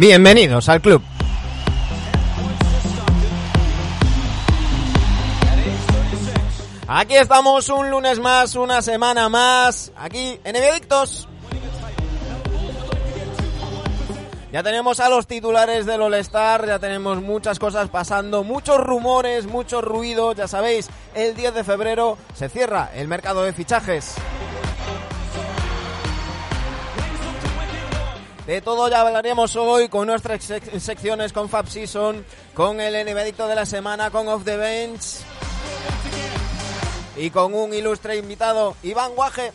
Bienvenidos al club. Aquí estamos un lunes más, una semana más, aquí en Eviadictos. Ya tenemos a los titulares del All-Star, ya tenemos muchas cosas pasando, muchos rumores, mucho ruido, ya sabéis, el 10 de febrero se cierra el mercado de fichajes. De todo ya hablaremos hoy con nuestras secciones, con Fab Season, con el Enevedicto de la semana, con Off the Bench y con un ilustre invitado, Iván Guaje.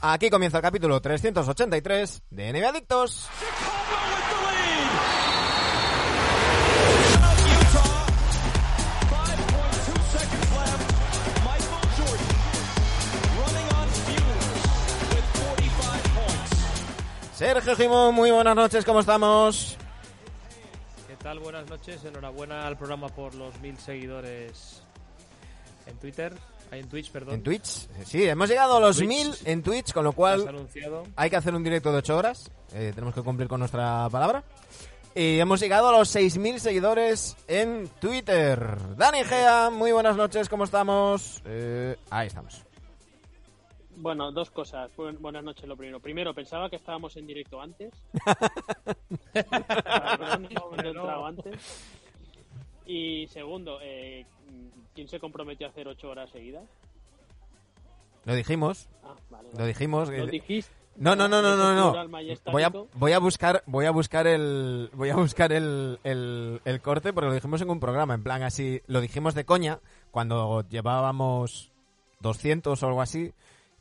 Aquí comienza el capítulo 383 de NBA Adictos. Sergio Jimón, muy buenas noches, ¿cómo estamos? ¿Qué tal? Buenas noches, enhorabuena al programa por los mil seguidores en Twitter, en Twitch, perdón. En Twitch, sí, hemos llegado a los mil en Twitch, con lo cual hay que hacer un directo de 8 horas, eh, tenemos que cumplir con nuestra palabra. Y hemos llegado a los 6.000 seguidores en Twitter. Dani Gea, muy buenas noches, ¿cómo estamos? Eh, ahí estamos. Bueno, dos cosas. Buenas noches, lo primero. Primero, pensaba que estábamos en directo antes. no, antes. Y segundo, eh, ¿quién se comprometió a hacer ocho horas seguidas? Lo dijimos. Ah, vale, Lo dijimos. ¿Lo dijiste? No, no, no, no, no, no. Voy a, voy a buscar, voy a buscar el, voy a buscar el, el, el corte porque lo dijimos en un programa, en plan así, lo dijimos de coña cuando llevábamos 200 o algo así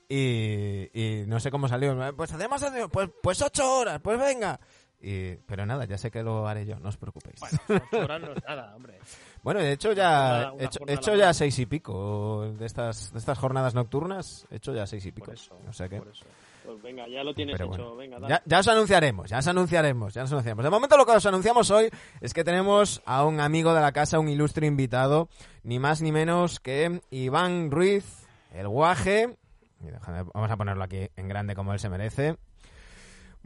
y, y no sé cómo salió. Pues hacemos, pues, pues ocho horas, pues venga. Y, pero nada, ya sé que lo haré yo, no os preocupéis. Bueno, ocho horas no es nada, hombre. Bueno, he hecho ya, he hecho, hecho ya seis y pico de estas, de estas jornadas nocturnas, he hecho ya seis y pico. Por eso, o sea que... por eso. Pues venga, ya lo tienes Pero hecho. bueno. Venga, dale. Ya, ya os anunciaremos, ya os anunciaremos, ya os anunciaremos. De momento lo que os anunciamos hoy es que tenemos a un amigo de la casa, un ilustre invitado, ni más ni menos que Iván Ruiz, el guaje. Vamos a ponerlo aquí en grande como él se merece.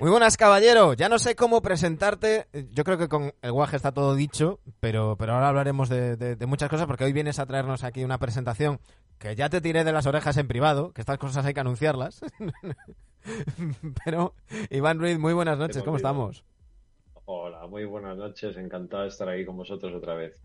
Muy buenas, caballero. Ya no sé cómo presentarte. Yo creo que con el guaje está todo dicho, pero, pero ahora hablaremos de, de- de muchas cosas porque hoy vienes a traernos aquí una presentación que ya te tiré de las orejas en privado, que estas cosas hay que anunciarlas. pero, Iván Ruiz, muy buenas noches. ¿Cómo estamos? Hola, muy buenas noches. Encantado de estar aquí con vosotros otra vez.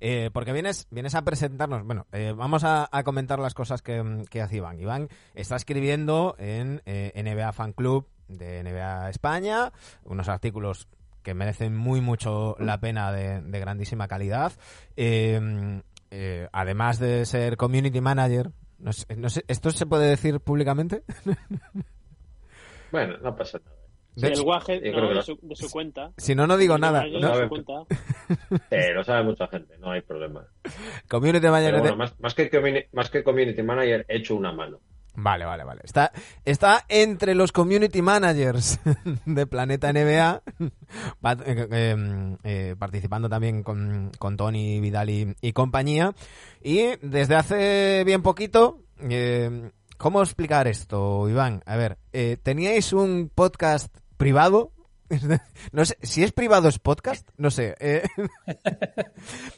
Eh, porque vienes, vienes a presentarnos. Bueno, eh, vamos a, a comentar las cosas que, que hace Iván. Iván está escribiendo en eh, NBA Fan Club de NBA España unos artículos que merecen muy mucho la pena de, de grandísima calidad. Eh, eh, además de ser community manager, no sé, no sé, ¿esto se puede decir públicamente? Bueno, no pasa nada. De el hecho, guaje yo no, de, lo- su, de su cuenta. si no, no digo nada. No, ver. Eh, lo sabe mucha gente, no hay problema. community manager de- más, que community, más que community manager, he hecho una mano. Vale, vale, vale. Está, está entre los community managers de Planeta NBA, eh, eh, eh, participando también con, con Tony, Vidal y, compañía. Y desde hace bien poquito, eh, ¿cómo explicar esto, Iván? A ver, ¿teníais un podcast privado? No sé, si es privado es podcast, no sé. eh.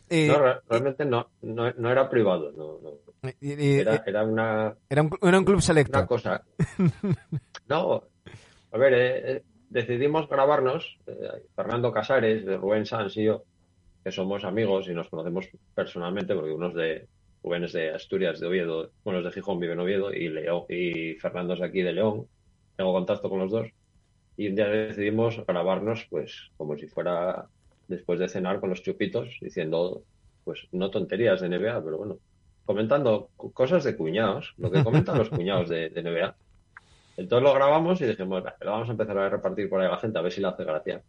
Eh, No, re- realmente no, no, no era privado, no, no. Era, era una, era, un, era un club selecto. una cosa. No, a ver, eh, decidimos grabarnos, Fernando Casares, de Rubén Sanz y yo, que somos amigos y nos conocemos personalmente, porque unos de Rubén es de Asturias, de Oviedo, bueno, es de Gijón, vive en Oviedo, y León, y Fernando es de aquí de León, tengo contacto con los dos, y un día decidimos grabarnos, pues, como si fuera después de cenar con los chupitos, diciendo, pues, no tonterías de NBA, pero bueno, comentando co- cosas de cuñados, lo que comentan los cuñados de, de NBA. Entonces lo grabamos y dijimos, "Va, lo vamos a empezar a repartir por ahí a la gente, a ver si le hace gracia.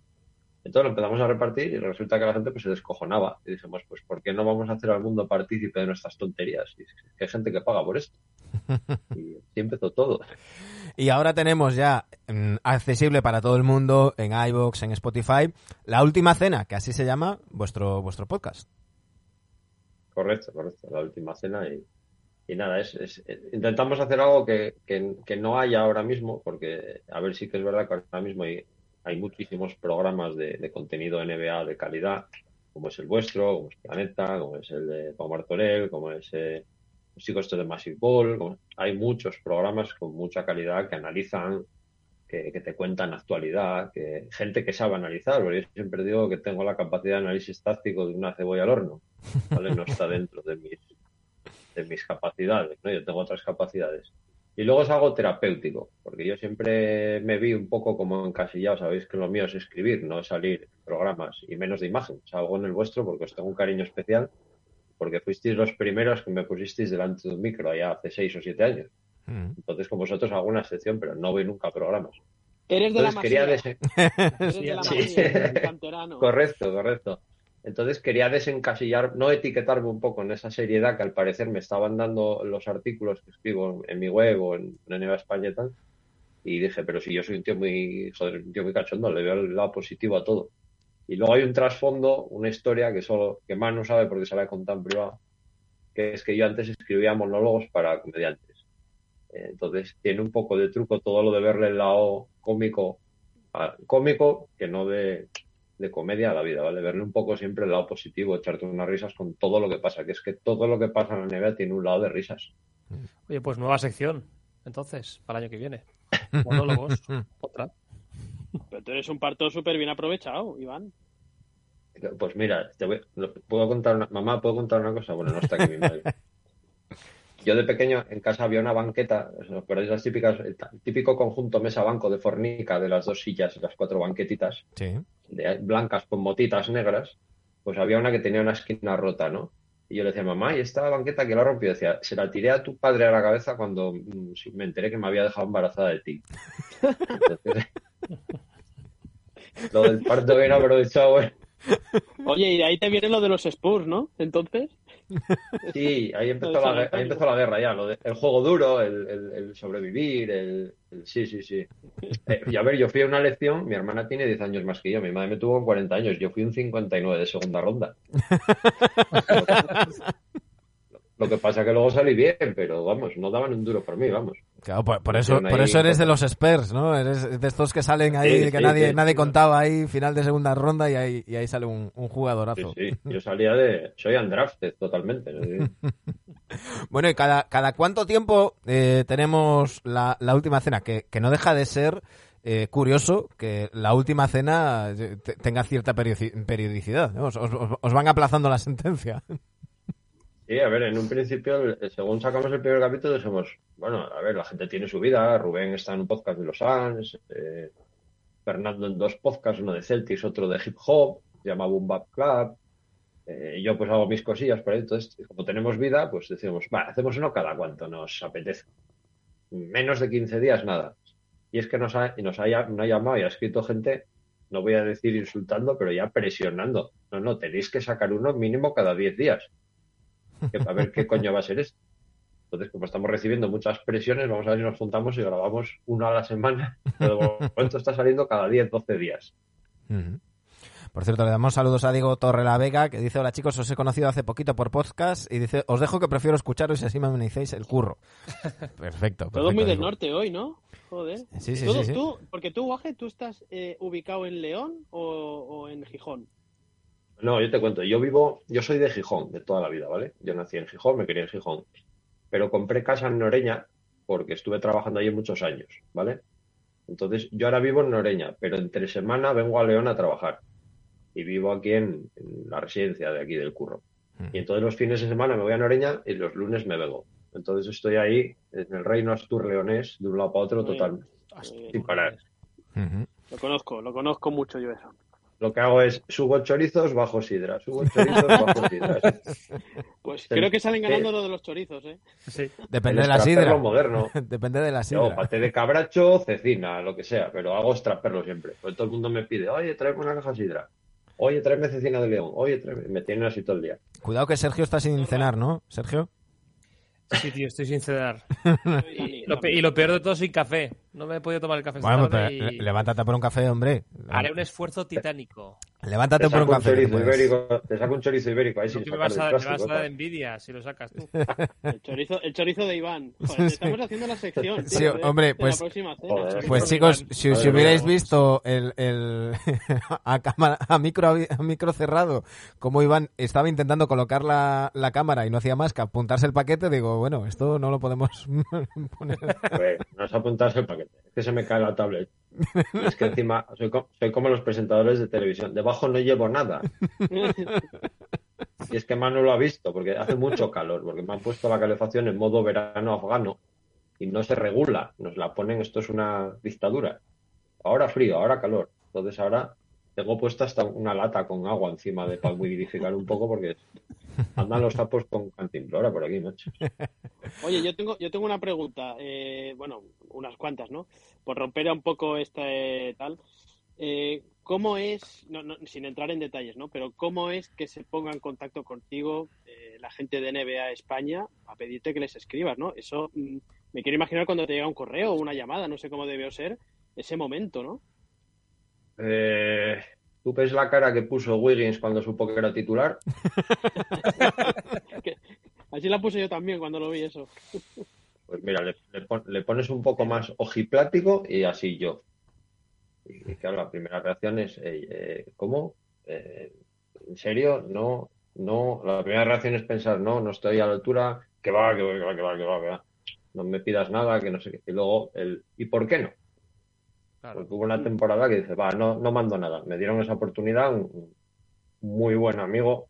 Entonces lo empezamos a repartir y resulta que la gente pues se descojonaba. Y dijimos, pues ¿por qué no vamos a hacer al mundo partícipe de nuestras tonterías? Y que hay gente que paga por esto. Y así empezó todo. Y ahora tenemos ya mm, accesible para todo el mundo en iVoox, en Spotify, La Última Cena, que así se llama vuestro, vuestro podcast. Correcto, correcto. La última cena y, nada, es, es- intentamos hacer algo que, que, no haya ahora mismo, porque a ver sí que es verdad que ahora mismo hay, hay muchísimos programas de, contenido NBA de calidad, como es el vuestro, como es Planeta, como es el de Pau Martorell, como es eh, los chicos estos de Massive hay muchos programas con mucha calidad que analizan, que, que te cuentan actualidad, que gente que sabe analizar, yo siempre digo que tengo la capacidad de análisis táctico de una cebolla al horno, ¿vale? No está dentro de mis, de mis capacidades, ¿no? Yo tengo otras capacidades. Y luego es algo terapéutico, porque yo siempre me vi un poco como encasillado, sabéis que lo mío es escribir, no salir programas y menos de imagen. Salgo en el vuestro porque os tengo un cariño especial, porque fuisteis los primeros que me pusisteis delante de un micro allá hace seis o siete años. Mm. Entonces con vosotros hago una excepción, pero no voy nunca a programas. Eres de la Entonces quería masía. dese- Eres de la Sí. masía, canterano. Correcto, correcto. Entonces quería desencasillar, no etiquetarme un poco en esa seriedad que al parecer me estaban dando los artículos que escribo en mi web o en, en NBA España y tal. Y dije, pero si yo soy un tío muy, joder, un tío muy cachondo, le veo el lado positivo a todo. Y luego hay un trasfondo, una historia que solo, que más no sabe porque se la he contado en privado, que es que yo antes escribía monólogos para comediantes. Eh, Entonces tiene un poco de truco todo lo de verle el lado cómico, a- cómico que no de, de comedia a la vida, ¿vale? Verle un poco siempre el lado positivo, echarte unas risas con todo lo que pasa, que es que todo lo que pasa en la NBA tiene un lado de risas. Oye, pues nueva sección, entonces, para el año que viene. Monólogos, otra. Pero tú eres un parto súper bien aprovechado, Iván. Pues mira, te voy- puedo contar una, mamá, ¿puedo contar una cosa? Bueno, no está aquí mi madre. Yo de pequeño en casa había una banqueta, ¿os acordáis las típicas, el típico conjunto mesa-banco de fornica de las dos sillas y las cuatro banquetitas? Sí. de blancas con motitas negras, pues había una que tenía una esquina rota, ¿no? Y yo le decía, mamá, ¿y esta banqueta que la rompió? Decía, se la tiré a tu padre a la cabeza cuando mm, me enteré que me había dejado embarazada de ti. Entonces, lo del parto bien aprovechado, ¿eh? Oye, y de ahí te viene lo de los Spurs, ¿no? Entonces, Sí, ahí empezó, la, gue- ahí empezó la guerra ya, lo de- el juego duro, el, el- el sobrevivir, el, el- Sí, sí, sí. Eh, y a ver, yo fui a una lección, mi hermana tiene 10 años más que yo, mi madre me tuvo con 40 años, yo fui un 59 de segunda ronda. Lo que pasa que luego salí bien, pero vamos, no daban un duro por mí, vamos. Claro, por, por eso, por eso eres de los Spurs, ¿no? Eres de estos que salen ahí, Sí, que sí, nadie, sí. nadie contaba ahí, final de segunda ronda y ahí, y ahí sale un, jugadorazo. sí, yo salía de... Soy undrafted totalmente. ¿no? Bueno, y cada, cada cuánto tiempo eh, tenemos la, la última cena, que, que no deja de ser eh, curioso que la última cena eh, te- tenga cierta periodici- periodicidad. ¿no? Os, os- os van aplazando la sentencia. Sí, a ver, en un principio, según sacamos el primer capítulo, dijimos, bueno, a ver, la gente tiene su vida, Rubén está en un podcast de los Suns, eh, Fernando en dos podcasts, uno de Celtics, otro de hip hop, se llama Boom Bap Club, eh, yo pues hago mis cosillas por ahí, entonces, como tenemos vida, pues decimos, va, hacemos uno cada cuanto nos apetece. Menos de 15 días, nada. Y es que nos ha, nos me ha llamado y ha escrito gente, no voy a decir insultando, pero ya presionando. No, no, tenéis que sacar uno mínimo cada 10 días que a ver qué coño va a ser esto. Entonces, como estamos recibiendo muchas presiones, vamos a ver si nos juntamos y grabamos uno a la semana. Pero de momento está saliendo cada 10, 12 días. Por cierto, le damos saludos a Diego Torre la Vega, que dice, hola chicos, os he conocido hace poquito por podcast y dice, os dejo que prefiero escucharos y así me amenicéis el curro. Perfecto. todo perfecto, muy del norte hoy, ¿no? Joder. Sí, sí, Todo- sí, sí. tú- porque tú, Guaje, ¿tú estás eh, ubicado en León o, o en Gijón? No, yo te cuento, yo vivo, yo soy de Gijón, de toda la vida, ¿vale? Yo nací en Gijón, me crié en Gijón. Pero compré casa en Noreña porque estuve trabajando allí muchos años, ¿vale? Entonces, yo ahora vivo en Noreña, pero entre semana vengo a León a trabajar. Y vivo aquí en, en la residencia de aquí del curro. Y entonces los fines de semana me voy a Noreña y los lunes me vengo. Entonces estoy ahí en el reino astur-leonés, de un lado para otro, total. bien. Sin parar. Lo conozco, lo conozco mucho yo eso. Lo que hago es subo chorizos, bajo sidra. Subo chorizos, bajo sidra. Pues Sí. creo que salen ganando lo de los chorizos, ¿eh? Sí. Depende de la sidra. moderno. Depende de la sidra. paté de cabracho, cecina, lo que sea, pero hago extraperlo siempre. Pues todo el mundo me pide, oye, tráeme una caja de sidra. Oye, tráeme cecina de león. Oye, tráeme... Me tienen así todo el día. Cuidado que Sergio está sin cenar, ¿no? Sergio. Sí, tío, estoy sin cenar. y, lo, y, lo, peor de todo, sin café. No me he podido tomar el café. Bueno, pero y... levántate por un café, hombre. Haré un esfuerzo titánico. Levántate por un café. ibérico, te saco un chorizo ibérico. Ahí sí me vas, a, me vas a dar envidia si lo sacas tú. El chorizo, el chorizo de Iván. Joder, estamos haciendo la sección. Tío, sí, de, hombre, pues, pues, pues chicos, si, si hubierais visto el, el a, cámara, a, micro, a micro cerrado, como Iván estaba intentando colocar la, la cámara y no hacía más que apuntarse el paquete, digo, bueno, esto no lo podemos poner. Pues, no es apuntarse el paquete, es que se me cae la tablet. Es que encima soy, soy como los presentadores de televisión. Debajo no llevo nada. Y es que no lo ha visto, porque hace mucho calor, porque me han puesto la calefacción en modo verano afgano y no se regula. Nos la ponen, esto es una dictadura. Ahora frío, ahora calor. Entonces ahora tengo puesta hasta una lata con agua encima de para humidificar un poco porque andan los sapos con cantimplora por aquí, macho. Oye, yo tengo, yo tengo una pregunta, eh, bueno, unas cuantas, ¿no? Por romper un poco este tal. Eh, ¿Cómo es, no, no, sin entrar en detalles, ¿no? Pero ¿cómo es que se ponga en contacto contigo eh, la gente de NBA España a pedirte que les escribas, ¿no? Eso mm, me quiero imaginar cuando te llega un correo o una llamada, no sé cómo debió ser ese momento, ¿no? Eh, ¿Tú ves la cara que puso Wiggins cuando supo que era titular? Así la puse yo también cuando lo vi eso. Pues mira, le, le, pon, le pones un poco más ojiplático y así yo. Y claro, la primera reacción es, eh, eh, ¿cómo? Eh, ¿En serio? No, no. La primera reacción es pensar, no, no estoy a la altura, que va, que va, que va, que va, que va, que va. No me pidas nada, que no sé qué. Y luego, el, ¿y por qué no? Claro. Porque hubo una temporada que dice, va, no, no mando nada. Me dieron esa oportunidad, un, muy buen amigo,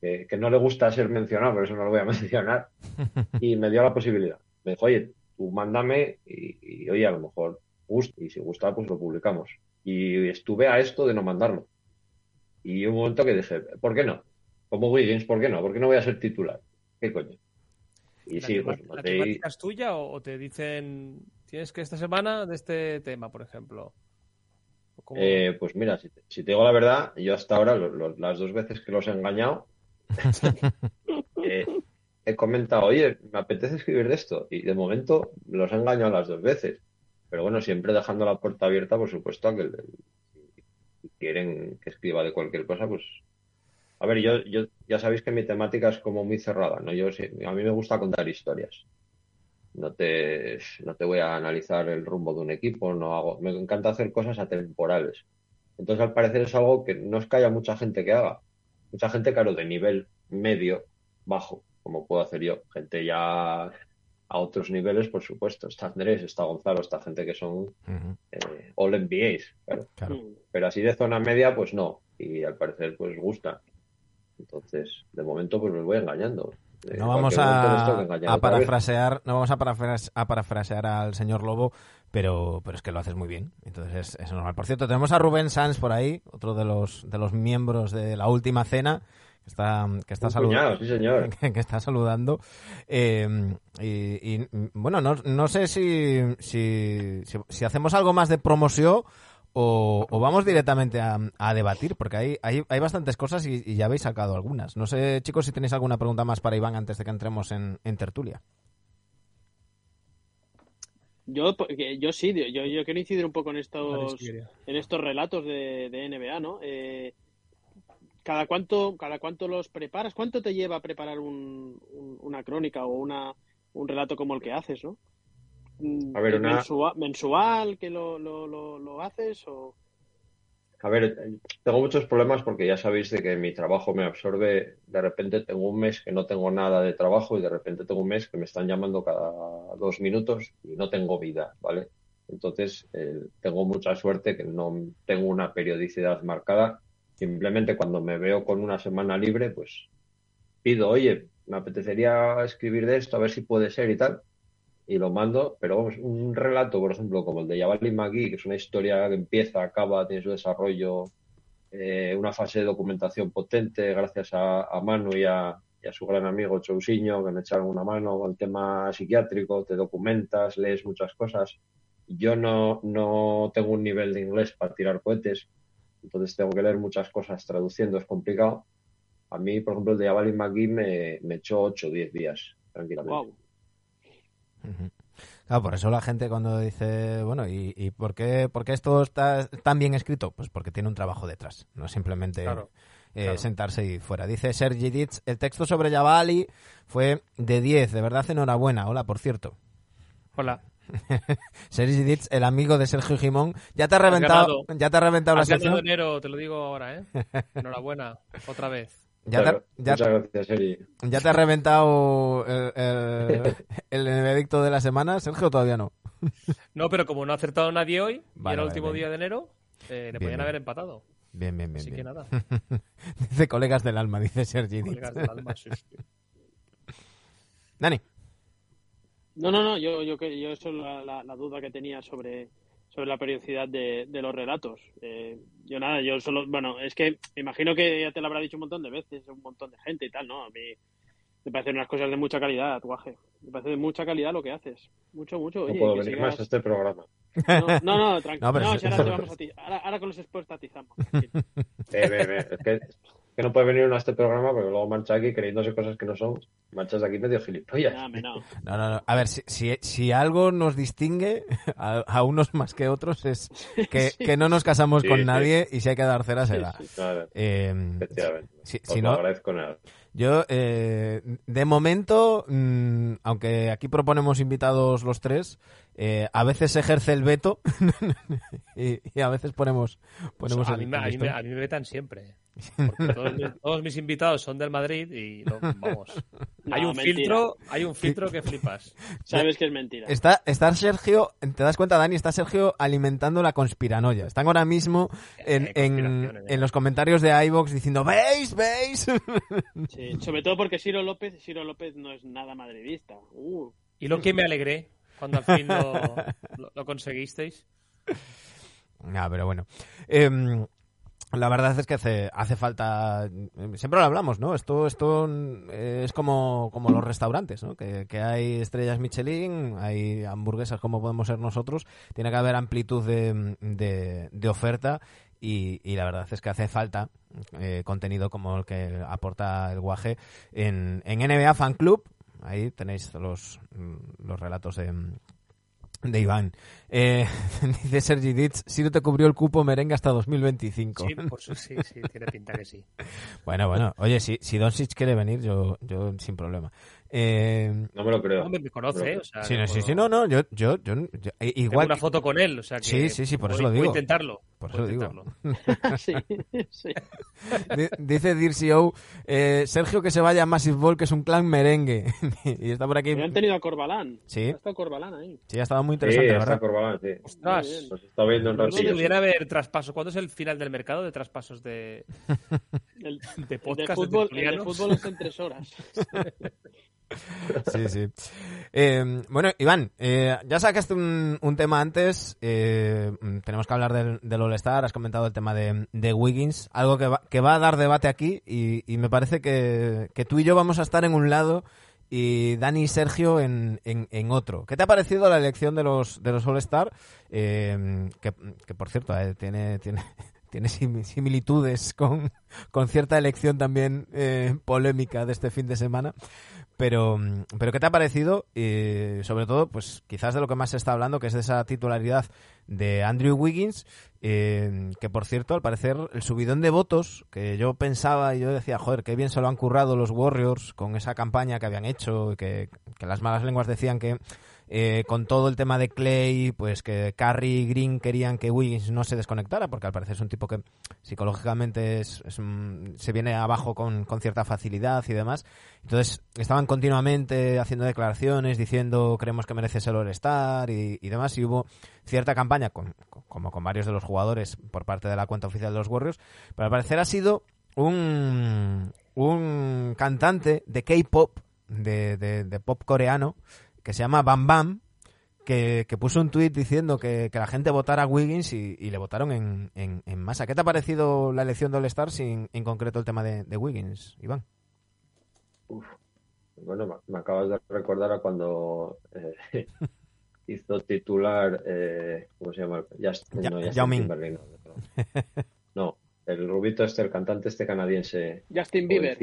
que, que, no le gusta ser mencionado, por eso no lo voy a mencionar, y me dio la posibilidad. Me dijo, oye, tú mándame y, y oye, a lo mejor gusta y si gusta, pues lo publicamos. Y estuve a esto de no mandarlo. Y un momento que dije, ¿por qué no? Como Wiggins, ¿por qué no? ¿Por qué no voy a ser titular? ¿Qué coño? Y ¿La, sí, pues, ¿La te... temática es tuya o te dicen, tienes que esta semana de este tema, por ejemplo? Eh, pues mira, si te, si te, digo la verdad, yo hasta ahora, lo, lo, las dos veces que los he engañado, eh, he comentado, oye, me apetece escribir de esto. Y de momento los he engañado las dos veces. Pero bueno, siempre dejando la puerta abierta, por supuesto, a que si quieren que escriba de cualquier cosa, pues. A ver, yo, yo ya sabéis que mi temática es como muy cerrada, ¿no? Yo a mí me gusta contar historias. No te, no te voy a analizar el rumbo de un equipo, no hago. Me encanta hacer cosas atemporales. Entonces, al parecer es algo que no es que haya mucha gente que haga. Mucha gente, claro, de nivel medio, bajo, como puedo hacer yo. Gente ya a otros niveles, por supuesto. Está Andrés, está Gonzalo, está gente que son uh -huh. eh, all NBAs, claro. claro. Pero así de zona media, pues no. Y al parecer, pues gusta. Entonces, de momento, pues me voy engañando. Eh, no vamos a, a parafrasear, no vamos a, parafrasear, a parafrasear al señor Lobo, pero, pero es que lo haces muy bien. Entonces es, es normal. Por cierto, tenemos a Rubén Sanz por ahí, otro de los, de los miembros de la última cena está, que está, saludando, sí, señor. Que, que, está saludando. Eh, y, y, bueno, no, no sé si, si, si, si, hacemos algo más de promoción o, o vamos directamente a, a, debatir, porque hay, hay, hay bastantes cosas y, y, ya habéis sacado algunas. No sé, chicos, si tenéis alguna pregunta más para Iván antes de que entremos en, en tertulia. Yo, yo sí, yo, yo quiero incidir un poco en estos, en estos relatos de, de NBA, ¿no? Eh, ¿Cada cuánto, cada cuánto los preparas? ¿Cuánto te lleva a preparar un, un, una crónica o una, un relato como el que haces, no? A ver, una... mensual, mensual que lo, lo, lo, lo, haces o a ver, tengo muchos problemas porque ya sabéis de que mi trabajo me absorbe. De repente tengo un mes que no tengo nada de trabajo y de repente tengo un mes que me están llamando cada dos minutos y no tengo vida, ¿vale? Entonces, eh, tengo mucha suerte que no tengo una periodicidad marcada Simplemente cuando me veo con una semana libre, pues pido, oye, me apetecería escribir de esto, a ver si puede ser y tal. Y lo mando, pero vamos, un relato, por ejemplo, como el de Yavali McGee, que es una historia que empieza, acaba, tiene su desarrollo, eh, una fase de documentación potente, gracias a, Manu y a, su gran amigo Chousiño, que me echaron una mano con el tema psiquiátrico, te documentas, lees muchas cosas. Yo no, no tengo un nivel de inglés para tirar cohetes, entonces tengo que leer muchas cosas traduciendo, es complicado. A mí, por ejemplo, el de Avalin McGee me, me echó 8 o 10 días tranquilamente. Wow. Claro, por eso la gente cuando dice, bueno, ¿y, y por, qué, por qué esto está tan bien escrito? Pues porque tiene un trabajo detrás, no simplemente Claro, eh, claro. sentarse y fuera. Dice Sergi Ditz, el texto sobre Javali fue de 10, de verdad enhorabuena. Hola, por cierto. Hola. Sergi Ditz, el amigo de Sergio Gimón, ya te ha reventado, ganado. ya te ha reventado la Has ganado sección. enero, te lo digo ahora, ¿eh? Enhorabuena, otra vez. Ya te, Claro, ya, Muchas gracias, Eri. ya te ha reventado el, el, de la semana, Sergio, todavía no. No, pero como no ha acertado nadie hoy, y Vale, era el último bien. día de enero, eh, le Bien, podían bien. haber empatado. Bien, bien, bien. Así bien. que nada, Dice colegas del alma, dice Sergi colegas del alma. sí, sí. Dani. No, no, no, yo, yo, yo eso es la, la- la duda que tenía sobre, sobre la periodicidad de, de los relatos. Eh, yo nada, yo solo, bueno, es que me imagino que ya te lo habrá dicho un montón de veces, un montón de gente y tal, ¿no? A mí me parecen unas cosas de mucha calidad, guaje. Me parece de mucha calidad lo que haces. Mucho, mucho. No puedo que venir sigas- más a este programa. No, no, no, tranquilo. No, pero No, sí- si ahora, te vamos a ti- ahora, ahora con los spoilers te atizamos. tranquilo. Ve, ve, ve. Es que, que no puede venir uno a este programa porque luego marcha aquí creyéndose cosas que no son. Marchas de aquí medio gilipollas. No, no. No, no. A ver, si, si, si algo nos distingue a, a unos más que otros es que, que no nos casamos Sí, con sí. nadie y si hay que dar cera, se da. Claro, Eh, efectivamente. si, Os no, agradezco nada. yo, eh, de momento, mm, aunque aquí proponemos invitados los tres, eh, a veces se ejerce el veto y, y a veces ponemos, ponemos a, el, mí, me- a, mí me, listón. a mí me vetan siempre. Porque todos, mis- todos mis invitados son del Madrid y no, vamos. No, hay un mentira. filtro, hay un filtro que flipas. Sabes que es mentira. Está, está Sergio, te das cuenta, Dani, está Sergio alimentando la conspiranoia. Están ahora mismo en, Eh, en, conspiraciones, en los comentarios de iVox diciendo, ¿veis? ¿Veis? Sí, sobre todo porque Ciro López, Ciro López no es nada madridista. Uh, Y lo que me alegré cuando al fin lo, lo- conseguisteis. Ah, pero bueno. Em, la verdad es que hace, hace falta. Siempre lo hablamos, ¿no? Esto, esto eh, es como, como los restaurantes, ¿no? Que, que hay estrellas Michelin, hay hamburguesas como podemos ser nosotros. Tiene que haber amplitud de, de, de oferta. Y, y la verdad es que hace falta eh, contenido como el que aporta el guaje en, en NBA Fan Club. Ahí tenéis los, los relatos de, de Iván. Eh, dice Sergi Ditz, si no te cubrió el cupo merengue hasta 2025. Sí, sí, sí, tiene pinta que sí. Bueno, bueno, oye, si, si Doncic quiere venir, yo, yo sin problema. Eh, No me lo creo. No, me, me conoce, Pero- o sea, sí, no, sí, sí, no, no, yo, yo, yo, yo- eh, tengo igual, una foto con él, o sea que Sí, sí, sí, por eso puedo- lo digo. puedo intentarlo. Por eso digo. intentarlo. sí, sí. di- dice Dircio, eh, Sergio que se vaya a Massive Ball, que es un clan merengue. y está por aquí. Pero han tenido a Corbalán. Sí. Ha estado Corbalán ahí. Sí, ha estado muy Sí, interesante, la está ¿verdad? Corbalán, sí. Ostras. Nos está viendo un no ratillo. debiera haber traspasos. ¿Cuándo es el final del mercado de traspasos de, El, de el de podcast? fútbol, el de tertulianos? fútbol es en tres horas. Sí, sí. Eh, bueno, Iván, eh, ya sacaste un, un tema antes. eh, mm, tenemos que hablar del, del All-Star. Has comentado el tema de, de Wiggins, algo que va, que va a dar debate aquí. Y, y me parece que, que tú y yo vamos a estar en un lado y Dani y Sergio en, en, en otro. ¿Qué te ha parecido la elección de los, de los All-Star? Eh, que, que, por cierto, eh, tiene. tiene tiene sim- similitudes con, con cierta elección también eh, polémica de este fin de semana. Pero, mm, pero ¿qué te ha parecido? Y sobre todo, pues quizás de lo que más se está hablando, que es de esa titularidad de Andrew Wiggins, eh, que por cierto, al parecer, el subidón de votos, que yo pensaba y yo decía, joder, qué bien se lo han currado los Warriors con esa campaña que habían hecho, que, que las malas lenguas decían que eh, con todo el tema de Clay, pues que Curry y Green querían que Wiggins no se desconectara, porque al parecer es un tipo que psicológicamente es, se viene abajo con, con cierta facilidad y demás. Entonces estaban continuamente haciendo declaraciones diciendo creemos que mereces el All-Star y, y demás, y hubo cierta campaña, con, con- como con varios de los jugadores por parte de la cuenta oficial de los Warriors, pero al parecer ha sido un, un cantante de K-pop, de, de- de pop coreano, que se llama Bam Bam, que, que puso un tuit diciendo que, que la gente votara a Wiggins y, y le votaron en, en- en masa. ¿Qué te ha parecido la elección de All-Star sin en concreto el tema de, de Wiggins, Iván? Bueno, me- me acabas de recordar a cuando eh, hizo titular, eh, ¿cómo se llama? Just- Ya- no, Justin Yao Ming. Timberlake, no, el rubito este, el cantante este canadiense, Justin Bieber.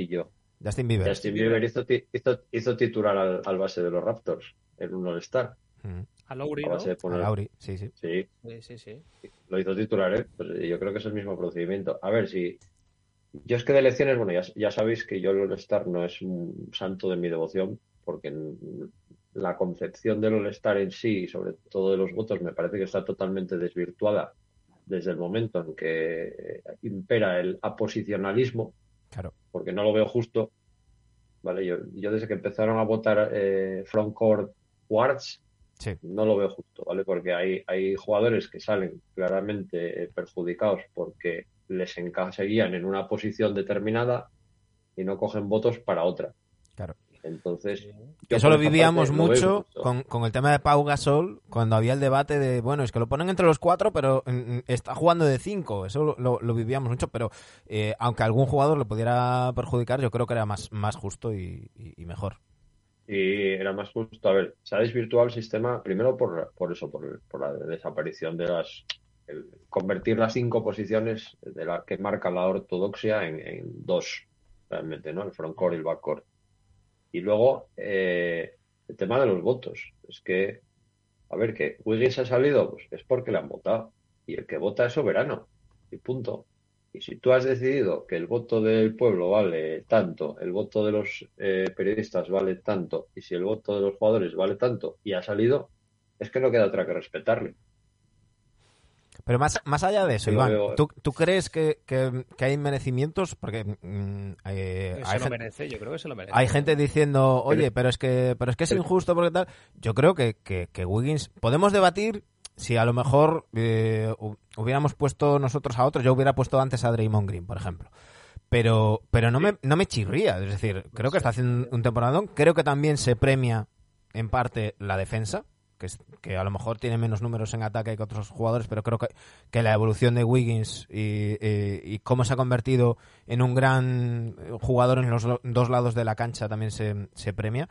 Justin Bieber. Justin Bieber hizo, ti- hizo, hizo titular al, al base de los Raptors en un All-Star. Mm. A Lowry, A ¿no? A Lauri, sí, sí. Sí, Sí, sí, sí. lo hizo titular, ¿eh? Pues yo creo que es el mismo procedimiento. A ver si. Yo es que de elecciones, bueno, ya, ya sabéis que yo el All-Star no es un santo de mi devoción, porque la concepción del All-Star en sí, y sobre todo de los votos, me parece que está totalmente desvirtuada desde el momento en que impera el aposicionalismo, Claro. porque no lo veo justo. ¿Vale? Yo, yo desde que empezaron a votar eh, frontcourt guards, Sí. no lo veo justo, ¿vale? Porque hay, hay jugadores que salen claramente eh, perjudicados porque les encaserían en una posición determinada y no cogen votos para otra. Entonces, yo eso lo vivíamos parte lo veo mucho con, con el tema de Pau Gasol, cuando había el debate de, bueno, es que lo ponen entre los cuatro, pero mm, está jugando de cinco. Eso lo, lo- lo vivíamos mucho, pero eh, aunque algún jugador le pudiera perjudicar, yo creo que era más, más justo y, y- y mejor. Y era más justo. A ver, se ha desvirtuado el sistema primero por, por eso, por, por la desaparición de las. el convertir las cinco posiciones de la que marca la ortodoxia en, en dos, realmente, ¿no? El frontcourt y el backcourt. Y luego, eh, el tema de los votos. Es que, a ver, que Wiggins ha salido, pues es porque le han votado. Y el que vota es soberano. Y punto. Y si tú has decidido que el voto del pueblo vale tanto, el voto de los eh, periodistas vale tanto, y si el voto de los jugadores vale tanto y ha salido, es que no queda otra que respetarle. Pero más, más allá de eso, Iván, ¿tú, tú crees que, que- que hay merecimientos? Porque mm, eh, Se hay, lo gen- merece, yo creo que se lo merece. hay gente diciendo, oye, pero es que, pero es que es injusto porque tal. Yo creo que, que, que Wiggins, podemos debatir si a lo mejor eh, hu- hubiéramos puesto nosotros a otros, yo hubiera puesto antes a Draymond Green, por ejemplo. Pero, pero no me, no me chirría, es decir, creo que está haciendo un temporadón, creo que también se premia en parte la defensa, que, es- que a lo mejor tiene menos números en ataque que otros jugadores, pero creo que, que la evolución de Wiggins y, y- y cómo se ha convertido en un gran jugador en los lo- dos lados de la cancha también se, se premia.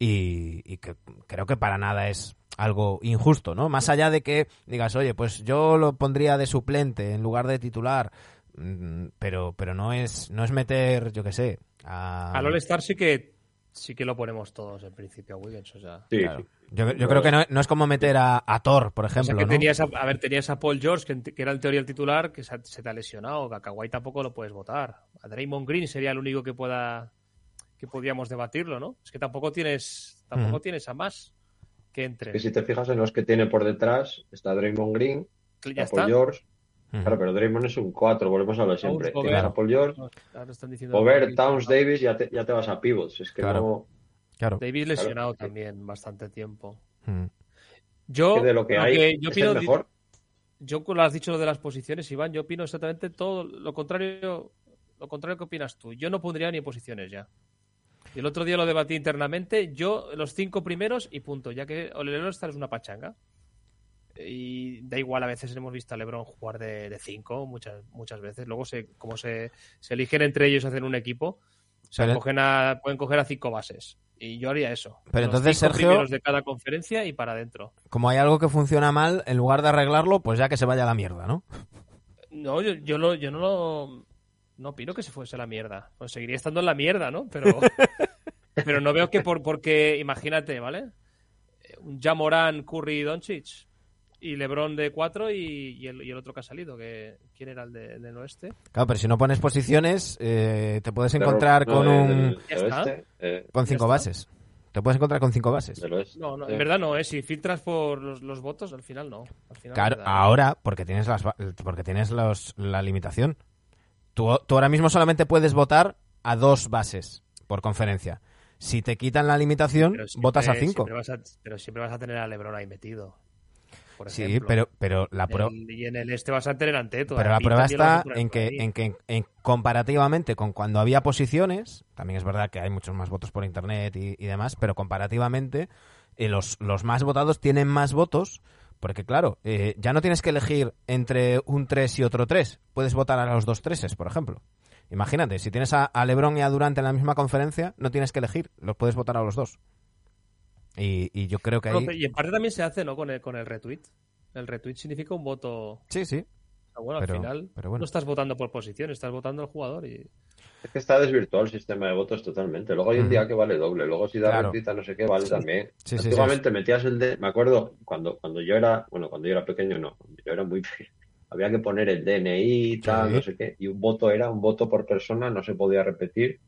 Y, y que creo que para nada es algo injusto, ¿no? Más allá de que digas, oye, pues yo lo pondría de suplente en lugar de titular, mm, pero, pero no es, no es meter, yo qué sé, a... Al All-Star sí que, sí que lo ponemos todos en principio a Wiggins. O sea, Sí, Claro. sí. Yo, yo creo que no, no es como meter a, a Thor, por O sea, ejemplo, que ¿no? tenías a, a ver, tenías a Paul George, que, era en teoría el titular, que se, te ha lesionado. A Kawhi tampoco lo puedes votar. A Draymond Green sería el único que pueda que podíamos debatirlo, ¿no? Es que tampoco tienes tampoco tienes a más que entre. Que si te fijas en los que tiene por detrás, está Draymond Green, ya está Paul. George. Claro, pero Draymond es un 4, volvemos a lo de siempre. Tienes a Paul George, Ahora están diciendo Gobert, Towns, Davis, ya te, ya te vas a pivots. Es que Claro. no. Claro. Davis lesionado también bastante tiempo. Ujú. Yo, de lo que lo hay que yo opino, mejor. yo con lo has dicho lo de las posiciones, Iván, yo opino exactamente todo lo contrario, lo contrario que opinas tú. Yo no pondría ni posiciones ya. Y el otro día lo debatí internamente, yo los cinco primeros y punto, ya que All-Star es una pachanga. Y da igual, a veces hemos visto a LeBron jugar de, de cinco, muchas, muchas veces. Luego, se, como se, se eligen entre ellos hacen un equipo, se Pero- cogen a- pueden coger a cinco bases. Y yo haría eso. Pero Los entonces, cinco Sergio- primeros de cada conferencia y para adentro. Como hay algo que funciona mal, en lugar de arreglarlo, pues ya que se vaya a la mierda, ¿no? No, yo, yo, lo- yo no lo. No opino que se fuese a la mierda. Pues seguiría estando en la mierda, ¿no? Pero, pero no veo que por porque, imagínate, ¿vale? Eh, Un Jamoran, Curry y Doncic. Y LeBron de 4 y, y el, y el otro que ha salido. Que, ¿Quién era el de- del oeste? Claro, pero si no pones posiciones, eh, te puedes encontrar no, con un... del oeste, eh, con cinco bases. Te puedes encontrar con cinco bases. No, no, en verdad no, ¿eh? Si filtras por los, los votos, al final no. Al final Claro, ahora, porque tienes las porque tienes los, la limitación. Tú, tú ahora mismo solamente puedes votar a dos bases por conferencia. Si te quitan la limitación, siempre- votas a cinco. siempre vas a- pero siempre vas a tener a LeBron ahí metido. Por Sí, pero, pero la prueba... Y en el este vas a tener ante todo. Pero la prueba está en que, en que en- comparativamente con cuando había posiciones, también es verdad que hay muchos más votos por internet y, y demás, pero comparativamente eh, los, los más votados tienen más votos, porque claro, eh, ya no tienes que elegir entre un 3 y otro 3, puedes votar a los dos treses, por ejemplo. Imagínate, si tienes a, a Lebron y a Durant en la misma conferencia, no tienes que elegir, los puedes votar a los dos. Y, y yo creo que ahí... pero- y en parte también se hace, ¿no? Con el, con el retweet. El retweet significa un voto. Sí, sí. Bueno, al final no estás votando por posición, estás votando al jugador y... Es que está desvirtuado el sistema de votos totalmente. Luego hay un día que vale doble, luego si da claro. no sé qué, vale también. Sí, Antiguamente metías el. Me acuerdo cuando, cuando yo era... Bueno, cuando yo era pequeño no, yo era muy pequeño. Había que poner el DNI y tal, no sé qué. Y un voto era un voto por persona, no se podía repetir.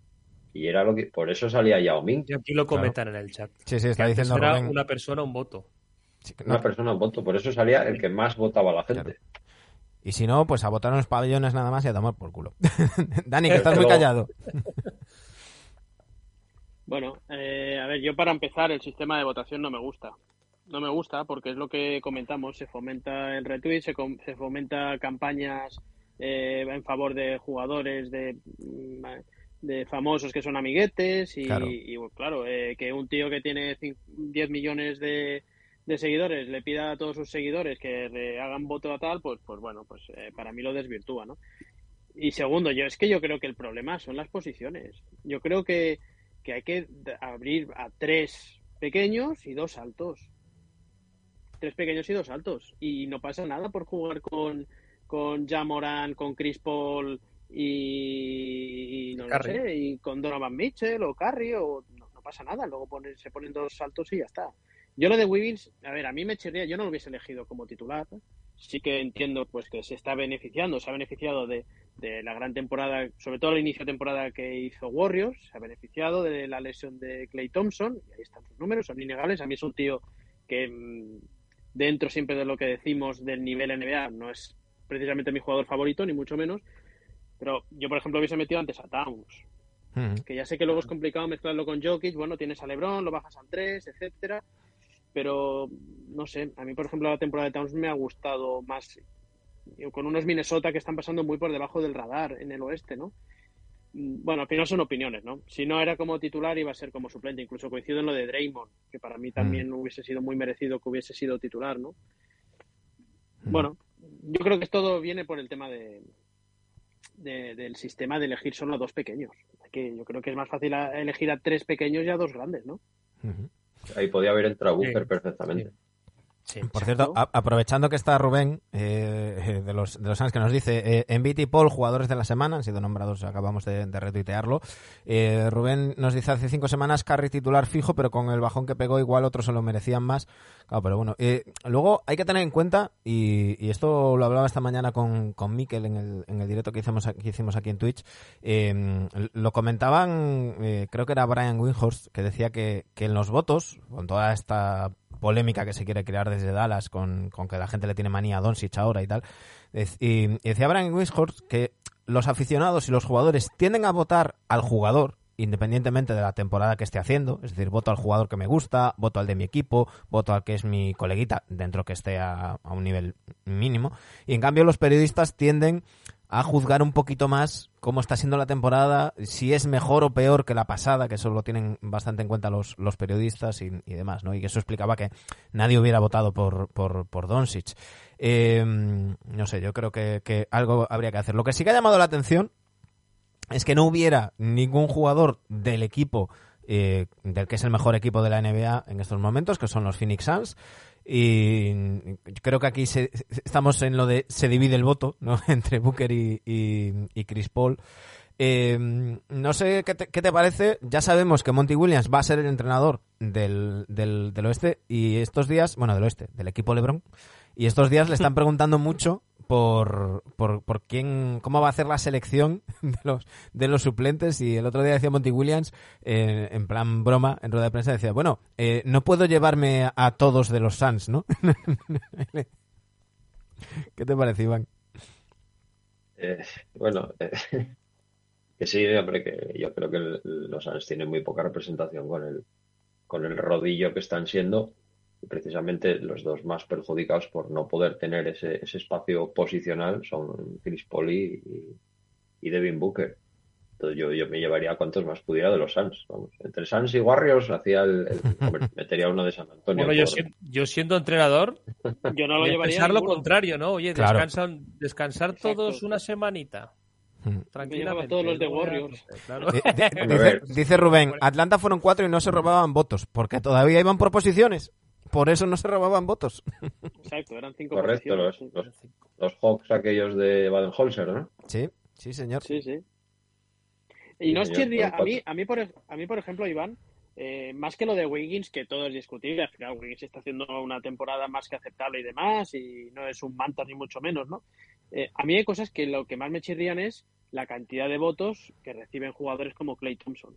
Y era lo que... Por eso salía Yao Ming. Y aquí lo comentan en el chat. Sí, sí, está diciendo era una persona, un voto. Una persona, un voto. Por eso salía el que más votaba la gente. Y si no, pues a votar en los pabellones nada más y a tomar por culo. Dani, que estás muy callado. Bueno, eh, a ver, yo para empezar, el sistema de votación no me gusta. No me gusta porque es lo que comentamos, se fomenta el retweet, se, se fomenta campañas eh, en favor de jugadores, de, mm, de famosos que son amiguetes y claro, eh, que un tío que tiene 10 millones de, de seguidores le pida a todos sus seguidores que le hagan voto a tal, pues, pues bueno, pues eh, para mí lo desvirtúa, ¿no? Y segundo, yo es que yo creo que el problema son las posiciones. Yo creo que, que hay que abrir a tres pequeños y dos altos. Tres pequeños y dos altos. Y no pasa nada por jugar con, con Jamoran, con Chris Paul y, no lo sé, y con Donovan Mitchell o Curry o no, pasa nada. Luego se ponen dos saltos y ya está. Yo lo de Wiggins, a ver, a mí me chirría, yo no lo hubiese elegido como titular. Sí que entiendo pues que se está beneficiando, se ha beneficiado de, la gran temporada, sobre todo el inicio de temporada que hizo Warriors, se ha beneficiado de la lesión de Clay Thompson, y ahí están sus números, son innegables. A mí es un tío que mm, dentro siempre de lo que decimos del nivel NBA no es precisamente mi jugador favorito, ni mucho menos, pero yo, por ejemplo, hubiese metido antes a Towns, que ya sé que luego es complicado mezclarlo con Jokic, bueno, tienes a LeBron, lo bajas al 3, etcétera, pero no sé, a mí por ejemplo la temporada de Towns me ha gustado más con unos Minnesota que están pasando muy por debajo del radar en el oeste, ¿no? Mm, bueno, al final son opiniones, ¿no? Si no era como titular iba a ser como suplente, incluso coincido en lo de Draymond, que para mí también hubiese sido muy merecido que hubiese sido titular, ¿no? Bueno, yo creo que todo viene por el tema de, del sistema de elegir solo a dos pequeños. Que yo creo que es más fácil elegir a tres pequeños y a dos grandes, ¿no? Ahí podía haber entrado Booker perfectamente. Por cierto, aprovechando que está Rubén eh, de los de los que nos dice en eh, y Paul jugadores de la semana han sido nombrados, acabamos de, retuitearlo. Eh, Rubén nos dice hace cinco semanas Carry titular fijo, pero con el bajón que pegó igual otros se lo merecían más. Claro, pero bueno, luego hay que tener en cuenta y, esto lo hablaba esta mañana con, con Mikel en el, en el directo que hicimos que hicimos aquí en Twitch. lo comentaban, creo que era Brian Winhorst que decía que, que en los votos con toda esta polémica que se quiere crear desde Dallas con, que la gente le tiene manía a Doncic ahora y tal. Y, decía Brian Wishhorst que los aficionados y los jugadores tienden a votar al jugador independientemente de la temporada que esté haciendo, es decir, voto al jugador que me gusta, voto al de mi equipo, voto al que es mi coleguita, dentro que esté a, a un nivel mínimo, y en cambio los periodistas tienden a juzgar un poquito más cómo está siendo la temporada, si es mejor o peor que la pasada, que eso lo tienen bastante en cuenta los, los periodistas y, demás, ¿no? Y eso explicaba que nadie hubiera votado por, por, por Doncic. Eh, no sé, yo creo que, que algo habría que hacer. Lo que sí que ha llamado la atención es que no hubiera ningún jugador del equipo eh, del que es el mejor equipo de la NBA en estos momentos, que son los Phoenix Suns. Y creo que aquí estamos en lo de se divide el voto ¿no? entre Booker y, Chris Paul. Eh, no sé ¿qué te, parece. Ya sabemos que Monty Williams va a ser el entrenador del, del, del, oeste y estos días, bueno, del oeste, del equipo LeBron. Y estos días le están preguntando mucho por, por, por quién, cómo va a hacer la selección de los, de los suplentes. Y el otro día decía Monty Williams, eh, en plan broma, en rueda de prensa, decía, bueno, eh, no puedo llevarme a todos de los Suns, ¿no? ¿Qué te parece, Iván? Eh, bueno, que sí, hombre, que yo creo que los Suns tienen muy poca representación con el, con el rodillo que están siendo precisamente los dos más perjudicados por no poder tener ese, ese espacio posicional son Chris Paul y, Devin Booker. Entonces yo, yo, me llevaría a cuantos más pudiera de los Suns. Vamos. Entre Suns y Warriors hacía el, metería uno de San Antonio. Bueno, yo, siendo, entrenador, yo no lo llevaría. Pensar lo contrario, ¿no? Oye, descansan, descansar todos una semanita. Mm. Tranquilamente. todos los de Warriors. dice, Rubén, Atlanta fueron cuatro y no se robaban votos, porque todavía iban por posiciones. Por eso no se robaban votos. Exacto, eran cinco Correcto, los, posiciones. los, los Hawks aquellos de Baden-Holzer, ¿no? Sí, sí, señor. Sí, sí. Y no señor, chirría, a mí, a mí, por, a mí, por ejemplo, Iván, eh, más que lo de Wiggins, que todo es discutible, al final Wiggins está haciendo una temporada más que aceptable y demás, y no es un manta ni mucho menos, ¿no? Eh, a mí hay cosas que lo que más me chirrían es la cantidad de votos que reciben jugadores como Clay Thompson.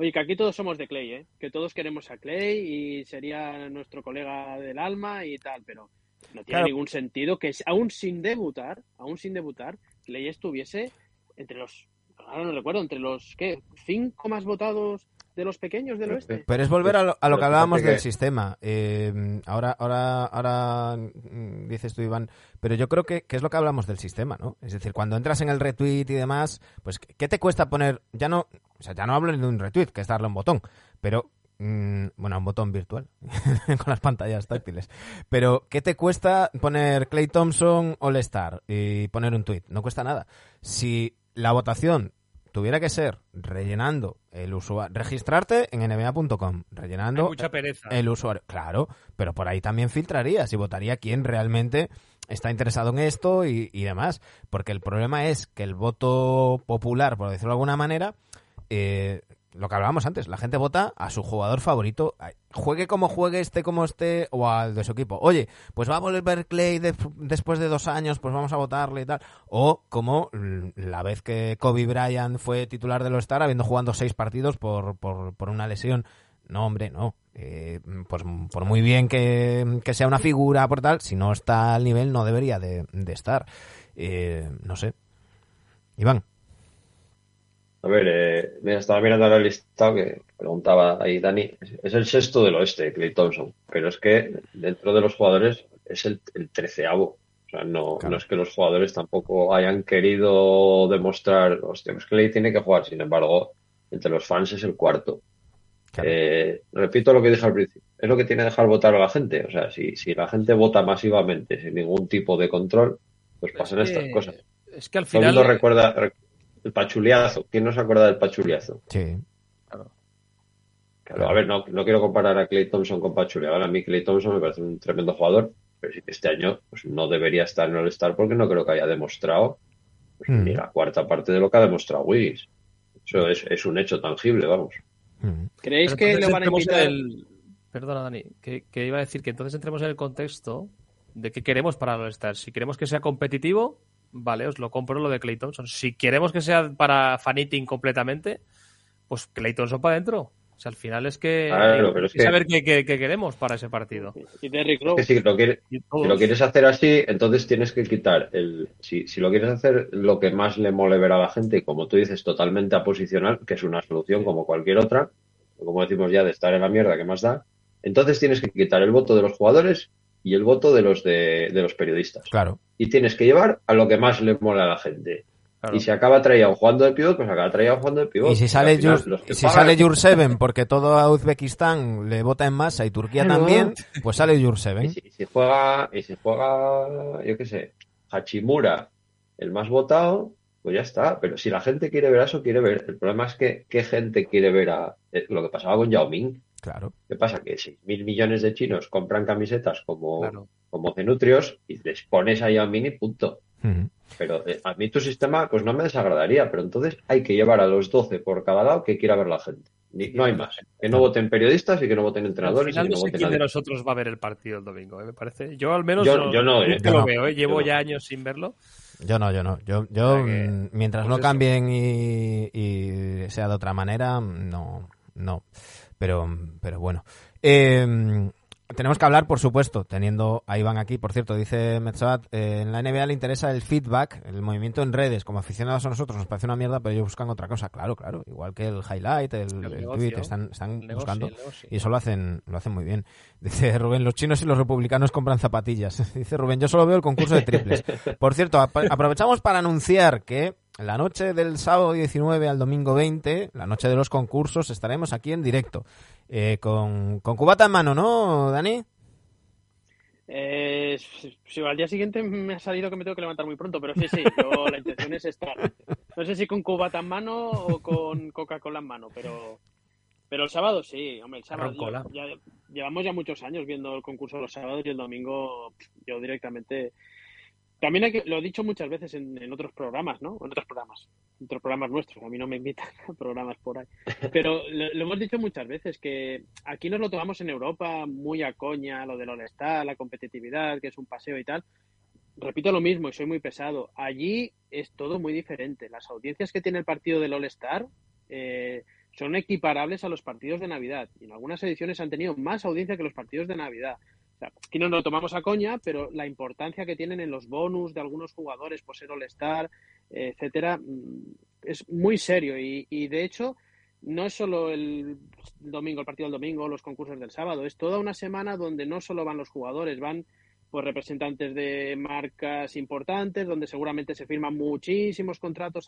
Oye, que aquí todos somos de Clay, ¿eh? Que todos queremos a Clay y sería nuestro colega del alma y tal, pero no tiene Claro. ningún sentido que aún sin debutar, aún sin debutar, Clay estuviese entre los, ahora no recuerdo, entre los, ¿qué? ¿Cinco más votados de los pequeños del oeste? Pero es volver a lo, a lo que hablábamos del sistema. Eh, ahora, ahora, ahora mm, dices tú, Iván, pero yo creo que, que es lo que hablamos del sistema, ¿no? Es decir, cuando entras en el retweet y demás, pues ¿qué te cuesta poner? Ya no, o sea, ya no hablo de un retweet, que es darle un botón, pero mm, bueno, un botón virtual con las pantallas táctiles. Pero ¿qué te cuesta poner Clay Thompson All Star y poner un tweet? No cuesta nada. Si la votación tuviera que ser rellenando el usuario, registrarte en nba.com, Hay rellenando mucha pereza. el usuario, claro, pero por ahí también filtrarías y votaría quién realmente está interesado en esto y, y demás, porque el problema es que el voto popular, por decirlo de alguna manera, eh, lo que hablábamos antes, la gente vota a su jugador favorito, juegue como juegue, esté como esté, o al de su equipo. Oye, pues va a volver Clay de- después de dos años, pues vamos a votarle y tal. O como la vez que Kobe Bryant fue titular de los Star, habiendo jugado seis partidos por, por, una lesión. No, hombre, no. Eh, pues por muy bien que, que sea una figura, por tal, si no está al nivel, no debería de, de estar. Eh, no sé. Iván. A ver, eh, mira, estaba mirando la lista que preguntaba ahí Dani. Es, el sexto del oeste, Clay Thompson. Pero es que dentro de los jugadores es el, el treceavo. O sea, no, Claro. no es que los jugadores tampoco hayan querido demostrar, hostia, pues Clay tiene que jugar. Sin embargo, entre los fans es el cuarto. Claro. Eh, repito lo que dije al principio. Es lo que tiene que dejar votar a la gente. O sea, si, si la gente vota masivamente sin ningún tipo de control, pues pasan Es estas cosas. Es que al Todo el final. mundo recuerda re- el pachuliazo. ¿Quién no se acuerda del pachuliazo? Sí. Claro, a ver, no, no quiero comparar a Clay Thompson con Pachulia. Ahora a mí Clay Thompson me parece un tremendo jugador, pero sí que este año pues, no debería estar en el All-Star porque no creo que haya demostrado pues, Mm. ni la cuarta parte de lo que ha demostrado Wiggins. Eso es, es un hecho tangible, vamos. Mm. ¿Creéis que le van a entremos invitar? en el- Perdona, Dani, que, que iba a decir que entonces entremos en el contexto de qué queremos para el All-Star. Si queremos que sea competitivo, vale, os lo compro lo de Clay Thompson. Si queremos que sea para faniting completamente, pues Clay Thompson para adentro. O sea, al final es que Claro, hay pero es que que- saber qué, qué- qué queremos para ese partido. Y Derrick Es Rose. que si lo, quieres, Y si todos. lo quieres hacer así, entonces tienes que quitar el. Si, si lo quieres hacer lo que más le mole ver a la gente, y como tú dices, totalmente aposicional, que es una solución como cualquier otra, o como decimos ya, de estar en la mierda, que más da? Entonces tienes que quitar el voto de los jugadores y el voto de los de, de los periodistas. Claro. Y tienes que llevar a lo que más le mola a la gente. Claro. Y si acaba traído jugando de pivot, pues acaba traído jugando de pivot. Y si Al sale, final, Yur- si pagan- sale Yurseven, porque todo a Uzbekistán le vota en masa y Turquía Claro. también, pues sale Y Yurseven. si, y si juega, y si juega, yo qué sé, Hachimura, el más votado, pues ya está. Pero si la gente quiere ver eso, quiere ver. El problema es que, ¿qué gente quiere ver a eh, lo que pasaba con Yao Ming? Claro. ¿Qué pasa? Que 6.000 millones de chinos compran camisetas como, Claro. como cenutrios y les pones a Yao Ming y punto. Pero eh, a mí tu sistema pues no me desagradaría, pero entonces hay que llevar a los 12 por cada lado que quiera ver la gente. Ni- no hay más. Que no voten periodistas y que no voten Al entrenadores y final que no no sé voten quién de nosotros va a ver el partido el domingo, ¿eh? me parece. Yo al menos Yo- no, yo no, eh. Yo lo no. veo, ¿eh? llevo Yo no. ya años sin verlo. Yo no, yo no. Yo, yo O sea que, mm, mientras pues no cambien y, y sea de otra manera, no, no. Pero, pero bueno. Eh, tenemos que hablar, por supuesto, teniendo a Iván aquí. Por cierto, dice Metzabat, eh, en la NBA le interesa el feedback, el movimiento en redes. Como aficionados a nosotros nos parece una mierda, pero ellos buscan otra cosa. Claro, claro. Igual que el highlight, el, El el negocio. tweet, están, están negocio, buscando. Y eso lo hacen, lo hacen muy bien. Dice Rubén, los chinos y los republicanos compran zapatillas. Dice Rubén, yo solo veo el concurso de triples. Por cierto, ap- aprovechamos para anunciar que la noche del sábado 19 al domingo 20, la noche de los concursos, estaremos aquí en directo. eh, con, con cubata en mano, ¿no, Dani? Eh, si al día siguiente me ha salido que me tengo que levantar muy pronto, pero sí, sí, yo, la intención es estar. No sé si con cubata en mano o con Coca-Cola en mano, pero, Pero el sábado sí, hombre, el sábado. Ya- llevamos ya muchos años viendo el concurso los sábados y el domingo yo directamente. También hay que, lo he dicho muchas veces en, en otros programas, ¿no? En otros programas, en otros programas nuestros. A mí no me invitan a programas por ahí. Pero lo, lo hemos dicho muchas veces que aquí nos lo tomamos en Europa muy a coña, lo del All-Star, la competitividad, que es un paseo y tal. Repito lo mismo y soy muy pesado. Allí es todo muy diferente. Las audiencias que tiene el partido del All-Star eh, son equiparables a los partidos de Navidad. Y en algunas ediciones han tenido más audiencia que los partidos de Navidad. Sea, aquí no lo tomamos a coña, pero la importancia que tienen en los bonus de algunos jugadores por ser All-Star, etcétera, mm, es muy serio. Y, de hecho, no es solo el domingo, el partido del domingo, los concursos del sábado, es toda una semana donde no solo van los jugadores, van pues representantes de marcas importantes, donde seguramente se firman muchísimos contratos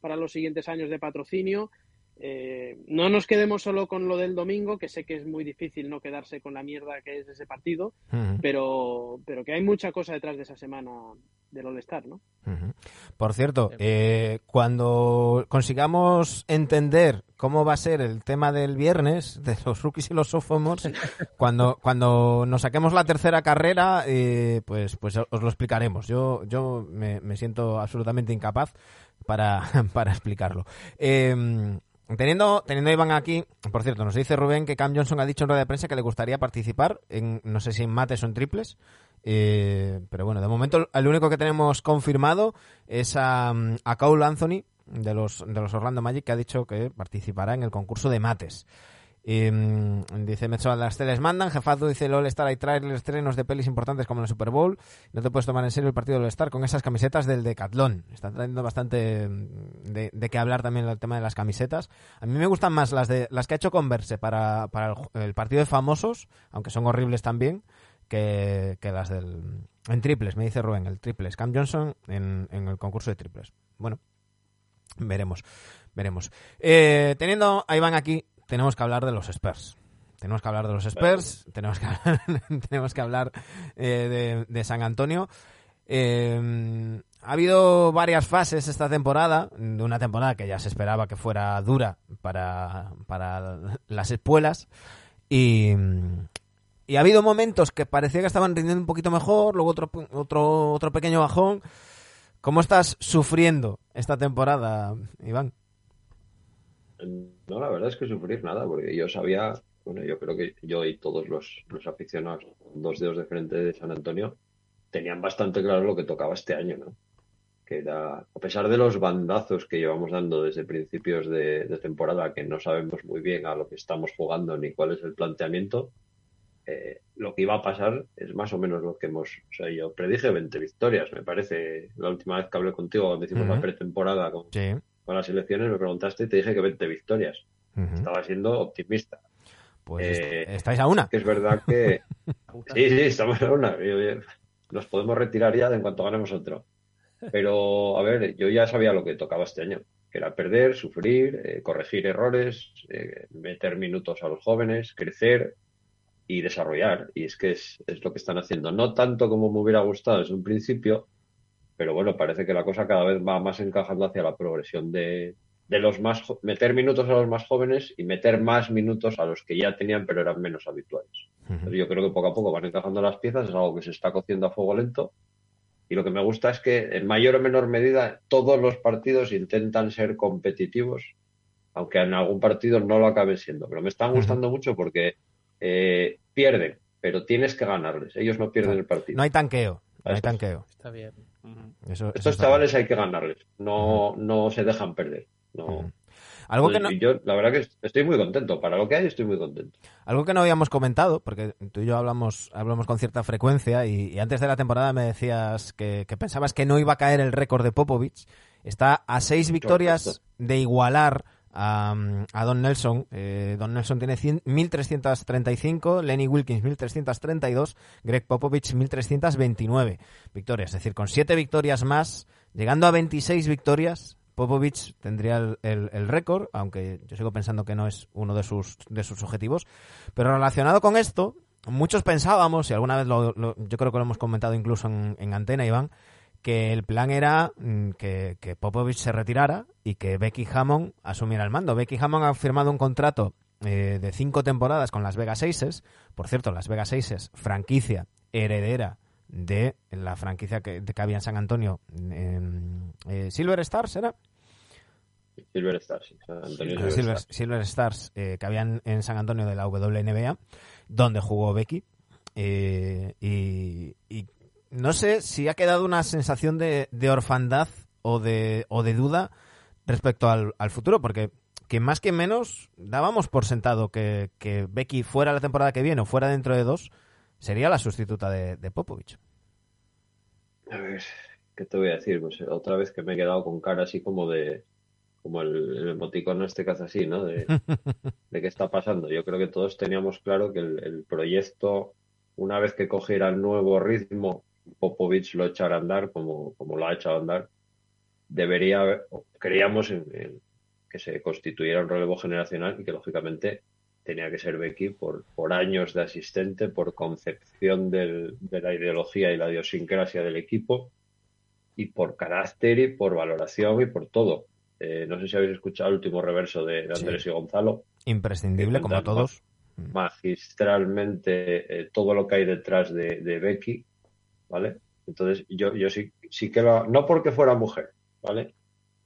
para los siguientes años de patrocinio. Eh, no nos quedemos solo con lo del domingo, que sé que es muy difícil no quedarse con la mierda que es ese partido, pero, pero que hay mucha cosa detrás de esa semana del All-Star, ¿no? Por cierto, eh, cuando consigamos entender cómo va a ser el tema del viernes de los rookies y los sophomores, cuando, cuando nos saquemos la tercera carrera, eh, pues, pues os lo explicaremos. Yo, yo me, me siento absolutamente incapaz para, para explicarlo. Eh, Teniendo, teniendo a Iván aquí, por cierto, nos dice Rubén que Cam Johnson ha dicho en rueda de prensa que le gustaría participar en, no sé si en mates o en triples, eh, pero bueno, de momento el único que tenemos confirmado es a, a Cole Anthony de los, de los Orlando Magic que ha dicho que participará en el concurso de mates. Eh, dice Metso, las teles mandan, jefazo dice el All-Star, hay trailers, estrenos de pelis importantes como el Super Bowl, no te puedes tomar en serio el partido del All-Star con esas camisetas del Decathlon. Está trayendo bastante mm, de, de qué hablar también el tema de las camisetas. A mí me gustan más las de las que ha hecho Converse para, para el partido de famosos, aunque son horribles también, que, que las del... En triples, me dice Rubén, el triples. Cam Johnson en, en el concurso de triples. Bueno, veremos, veremos. Eh, teniendo a Iván aquí, tenemos que hablar de los Spurs. Tenemos que hablar de los Spurs, tenemos que hablar, tenemos que hablar eh, de, de San Antonio. Eh, ha habido varias fases esta temporada, de una temporada que ya se esperaba que fuera dura para, para las espuelas. Y, y ha habido momentos que parecía que estaban rindiendo un poquito mejor, luego otro, otro, otro pequeño bajón. ¿Cómo estás sufriendo esta temporada, Iván? No, la verdad es que sufrir nada, porque yo sabía, bueno, yo creo que yo y todos los, los aficionados, con dos dedos de frente de San Antonio, tenían bastante claro lo que tocaba este año, ¿no? Que era, a pesar de los bandazos que llevamos dando desde principios de, de temporada, que no sabemos muy bien a lo que estamos jugando ni cuál es el planteamiento, eh, lo que iba a pasar es más o menos lo que hemos, o sea, yo predije 20 victorias, me parece, la última vez que hablé contigo cuando hicimos la pretemporada con, Sí. Con las elecciones, me preguntaste y te dije que 20 victorias. Estaba siendo optimista. Pues Eh, est- estáis a una. Que es verdad que. sí, sí, estamos en una. Nos podemos retirar ya en cuanto ganemos otro. Pero, a ver, yo ya sabía lo que tocaba este año, que era perder, sufrir, eh, corregir errores, eh, meter minutos a los jóvenes, crecer y desarrollar. Y es que es, es lo que están haciendo. No tanto como me hubiera gustado desde un principio, pero bueno, parece que la cosa cada vez va más encajando hacia la progresión de, de los más meter minutos a los más jóvenes y meter más minutos a los que ya tenían pero eran menos habituales. Pero yo creo que poco a poco van encajando las piezas, es algo que se está cociendo a fuego lento. Y lo que me gusta es que en mayor o menor medida todos los partidos intentan ser competitivos, aunque en algún partido no lo acaben siendo. Pero me están gustando mucho porque eh, pierden, pero tienes que ganarles. Ellos no pierden el partido. No hay tanqueo. No hay tanqueo. Está bien. Eso- Estos chavales hay que ganarles, no, no se dejan perder. No. Algo que no, Y yo, la verdad que estoy muy contento. Para lo que hay, estoy muy contento. Algo que no habíamos comentado, porque tú y yo hablamos, hablamos con cierta frecuencia y, y antes de la temporada me decías que, que pensabas que no iba a caer el récord de Popovich. Está a seis victorias de igualar a, Don Nelson. Eh, Don Nelson tiene 100 1.335, Lenny Wilkins 1.332, Greg Popovich 1.329 victorias. Es decir, con siete victorias más, llegando a 26 victorias, Popovich tendría el, el- el récord, aunque yo sigo pensando que no es uno de sus, de sus objetivos. Pero relacionado con esto, muchos pensábamos, y alguna vez lo- lo- yo creo que lo hemos comentado incluso en, en Antena, Iván, que el plan era mm, que, que Popovich se retirara y que Becky Hammond asumiera el mando. Becky Hammond ha firmado un contrato eh, de cinco temporadas con las Vegas Aces. Por cierto, las Vegas Aces, franquicia heredera de la franquicia que, que había en San Antonio. Eh, Silver Stars, ¿era? Silver Stars, Silver, Stars, que habían en San Antonio de la WNBA, donde jugó Becky. y, no sé si ha quedado una sensación de, orfandad o de, o de duda respecto al, futuro, porque que más que menos dábamos por sentado que, Becky fuera la temporada que viene o fuera dentro de dos, sería la sustituta de, de Popovich. A ver, ¿qué te voy a decir? Pues otra vez que me he quedado con cara así como de, como el, el emoticono este hace así, ¿no? De, de, qué está pasando. Yo creo que todos teníamos claro que el, el proyecto, una vez que cogiera el nuevo ritmo Popovich lo echara a andar como, como lo ha echado a andar, debería, creíamos en, que se constituyera un relevo generacional y que lógicamente tenía que ser Becky por, por años de asistente, por concepción del, de la ideología y la idiosincrasia del equipo y por carácter y por valoración y por todo. Eh, no sé si habéis escuchado el último reverso de, Andrés y Gonzalo. Imprescindible, como todos. Magistralmente eh, todo lo que hay detrás de, de Becky ¿vale? Entonces, yo, yo sí, sí que lo, no porque fuera mujer, ¿vale?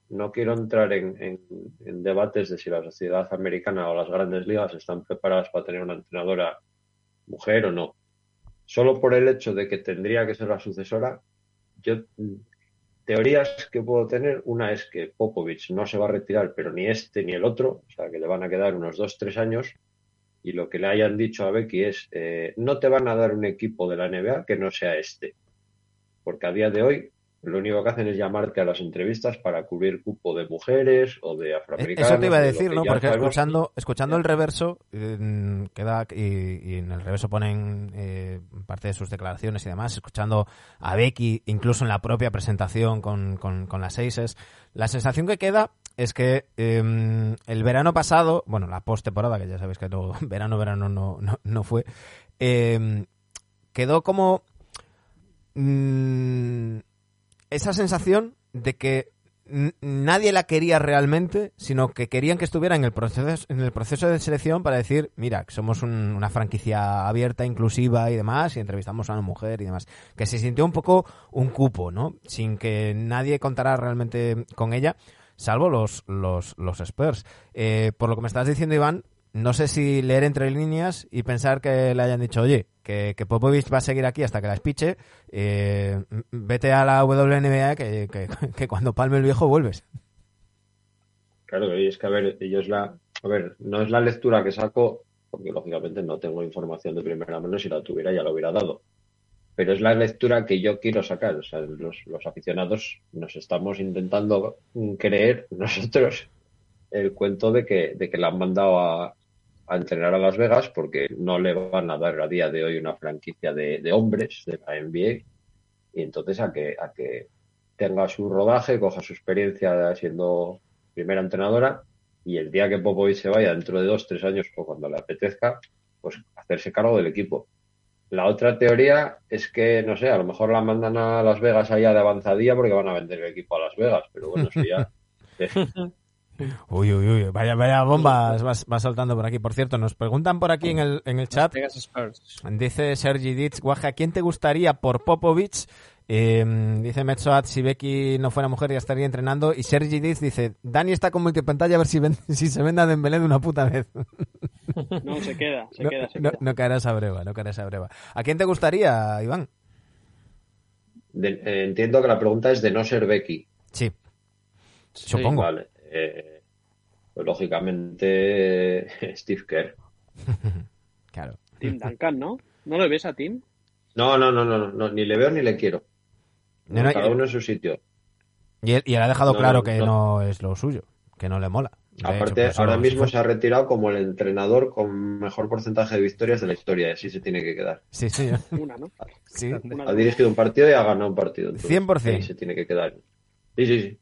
No quiero entrar en, en, debates de si la sociedad americana o las grandes ligas están preparadas para tener una entrenadora mujer o no. Solo por el hecho de que tendría que ser la sucesora, yo teorías que puedo tener, una es que Popovich no se va a retirar, pero ni este ni el otro, o sea que le van a quedar unos dos, tres años, y lo que le hayan dicho a Becky es, eh, no te van a dar un equipo de la NBA que no sea este. Porque a día de hoy lo único que hacen es llamarte a las entrevistas para cubrir cupo de mujeres o de afroamericanos. Eso te iba a decir, ¿no? Porque escuchando, escuchando el reverso, queda, y, en el reverso ponen eh, parte de sus declaraciones y demás, escuchando a Becky, incluso en la propia presentación con, con, con las Aces, la sensación que queda es que em, el verano pasado, bueno, la post-temporada, que ya sabéis que todo verano, verano no, no, fue, em, quedó como mm, esa sensación de que nadie la quería realmente, sino que querían que estuviera en el proceso, en el proceso de selección para decir, mira, somos una franquicia abierta, inclusiva y demás, y entrevistamos a una mujer y demás. Que se sintió un poco un cupo, ¿no? Sin que nadie contara realmente con ella salvo los, los, los Spurs. Eh, por lo que me estás diciendo, Iván, no sé si leer entre líneas y pensar que le hayan dicho, oye, que, que Popovich va a seguir aquí hasta que la espiche, eh, vete a la WNBA que, que, cuando palme el viejo vuelves. Claro, y es que, a ver, ellos la... A ver, no es la lectura que saco, porque lógicamente no tengo información de primera mano, si la tuviera ya lo hubiera dado pero es la lectura que yo quiero sacar. O sea, los, aficionados nos estamos intentando creer nosotros el cuento de que, la han mandado a, entrenar a Las Vegas porque no le van a dar a día de hoy una franquicia de, hombres de la NBA y entonces a que, a que tenga su rodaje, coja su experiencia siendo primera entrenadora y el día que Popovic se vaya dentro de dos, tres años o cuando le apetezca, pues hacerse cargo del equipo. La otra teoría es que, no sé, a lo mejor la mandan a Las Vegas allá de avanzadía porque van a vender el equipo a Las Vegas, pero bueno, eso ya. Uy, uy, uy, vaya, vaya bombas va, saltando por aquí. Por cierto, nos preguntan por aquí en el, en el chat. Dice Sergi Ditz, Guaja, ¿quién te gustaría por Popovich eh, dice Metsoat, si Becky no fuera mujer ya estaría entrenando. Y Sergi Diz dice, Dani está con multipantalla a ver si, si se venda Dembélé de una puta vez. No, se queda, se no, queda, se no, No caerá esa breva, no caerá esa breva. ¿A quién te gustaría, Iván? Eh, entiendo que la pregunta es de no ser Becky. Sí, supongo. Vale. Eh, pues lógicamente Steve Kerr. claro. Tim Duncan, ¿no? ¿No lo ves a Tim? No, no, no, no, no, ni le veo ni le quiero cada uno en su sitio. Y él, ha dejado claro que no. es lo suyo, que no le mola. Aparte, ahora mismo se ha retirado como el entrenador con mejor porcentaje de victorias de la historia, y así se tiene que quedar. Sí, sí. Una, ¿no? Sí. Ha dirigido un partido y ha ganado un partido. 100%. Y se tiene que quedar. Sí, sí, sí.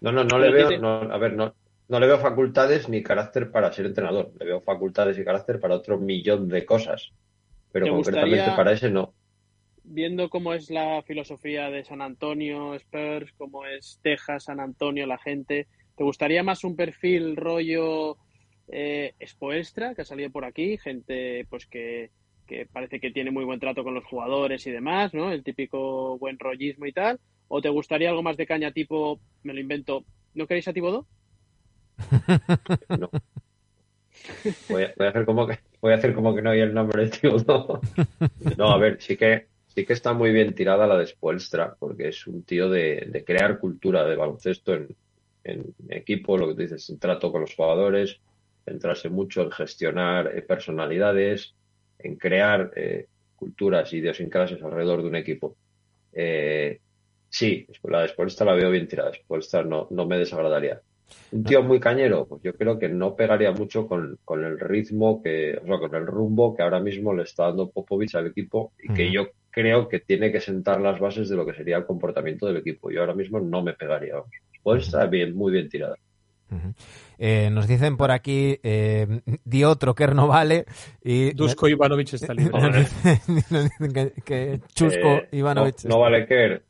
No, no, no le veo, a ver, no, no le veo facultades ni carácter para ser entrenador. Le veo facultades y carácter para otro millón de cosas. Pero concretamente para ese no viendo cómo es la filosofía de San Antonio, Spurs, cómo es Texas, San Antonio, la gente, ¿te gustaría más un perfil rollo eh, Spoelstra, que ha salido por aquí, gente pues que, que parece que tiene muy buen trato con los jugadores y demás, ¿no? El típico buen rollismo y tal. ¿O te gustaría algo más de caña tipo, me lo invento, ¿no queréis a Tibodó? No. Voy a, voy a hacer como que voy a hacer como que no hay el nombre de Tibodó. No, a ver, sí que sí que está muy bien tirada la de Spoelstra, porque es un tío de, de crear cultura de baloncesto en, en equipo, lo que tú dices, en trato con los jugadores, centrarse mucho en gestionar eh, personalidades, en crear eh, culturas, idiosincrasias alrededor de un equipo. Eh, sí, la de Spoelstra la veo bien tirada, Spoelstra no, no me desagradaría. Un tío muy cañero, pues yo creo que no pegaría mucho con, con el ritmo que, o sea, con el rumbo que ahora mismo le está dando Popovich al equipo y que yo creo que tiene que sentar las bases de lo que sería el comportamiento del equipo. Yo ahora mismo no me pegaría. Spoelstra bien, muy bien tirada. Eh, nos dicen por aquí, eh, di otro que no vale. Y Dusko Ivanovic está libre. nos dicen, que, que Chusco Eh, Ivanovic. No, no vale que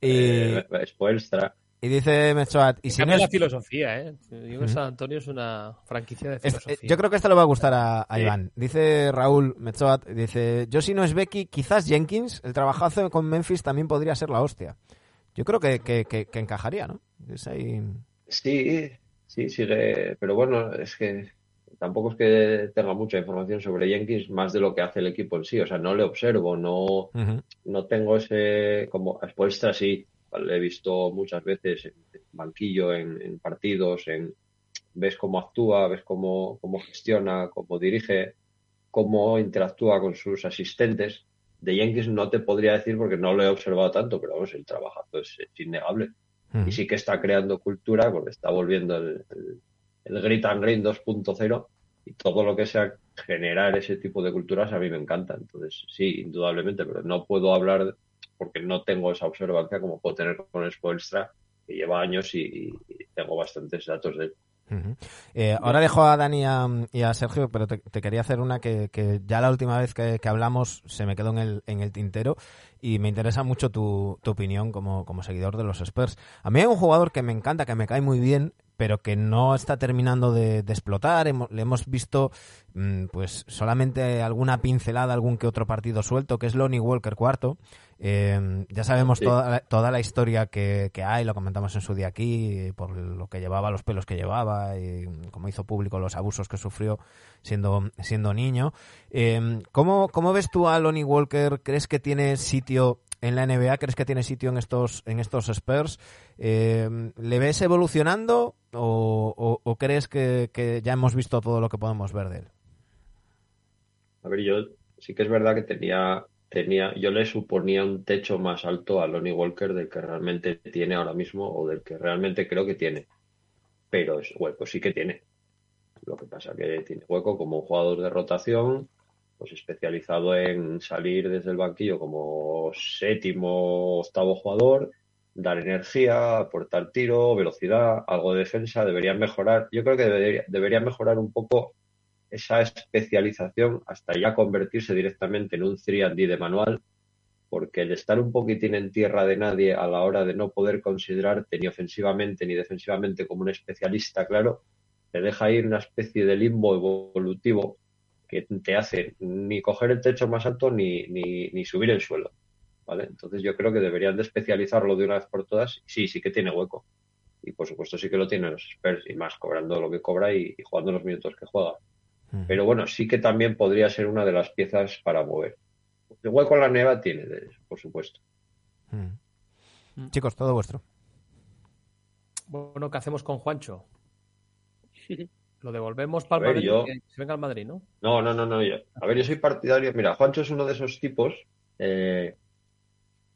y, eh, Spoelstra. Y dice Mechoat, y si no es la filosofía, ¿eh? Yo creo que. San Antonio es una franquicia de Es- filosofía. eh, yo creo que esto le va a gustar a, a Sí. Iván. Dice Raúl Mechoat, dice, yo si no es Becky, quizás Jenkins, el trabajazo con Memphis también podría ser la hostia. Yo creo que, que, que- que encajaría, ¿no? Es ahí... Sí, sí, sigue. Pero bueno, es que tampoco es que tenga mucha información sobre Jenkins más de lo que hace el equipo en sí. O sea, no le observo, no, no tengo ese. Como a Spoelstra sí, le he visto muchas veces en banquillo, en, en partidos, en ves cómo actúa, ves cómo, cómo gestiona, cómo dirige, cómo interactúa con sus asistentes. De Jenkins no te podría decir porque no lo he observado tanto, pero vamos, el trabajazo es, es innegable. Y sí que está creando cultura porque está volviendo el, el, el Grit and Green 2.0 y todo lo que sea generar ese tipo de culturas a mí me encanta. Entonces, sí, indudablemente, pero no puedo hablar porque no tengo esa observancia como puedo tener con el Spoelstra, que lleva años y, tengo bastantes datos de él. Eh, ahora dejo a Dani y a, Sergio, pero te, quería hacer una que, que ya la última vez que, que hablamos se me quedó en el, en el tintero y me interesa mucho tu, tu opinión como, como seguidor de los Spurs. A mí hay un jugador que me encanta, que me cae muy bien, pero que no está terminando de, de explotar. Hemos- le hemos visto pues solamente alguna pincelada, algún que otro partido suelto, que es Lonnie Walker cuarto. Eh, ya sabemos Sí. toda, la- toda la historia que, que hay, lo comentamos en su día aquí, por lo que llevaba, los pelos que llevaba y como hizo público los abusos que sufrió siendo, siendo niño. Eh, ¿cómo, ¿Cómo ves tú a Lonnie Walker? ¿Crees que tiene sitio en la NBA? ¿Crees que tiene sitio en estos, en estos Spurs? Eh, ¿Le ves evolucionando o, o- o crees que, que ya hemos visto todo lo que podemos ver de él? A ver, yo sí que es verdad que tenía, tenía, yo le suponía un techo más alto a Lonnie Walker del que realmente tiene ahora mismo o del que realmente creo que tiene. Pero es hueco sí que tiene. Lo que pasa que tiene hueco como un jugador de rotación, pues especializado en salir desde el banquillo como séptimo, octavo jugador, dar energía, aportar tiro, velocidad, algo de defensa, debería mejorar. Yo creo que debería, debería mejorar un poco esa especialización hasta ya convertirse directamente en un 3D de manual, porque el estar un poquitín en tierra de nadie a la hora de no poder considerarte ni ofensivamente ni defensivamente como un especialista, claro, te deja ir una especie de limbo evolutivo que te hace ni coger el techo más alto ni, ni, ni subir el suelo. ¿Vale? Entonces yo creo que deberían de especializarlo de una vez por todas. Sí, sí que tiene hueco. Y por supuesto sí que lo tienen los Spurs y más cobrando lo que cobra y, y jugando los minutos que juega. Pero bueno, sí que también podría ser una de las piezas para mover. El hueco en la neva tiene, de- por supuesto. Mm. Chicos, todo vuestro. Bueno, ¿qué hacemos con Juancho? Lo devolvemos para ver, Madrid yo- que se venga al Madrid, ¿no? No, no, no, no. yo- A ver, yo soy partidario. Mira, Juancho es uno de esos tipos eh,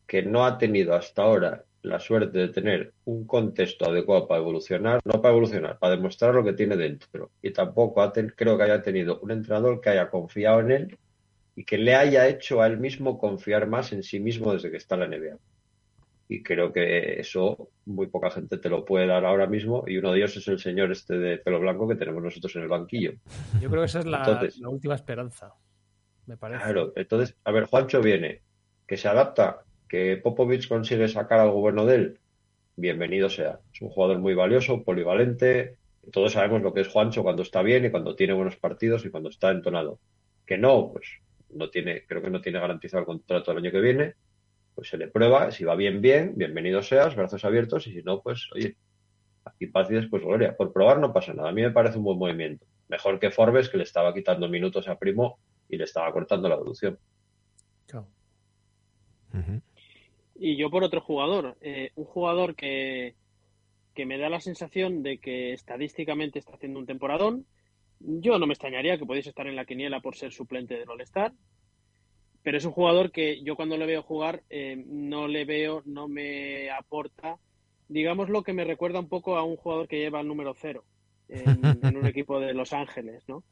que no ha tenido hasta ahora la suerte de tener un contexto adecuado para evolucionar, no para evolucionar, para demostrar lo que tiene dentro. Y tampoco ha ten- creo que haya tenido un entrenador que haya confiado en él y que le haya hecho a él mismo confiar más en sí mismo desde que está en la NBA. Y creo que eso muy poca gente te lo puede dar ahora mismo. Y uno de ellos es el señor este de pelo blanco que tenemos nosotros en el banquillo. Yo creo que esa es la, Entonces- la última esperanza, me parece. Claro, entonces, a ver, Juancho viene, que se adapta, que Popovich consigue sacar algo bueno de él, bienvenido sea. Es un jugador muy valioso, polivalente, Todos sabemos lo que es Juancho cuando está bien y cuando tiene buenos partidos y cuando está entonado. Que no, pues no tiene, creo que no tiene garantizado el contrato el año que viene, pues se le prueba, si va bien, bien, bienvenido seas, brazos abiertos, y si no, pues oye, aquí paz y después gloria. Por probar no pasa nada. A mí me parece un buen movimiento. Mejor que Forbes, que le estaba quitando minutos a Primo y le estaba cortando la evolución. Chao. Y yo por otro jugador, eh, un jugador que, que me da la sensación de que estadísticamente está haciendo un temporadón. Yo no me extrañaría que podéis estar en la quiniela por ser suplente del All-Star, pero es un jugador que yo cuando le veo jugar eh, no le veo, no me aporta, digamos lo que me recuerda un poco a un jugador que lleva el número cero en, un equipo de Los Ángeles, ¿no?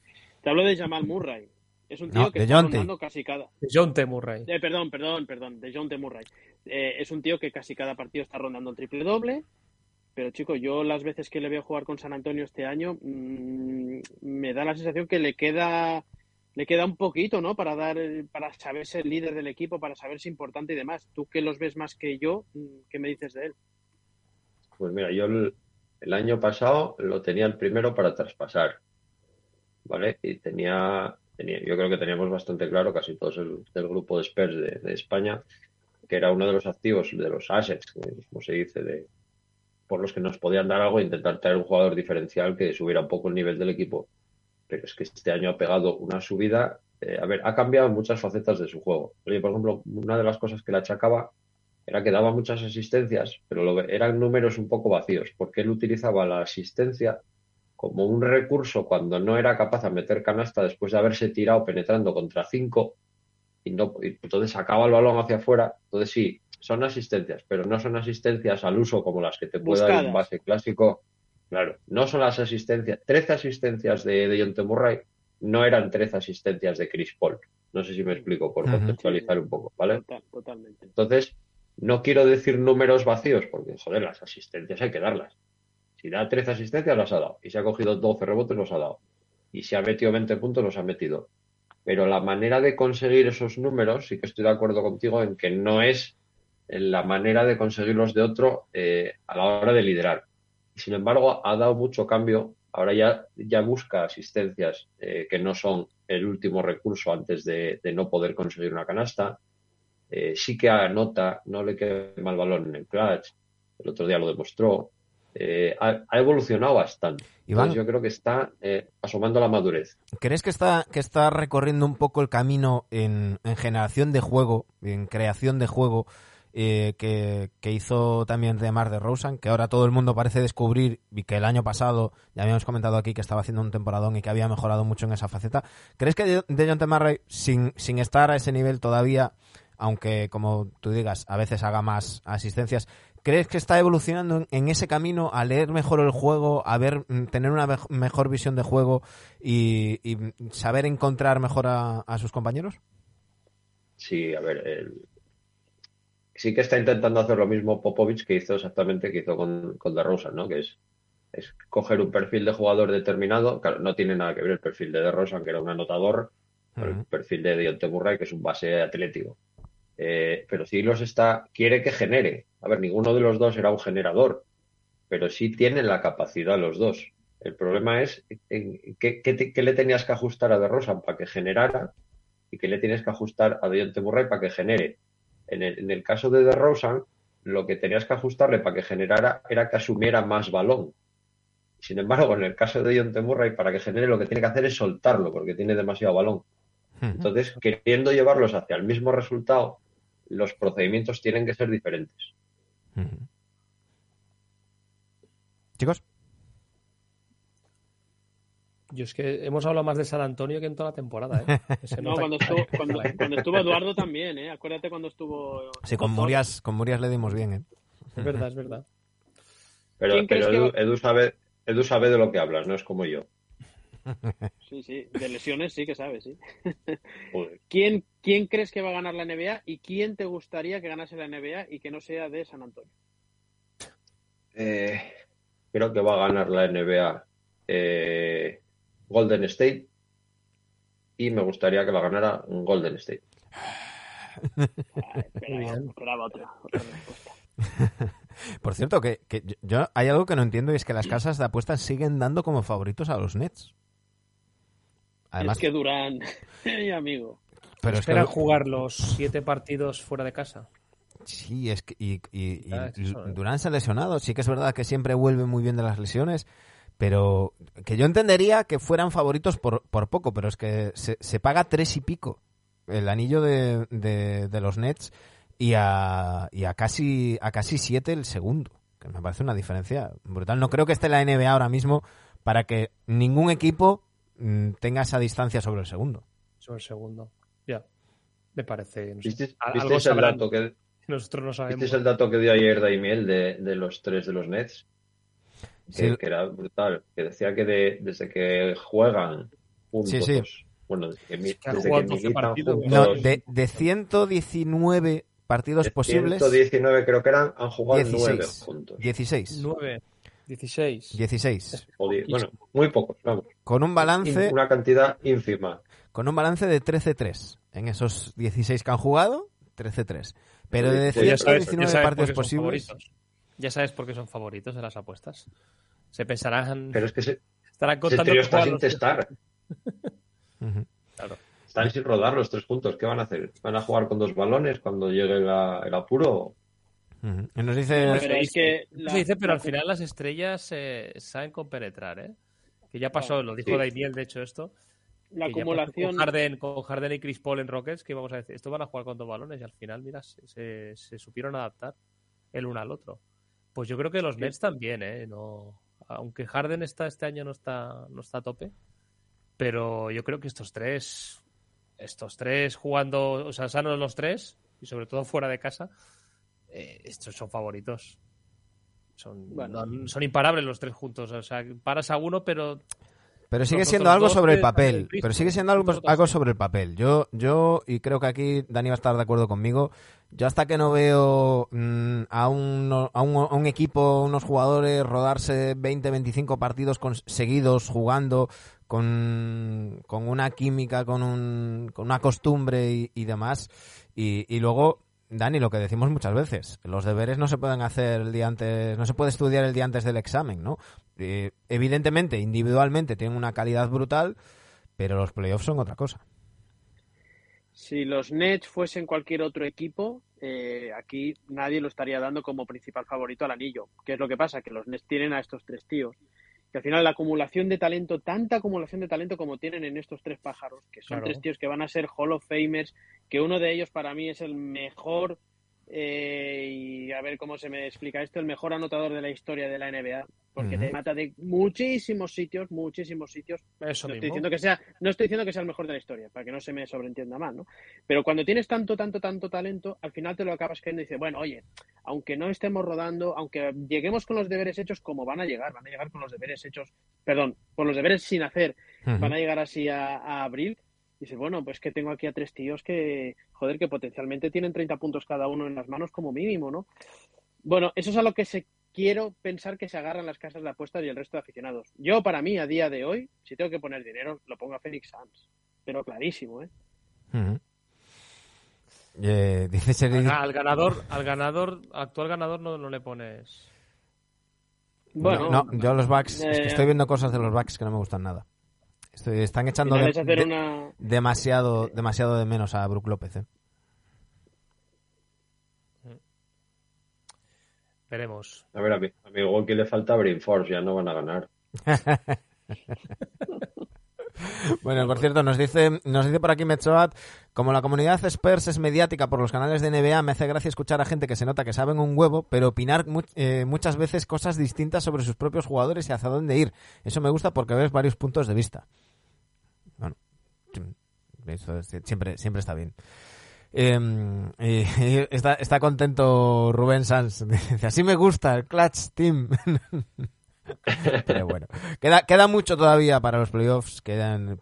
Te hablo de Jamal Murray. Es un tío No, que de está Jonte. rondando casi cada... De John T. Murray. Eh, perdón, perdón, perdón, de John T. Murray. Eh, es un tío que casi cada partido está rondando el triple doble. Pero chico, yo las veces que le veo jugar con San Antonio este año, mm, me da la sensación que le queda le queda un poquito, ¿no? Para dar, para saber ser líder del equipo, para saberse importante y demás. Tú que los ves más que yo, mm, ¿qué me dices de él? Pues mira, yo el, el año pasado lo tenía el primero para traspasar, ¿vale? Y tenía, tenía yo creo que teníamos bastante claro, casi todos el, del grupo de Spurs de, España, que era uno de los activos, de los assets, que- como se dice, de, por los que nos podían dar algo e intentar traer un jugador diferencial que subiera un poco el nivel del equipo. Pero es que este año ha pegado una subida. eh, a ver, ha cambiado muchas facetas de su juego. Oye, por ejemplo, una de las cosas que le achacaba era que daba muchas asistencias, pero lo- eran números un poco vacíos, porque él utilizaba la asistencia como un recurso cuando no era capaz de meter canasta después de haberse tirado penetrando contra cinco y no y entonces sacaba el balón hacia afuera. Entonces sí, son asistencias, pero no son asistencias al uso como las que te puede dar un base clásico. Claro, no son las asistencias. 13 asistencias de, de Jonte Murray no eran 13 asistencias de Chris Paul. No sé si me explico por contextualizar un poco, ¿vale? Total, totalmente. Entonces, no quiero decir números vacíos, porque, joder, las asistencias hay que darlas. Si da 13 asistencias, las ha dado. Y si ha cogido 12 rebotes, los ha dado. Y si ha metido 20 puntos, los ha metido. Pero la manera de conseguir esos números, sí que estoy de acuerdo contigo en que no es la manera de conseguirlos de otro eh, a la hora de liderar. Sin embargo, ha dado mucho cambio. Ahora ya, busca asistencias eh, que no son el último recurso antes de, de no poder conseguir una canasta. Eh, sí que anota, no le quema el balón en el clutch. El otro día lo demostró. Eh, ha, ha evolucionado bastante. Iván. Entonces yo creo que está eh, asomando la madurez. ¿Crees que está, que está recorriendo un poco el camino en, en generación de juego, en creación de juego, eh, que, que hizo también Demar de Rosen, que ahora todo el mundo parece descubrir y que el año pasado, ya habíamos comentado aquí que estaba haciendo un temporadón y que había mejorado mucho en esa faceta? ¿Crees que de Murray, sin, sin estar a ese nivel todavía, aunque como tú digas, a veces haga más asistencias, ¿crees que está evolucionando en, ese camino a leer mejor el juego, a ver, mm, tener una mej- mejor visión de juego y, y saber encontrar mejor a, a sus compañeros? Sí, a ver, el- sí que está intentando hacer lo mismo Popovich que hizo exactamente que hizo con, con DeRozan, ¿no? Que es, es coger un perfil de jugador determinado. Claro, no tiene nada que ver el perfil de DeRozan, que era un anotador, con el perfil de Deontay Murray, que es un base atlético. Eh, pero sí los está, quiere que genere. A ver, ninguno de los dos era un generador, pero sí tienen la capacidad los dos. El problema es qué, qué te- qué le tenías que ajustar a DeRozan para que generara y qué le tienes que ajustar a Deontay Murray para que genere. En el, en el caso de DeRozan, lo que tenías que ajustarle para que generara era que asumiera más balón. Sin embargo, en el caso de Deontay Murray, para que genere lo que tiene que hacer es soltarlo, porque tiene demasiado balón. Entonces, queriendo llevarlos hacia el mismo resultado, los procedimientos tienen que ser diferentes. Chicos, Yo es que hemos hablado más de San Antonio que en toda la temporada, ¿eh? No, cuando estuvo, cuando, cuando estuvo Eduardo también, ¿eh? Acuérdate cuando estuvo... sí, con Murias, con Murias le dimos bien, ¿eh? Es verdad, es verdad. Pero, ¿Quién crees pero Edu, sabe, Edu sabe de lo que hablas, no es como yo. Sí, sí, de lesiones sí que sabes, sí. Joder. ¿Quién, ¿Quién crees que va a ganar la NBA y quién te gustaría que ganase la NBA y que no sea de San Antonio? Eh, creo que va a ganar la NBA eh, Golden State y me gustaría que la ganara Golden State. Esperaba, otra, otra respuesta. Por cierto, que, que yo hay algo que no entiendo y es que las casas de apuestas siguen dando como favoritos a los Nets. Además, es que Durán, mi amigo. Pero esperan jugar los siete partidos fuera de casa. Sí, es que y, Durán se ha lesionado. Sí que es verdad que siempre vuelve muy bien de las lesiones, pero que yo entendería que fueran favoritos por, por poco, pero es que se, se paga tres y pico el anillo de, de, los Nets y a, y a casi a casi siete el segundo, que me parece una diferencia brutal. No creo que esté la NBA ahora mismo para que ningún equipo mm, tenga esa distancia sobre el segundo. Sobre el segundo, ya. Me parece. ¿Viste, el dato que nosotros no sabemos? ¿Viste el dato que dio ayer Daimiel de, de los tres de los Nets? Que, que, era brutal. Que decía que de, desde que juegan juntos sí, sí. Bueno, desde de, de 119 partidos posibles. 119 creo que eran, han jugado 9 juntos. 16. 9. 16. 16. bueno, muy pocos, vamos. Con un balance. Una cantidad ínfima. Con un balance de 13-3. En esos 16 que han jugado, 13-3. Pero de 119 pues partidos posibles. Ya sabes por qué son favoritos de las apuestas. Se pensarán. Pero es que se, estarán contando. Está sin testar. Claro. Están sin rodar los tres puntos. ¿Qué van a hacer? ¿Van a jugar con dos balones cuando llegue el apuro? Nos dice, pero, dice, pero al final las estrellas eh, saben compenetrar, ¿eh? Que ya pasó, lo dijo sí. Daimiel, de hecho, esto. La acumulación. Con Harden, con Harden y Chris Paul en Rockets, que vamos a decir, esto van a jugar con dos balones y al final, mira, se, se supieron adaptar el uno al otro. Pues yo creo que los Nets también, ¿eh? No, aunque Harden está este año no está, no está a tope, pero yo creo que estos tres, estos tres jugando, o sea, sanos los tres, y sobre todo fuera de casa, eh, estos son favoritos. Son, son imparables los tres juntos. O sea, paras a uno, pero pero sigue siendo algo sobre el papel. Pero sigue siendo algo, algo sobre el papel. Yo, yo, y creo que aquí Dani va a estar de acuerdo conmigo, yo hasta que no veo mm, a, un, a, un, a, un, equipo, unos jugadores rodarse 20, 25 partidos seguidos jugando con, con una química, con, un, con una costumbre y, y demás. Y, y, luego, Dani, lo que decimos muchas veces, los deberes no se pueden hacer el día antes, no se puede estudiar el día antes del examen, ¿no? Evidentemente, individualmente tienen una calidad brutal, pero los playoffs son otra cosa. Si los Nets fuesen cualquier otro equipo, eh, aquí nadie lo estaría dando como principal favorito al anillo. ¿Qué es lo que pasa? Que los Nets tienen a estos tres tíos que al final la acumulación de talento, tanta acumulación de talento como tienen en estos tres pájaros, que son tres tíos que van a ser Hall of Famers, que uno de ellos para mí es el mejor eh, y a ver cómo se me explica esto, el mejor anotador de la historia de la NBA, porque te mata de muchísimos sitios, muchísimos sitios. Eso no estoy diciendo que sea, no estoy diciendo que sea el mejor de la historia, para que no se me sobreentienda mal, ¿no? Pero cuando tienes tanto, tanto, tanto talento, al final te lo acabas creyendo y dices, bueno, oye, aunque no estemos rodando, aunque lleguemos con los deberes hechos, como van a llegar, van a llegar con los deberes hechos, perdón, con los deberes sin hacer, van a llegar así a, a abril dices, bueno, pues que tengo aquí a tres tíos que, joder, que potencialmente tienen 30 puntos cada uno en las manos como mínimo, ¿no? Bueno, eso es a lo que se quiero pensar que se agarran las casas de apuestas y el resto de aficionados. Yo, para mí, a día de hoy, si tengo que poner dinero, lo pongo a Phoenix Suns. Pero clarísimo, ¿eh? eh dice al ganador, al ganador, actual ganador no, no le pones. Bueno, no, yo a los Bucks, es que estoy viendo cosas de los Bucks que no me gustan nada. Estoy, están echando de, de, una... demasiado, demasiado de menos a Brook López. ¿eh? Veremos. A ver, a mi, a mi le falta Brain Force, ya no van a ganar. Bueno, por cierto, nos dice, nos dice por aquí Metzoat, como la comunidad Spurs es mediática por los canales de NBA, me hace gracia escuchar a gente que se nota que saben un huevo, pero opinar eh, muchas veces cosas distintas sobre sus propios jugadores y hacia dónde ir. Eso me gusta porque ves varios puntos de vista. Siempre, siempre está bien. Eh, está, está contento Rubén Sanz. Dice, así me gusta el Clutch Team. Pero bueno, queda, queda mucho todavía para los playoffs. Quedan,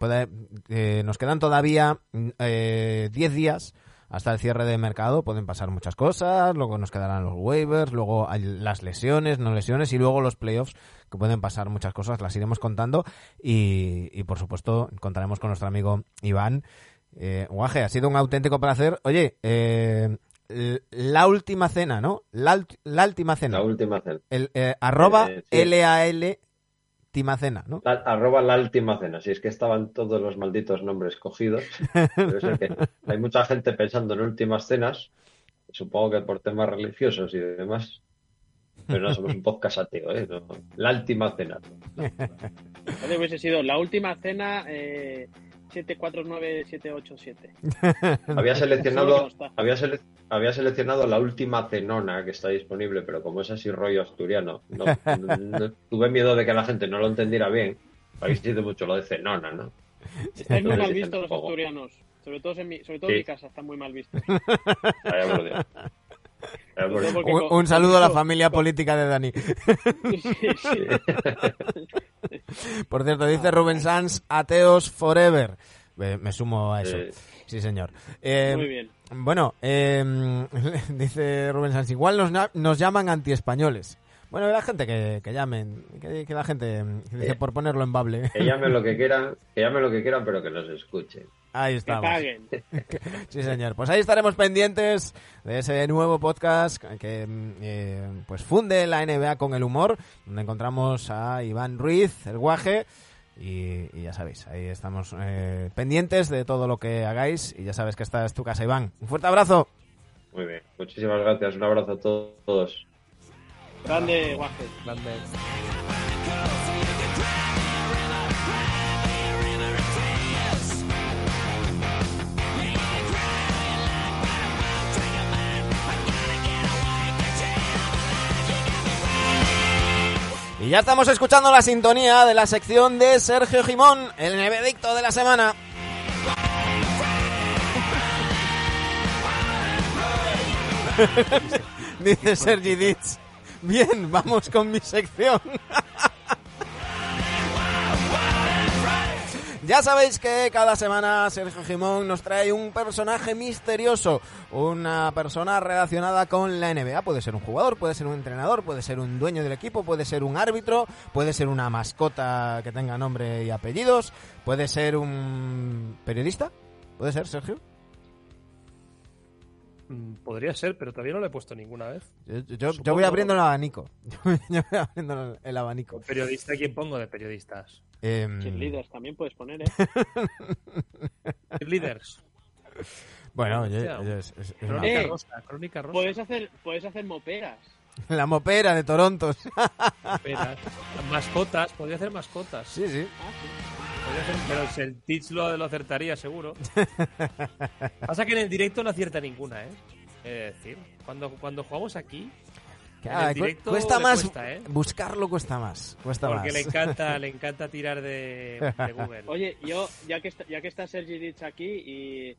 eh, nos quedan todavía 10 eh, días hasta el cierre de mercado. Pueden pasar muchas cosas. Luego nos quedarán los waivers, luego hay las lesiones, no lesiones y luego los playoffs que pueden pasar muchas cosas. Las iremos contando y, y por supuesto contaremos con nuestro amigo Iván. Eh, Guaje, ha sido un auténtico placer. Oye, eh, la última cena, ¿no? La, la última cena. La última cena. El, eh, arroba Eh, sí. L-A-L Timacena, ¿no? La- arroba la última cena. Si es que estaban todos los malditos nombres cogidos. Que hay mucha gente pensando en últimas cenas. Supongo que por temas religiosos y demás. Pero no somos un podcast ateo, ¿eh? No. La última cena. Hubiese sido la última cena eh, 749787. Había seleccionado, había, sele- había seleccionado la última cenona que está disponible, pero como es así rollo asturiano, no, no- no- tuve miedo de que la gente no lo entendiera bien. Habéis sido mucho lo de cenona, ¿no? Están muy mal vistos los asturianos. Sobre todo en mi, sobre todo en Sí. mi casa están muy mal vistos. Vaya por Dios. Un, un saludo a la familia política de Dani. Sí, sí. Por cierto, dice Rubén Sanz, ateos forever. Me, sumo a eso. Eh, Sí, señor. Eh, Muy bien. Bueno, eh, dice Rubén Sanz, igual nos, nos llaman antiespañoles. Bueno, la gente que, que llamen, que, que la gente, que dice Eh. por ponerlo en bable. que llamen lo que quieran, que llamen lo que quieran, pero que nos escuchen. Ahí Que estamos. paguen. Sí, señor. Pues ahí estaremos pendientes de ese nuevo podcast que eh, pues funde la NBA con el humor, donde encontramos a Iván Ruiz, el guaje, y, y ya sabéis, ahí estamos eh, pendientes de todo lo que hagáis, y ya sabes que esta es tu casa, Iván. Un fuerte abrazo. Muy bien. Muchísimas gracias. Un abrazo a todos. Grande, guaje. Grande. Y ya estamos escuchando la sintonía de la sección de Sergio Jimón, el nevedicto de la semana. Dice Sergi Ditz. Bien, vamos con mi sección. Ya sabéis que cada semana Sergio Jimón nos trae un personaje misterioso, una persona relacionada con la NBA. Puede ser un jugador, puede ser un entrenador, puede ser un dueño del equipo, puede ser un árbitro, puede ser una mascota que tenga nombre y apellidos, puede ser un periodista. ¿Puede ser, Sergio? Mm, Podría ser, pero todavía no lo he puesto ninguna vez. Yo, yo- voy abriendo el abanico. Yo voy abriendo el abanico. Periodista, ¿quién pongo de periodistas? Em, Cheerleaders también puedes poner, ¿eh? Líderes. bueno, oye, Hostia. oye, es- es- es una- Crónica Eh, rosa, crónica rosa. Puedes hacer, puedes hacer moperas. la mopera de Toronto. Espera. Mascotas, podría hacer mascotas. sí, sí. Ah, sí. Podría hacer- pero si el Teach lo, lo acertaría, seguro. Pasa que en el directo no acierta ninguna, ¿eh? Es decir, cuando, cuando jugamos aquí, Ah, directo cuesta más cuesta, ¿eh? buscarlo cuesta más cuesta porque más le encanta, le encanta tirar de, de Google. Oye, yo, ya que está, ya que está Sergi Ditch aquí y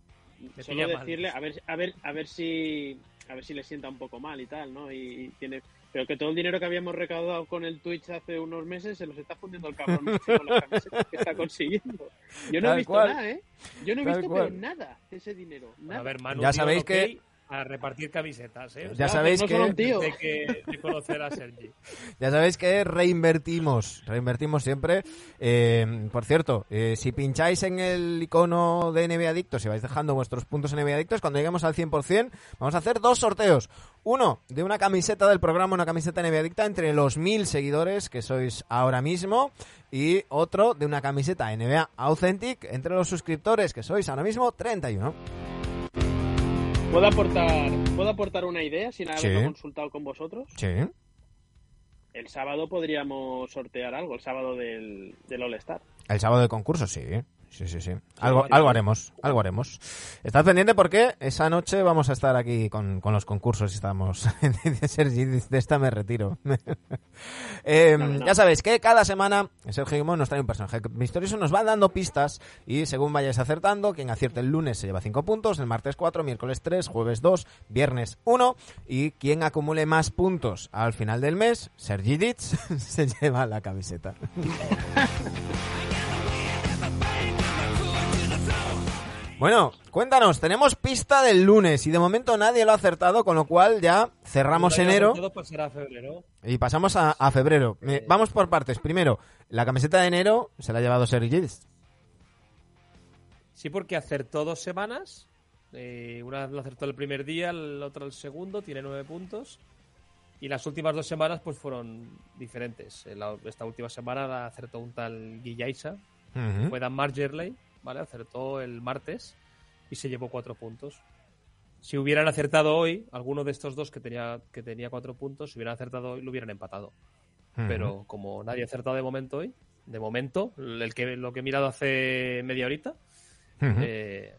Me solo mal. decirle, a ver, a ver, a ver si, a ver si le sienta un poco mal y tal, ¿no? Y, y tiene, pero que todo el dinero que habíamos recaudado con el Twitch hace unos meses se los está fundiendo el cabrón este con las camisetas que está consiguiendo. Yo no Tal he visto cual. nada, ¿eh? Yo no he Tal visto pero nada de ese dinero, nada. A ver, Manu, Ya sabéis que- A repartir camisetas, ¿eh? O ya sea, sabéis no que solo un tío. de, que, de conocer a Sergi. ya sabéis que reinvertimos reinvertimos siempre Eh, por cierto eh, si pincháis en el icono de NBA Adictos y vais dejando vuestros puntos en NBA Adictos cuando lleguemos al 100% vamos a hacer dos sorteos uno de una camiseta del programa una camiseta NBA Adicta entre los mil seguidores que sois ahora mismo y otro de una camiseta NBA Authentic entre los suscriptores que sois ahora mismo 31 ¿Puedo aportar, ¿Puedo aportar una idea sin haberlo Sí. consultado con vosotros? sí El sábado podríamos sortear algo, el sábado del, del All Star. El sábado de concurso, sí. Sí, sí, sí. Algo, algo haremos, algo haremos. Estad pendiente porque esa noche vamos a estar aquí con, con los concursos y estamos... Sergi, de esta me retiro. Eh, No, no. Ya sabéis que cada semana Sergio Guimón nos trae un personaje misterioso, nos va dando pistas y según vayáis acertando, quien acierte el lunes se lleva 5 puntos, el martes 4, miércoles 3, jueves 2, viernes 1 y quien acumule más puntos al final del mes, Sergi Ditz, se lleva la camiseta. Bueno, cuéntanos, tenemos pista del lunes y de momento nadie lo ha acertado, con lo cual ya cerramos enero sorteado, pasará a febrero. y pasamos a, a febrero. Eh, vamos por partes. Primero, la camiseta de enero se la ha llevado Sergi. Sí, porque acertó dos semanas Eh, una lo acertó el primer día, el otro el segundo, tiene nueve puntos. Y las últimas dos semanas pues fueron diferentes. En la- esta última semana la acertó un tal Guillaisa, Ujú. fue Dan Margerley, ¿vale? Acertó el martes y se llevó cuatro puntos. Si hubieran acertado hoy, alguno de estos dos que tenía, que tenía cuatro puntos, si hubieran acertado hoy, lo hubieran empatado. Pero como nadie ha acertado de momento hoy, de momento, el que, lo que he mirado hace media horita, eh,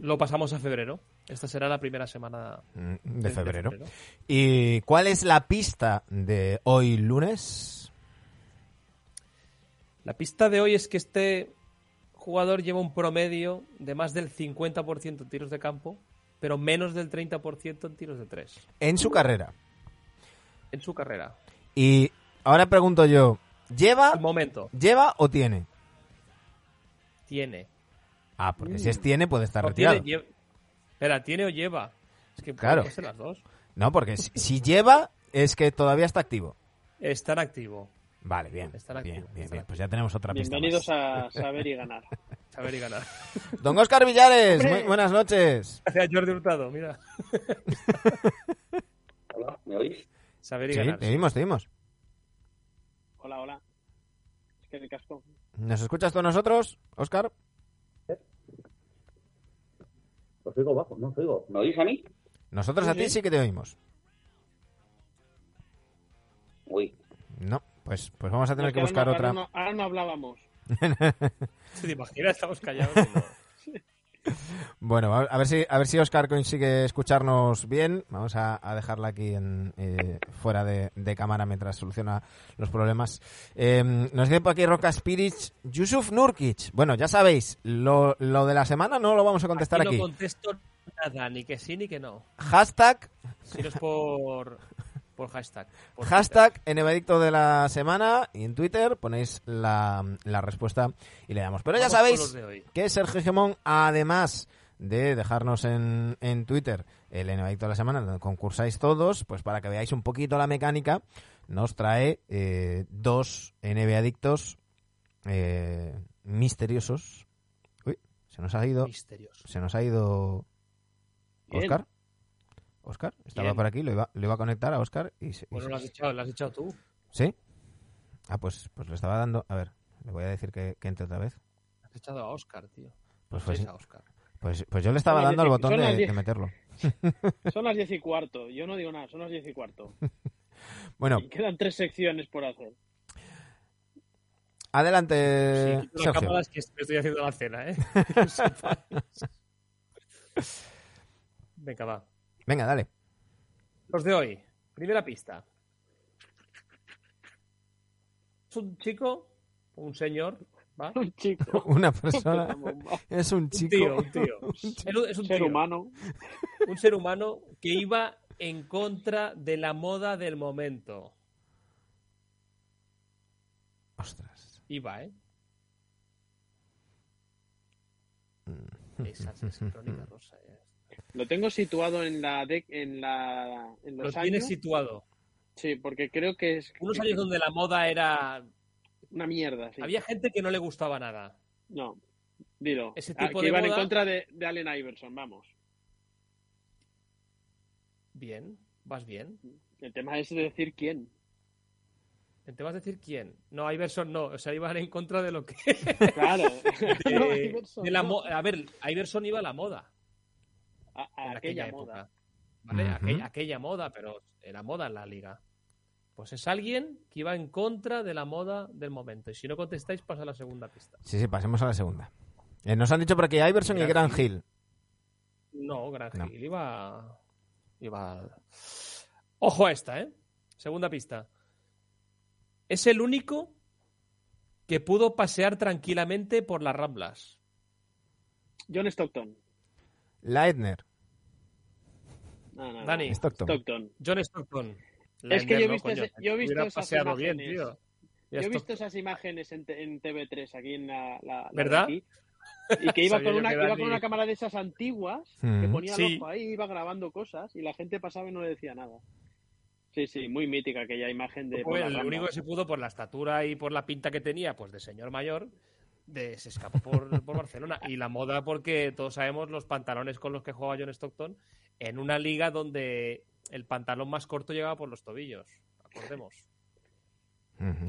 lo pasamos a febrero. Esta será la primera semana Mm, de febrero. ¿Y cuál es la pista de hoy lunes? La pista de hoy es que este jugador lleva un promedio de más del 50% en tiros de campo, pero menos del 30% en tiros de tres En su carrera. en su carrera. Y ahora pregunto yo, ¿lleva, momento, ¿lleva o tiene? tiene. Ah, porque si es tiene puede estar retirado. lle- Espera, ¿tiene o lleva? Es que Claro. pueden ser las dos. No, porque si, si lleva es que todavía está activo. Está en activo. Vale, bien. Bien, bien. Pues ya tenemos otra pista Bienvenidos a Saber y Ganar. Saber y ganar. Don Oscar Villares, muy buenas noches. Gracias, Jordi Hurtado, mira. Hola, ¿me oís? Saber y Sí, ganar. te vimos, te vimos. Hola, hola. Es que el casco. ¿Nos escuchas tú a nosotros, Oscar? Os oigo bajo, no os oigo. ¿Me oís a mí? Nosotros a ti sí que te oímos. Uy, No, pues, pues vamos a tener que buscar otra. Ahora no, ahora no hablábamos. ¿Te imaginas? Estamos callados. Bueno, a ver si a ver si Oscar consigue escucharnos bien. Vamos a, a dejarla aquí en, eh, fuera de, de cámara mientras soluciona los problemas. Eh, nos dice por aquí Roca Spirit, Yusuf Nurkic. Bueno, ya sabéis, lo, lo de la semana no lo vamos a contestar Aquí aquí. no contesto nada, ni que sí ni que no. Hashtag, Si no es por, por hashtag. por hashtag Enevadicto de la semana y en Twitter ponéis la, la respuesta y le damos. Pero ya sabéis que Sergio Gemón, además de dejarnos en, en Twitter el Enevadicto de la semana, donde concursáis todos, pues para que veáis un poquito la mecánica, nos trae eh, dos NBAdictos eh, misteriosos. Uy, se nos ha ido, Misterioso. se nos ha ido Bien. Oscar. Oscar, estaba por aquí, lo iba, lo iba a conectar a Oscar y, se- y Bueno, se- lo has echado, lo has echado tú. ¿Sí? Ah, pues, pues le estaba dando. A ver, le voy a decir que, que entre otra vez. Has echado a Oscar, tío. Pues, fue a Oscar. pues, pues yo le estaba las dando y- botón las de, meterlo. Son las diez y cuarto. Yo no digo nada, son las diez y cuarto. Bueno, Y quedan tres secciones por hacer. adelante, Sí, las Sergio. cámaras que estoy haciendo la cena, ¿eh? Venga, va. Venga, dale. Los de hoy. Primera pista. Es un chico, un señor, ¿va? Un chico. Una persona es un Un chico. tío, un tío. Es un- es un Ser tío. humano. Un ser humano que iba en contra de la moda del momento. Ostras. Iba, ¿eh? Mm. Esa es crónica rosa. ¿eh? Lo tengo situado en la dec- en la en Lo los tiene años. situado. Sí, porque creo que es Unos años donde la moda era... una mierda. sí. Había gente que no le gustaba nada. No, dilo. Ese Ah, tipo que de iban en contra de, de Allen Iverson, vamos. Bien, vas bien. El tema es decir quién. Te vas a decir quién. No, Iverson no. O sea, iban en contra de lo que... Claro. No, de, Iverson, de la no. mo- A ver, Iverson iba a la moda. A, a en aquella, aquella, moda. época. ¿Vale? Ujú. Aquella, aquella moda, pero era moda en la liga. Pues es alguien que iba en contra de la moda del momento. Y si no contestáis, pasa a la segunda pista. Sí, sí, pasemos a la segunda. Eh, nos han dicho por aquí Iverson y Gran Gran Hill. No, Gran No. Hill iba. iba. Ojo a esta, ¿eh? Segunda pista. Es el único que pudo pasear tranquilamente por las ramblas. John Stockton. Leitner. No, no, no. Dani. Stockton. Stockton. John Stockton. Es que yo he Leitner, no, visto coño. ese- yo he visto esas paseado bien, imágenes. tío. Yo he visto esas imágenes en, T- en TV3 aquí en la, la- la de ¿Verdad? aquí, y que iba con, una, que iba Dani- con una cámara de esas antiguas que Mm. ponía Sí. el ojo ahí, iba grabando cosas y la gente pasaba y no le decía nada. Sí, sí, muy mítica aquella imagen de. el Rambla. único que se pudo por la estatura y por la pinta que tenía, pues de señor mayor, de, se escapó por, por Barcelona. Y la moda porque todos sabemos los pantalones con los que juega John Stockton en una liga donde el pantalón más corto llegaba por los tobillos. Acordemos.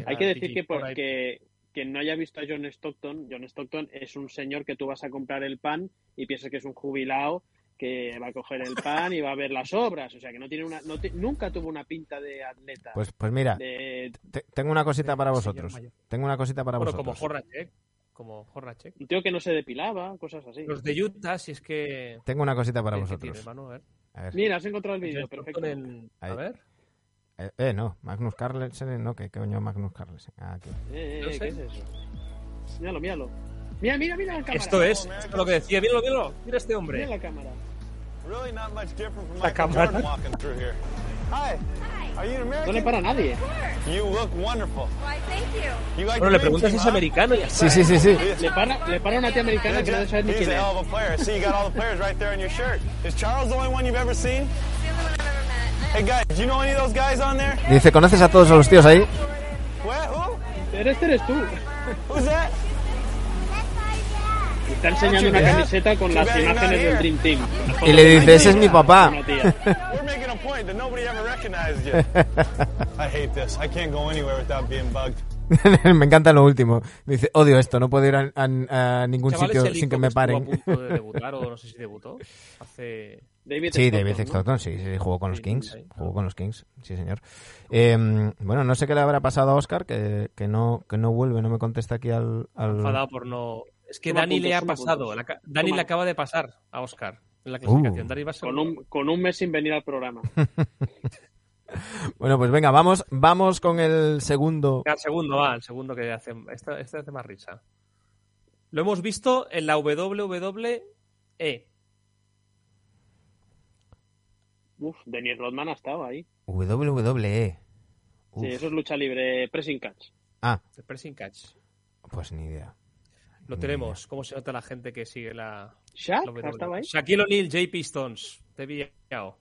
Hay que decir que, por por- ahí. que quien no haya visto a John Stockton, John Stockton es un señor que tú vas a comprar el pan y piensas que es un jubilado que va a coger el pan y va a ver las obras. O sea, que no tiene una, no nunca tuvo una pinta de atleta. Pues, pues mira, de tengo una cosita para vosotros. Tengo una cosita para Bueno, como vosotros. Hornacek. Como Hornacek. un tío que no se depilaba, cosas así. Los de Utah, si es que... Tengo una cosita para ¿qué- qué vosotros. tienes, Manu? A ver. A ver. Mira, has encontrado el vídeo, perfecto. en- A ver. Eh, eh, no, Magnus Carlsen, no, ¿qué coño Magnus Carlsen? Ah, aquí. Eh, eh, No eh, sé. ¿Qué es eso? Míralo, míralo. Mira, mira, mira la cámara. Esto es, esto es lo que decía. Míralo, míralo. Mira este Mira hombre. la cámara. Really not much different from La Michael cámara. Jordan walking through here. Hi. An No le para a nadie. You look wonderful. Why, thank you. You like Bueno, le preguntas si es americano y Sí, sí, sí, sí. Le para, le para una tía americana que no saber ni He's quién a es. hell of a player. See, you got all the players right there on your shirt. Is Charles the only one you've ever seen? It's the only one I've ever met. Hey guys, do you know any of those guys on there? Dice, ¿conoces a todos los tíos ahí? Este eres tú. Who's that? Y Está enseñando una camiseta con las imágenes del Dream Team. Y le dice, ese es mi papá. Una tía. We're making a point that nobody ever recognized you. I hate this. I can't go anywhere without being bugged. me encanta lo último. Dice, odio esto, no puedo ir a, a- a ningún sitio sin que me paren. a punto de debutar, o no sé si debutó. Hace... David Sí, Stockton, David sí, sí, jugó con los Kings. Jugó con los Kings, sí, señor. Eh, bueno, no sé qué le habrá pasado a Oscar, que, que no, que no vuelve, no me contesta aquí al... al- enfadado por no. Es que Dani puntos, le ha pasado. la Dani le acaba de pasar a Oscar la clasificación. Uh. Dani va Con un, con un mes sin venir al programa. Bueno, pues venga, vamos, vamos con el segundo. El segundo va, el segundo que hace. Este, este hace más risa. Lo hemos visto en la WWE. Uf, Denis Rodman ha estado ahí. WWE. Uf. Sí, eso es lucha libre, pressing catch. Ah, El pressing catch. pues ni idea. Lo Ni tenemos. ¿Cómo se nota la gente que sigue la. ¿Shaq estado ahí? Shaquille O'Neal, J.P. Stones. Te he pillado.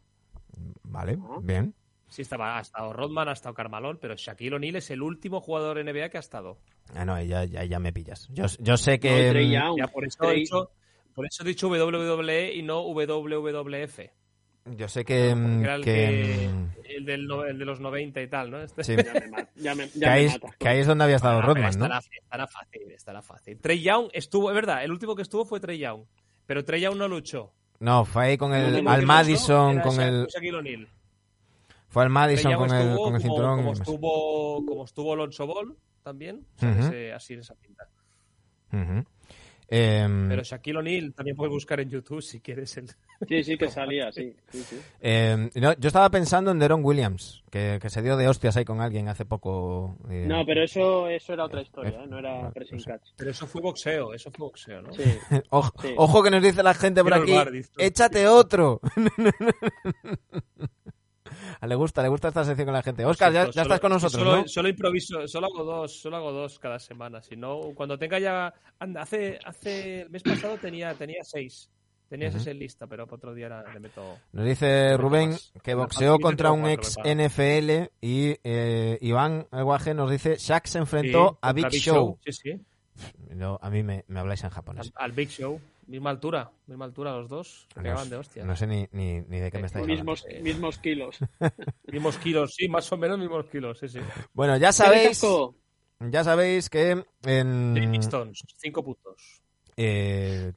Vale, Ah. bien. Sí, estaba, ha estado Rodman, ha estado Carmalón, pero Shaquille O'Neal es el último jugador NBA que ha estado. Ah, no, ya, ya, ya me pillas. Yo, yo sé No, que... Trey mm, Young. Ya por eso, he dicho, por eso he dicho WWE y no WWF. yo sé que... Porque mm, era el, que, que- mm, el, del no- el de los 90 y tal, ¿no? Este- sí, Ya me, ya me, que, ya ahí, que ahí es donde había estado Ah, Rodman, ¿no? estará, estará fácil, estará fácil. Trey Young estuvo, es verdad, el último que estuvo fue Trey Young. Pero Trey Young no luchó. No, fue ahí con el... no, al Madison, con el... Shaquille. Fue al Madison con el, estuvo con el como- cinturón. Como, demás. estuvo, como estuvo Alonso Ball también. o sea, ese- así en esa pinta. Ujú. Em, Pero Shaquille O'Neal también puedes buscar en YouTube si quieres el. Sí, sí, que salía, sí. sí, sí. em, no, yo estaba pensando en Deron Williams, que, que se dio de hostias ahí con alguien hace poco. eh, No, pero eso, eso era otra historia, ¿eh? no no era pressing sé. catch. Pero eso fue boxeo, eso fue boxeo, ¿no? Sí. Ojo, Sí. ojo que nos dice la gente por Quiero aquí, bar, échate otro. Le gusta, le gusta esta sección con la gente. Oscar, ya, Solo- estás con nosotros, solo, ¿no? Solo improviso, solo hago dos, solo hago dos cada semana. Si no, cuando tenga ya, anda, hace, hace el mes pasado tenía, tenía seis, tenía Ujú. seis en lista, pero para otro día era- le meto. Nos dice Rubén más. que la boxeó contra un ex. NFL y eh, Iván Aguaje nos dice Shaq se enfrentó Sí, a Big Show. Sí, sí. No, a mí me, me habláis en japonés. Al, al Big Show, misma altura, misma altura los dos, se No, pegaban de hostia. no sé ni, ni, ni de qué me estáis hablando. Mismos, mismos kilos. Mismos kilos, sí, más o menos mismos kilos, sí, sí. Bueno, ya ¿Qué sabéis, ya sabéis que en Stones, cinco puntos. eh,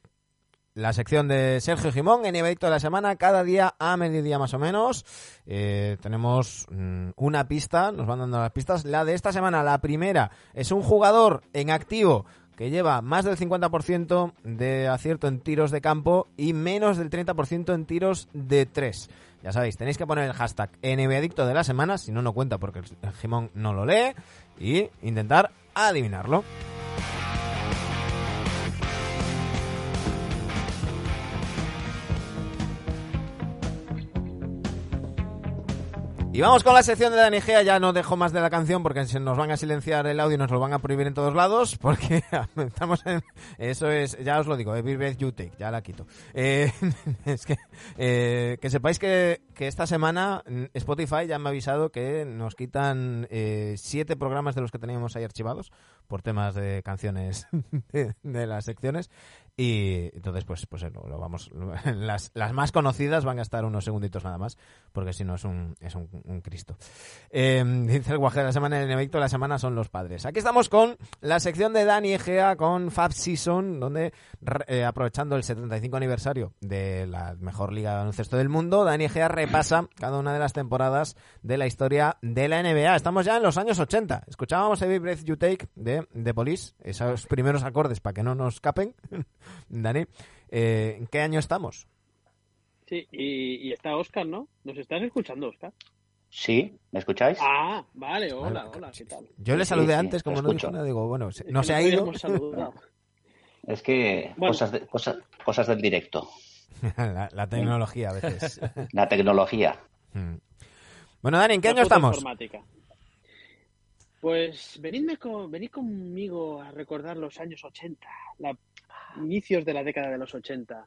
la sección de Sergio Jimón, en Ibeito de la semana, cada día a mediodía más o menos. Eh, tenemos mm, una pista, nos van dando las pistas. La de esta semana, la primera, es un jugador en activo que lleva más del 50% de acierto en tiros de campo y menos del 30% en tiros de 3. Ya sabéis, tenéis que poner el hashtag NBAdicto de la semana, si no, no cuenta porque el Jimón no lo lee, y intentar adivinarlo. Y vamos con la sección de Dani Gea, ya no dejo más de la canción porque nos van a silenciar el audio y nos lo van a prohibir en todos lados, porque estamos en... Eso es, ya os lo digo, Every Breath You Take, ya la quito. Eh, es que, eh, que sepáis que, que esta semana Spotify ya me ha avisado que nos quitan eh, siete programas de los que teníamos ahí archivados por temas de canciones de las secciones y entonces pues pues lo, vamos las, las más conocidas van a estar unos segunditos nada más porque si no es un es un, Cristo. Eh, dice el guaje la semana en efecto la semana son los padres aquí estamos con la sección de Dani Egea con Fab Season donde eh, aprovechando el 75 aniversario de la mejor liga de baloncesto del mundo Dani Egea repasa cada una de las temporadas de la historia de la NBA estamos ya en los años 80 escuchábamos Every Breath You Take de The Police esos primeros acordes para que no nos escapen Dani, eh, ¿en qué año estamos? Sí, y, y está Oscar, ¿no? ¿Nos estás escuchando, Oscar? Sí, ¿me escucháis? Ah, vale, hola, Vale. hola, ¿qué tal? Yo le saludé sí, antes, te como no dijo escucho. nada, digo, bueno, se- no se ha ido. Es que Bueno. cosas, de- cosas, cosas del directo, la, la tecnología a veces. la tecnología. Mm. bueno, Dani, ¿en qué La año estamos? fotoinformática. Pues venidme con, venid conmigo a recordar los años 80, la, inicios de la década de los 80.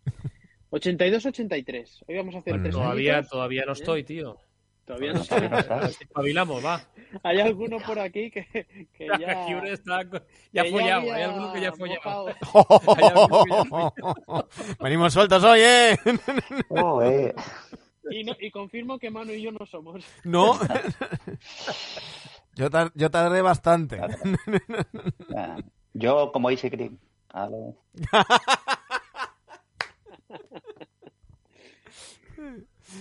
82-83. Hoy vamos a hacer Bueno, tres Todavía, añitos. todavía no estoy, tío. Todavía no estás. Espabilamos, va. Hay alguno por aquí que, que ya, está ya que follado. Hay alguno que ya ha follado. Venimos sueltos hoy, ¿eh? Oh, eh. Y, no- y confirmo que Manu y yo no somos. No. yo, tar- yo tardé bastante. Yo como Easy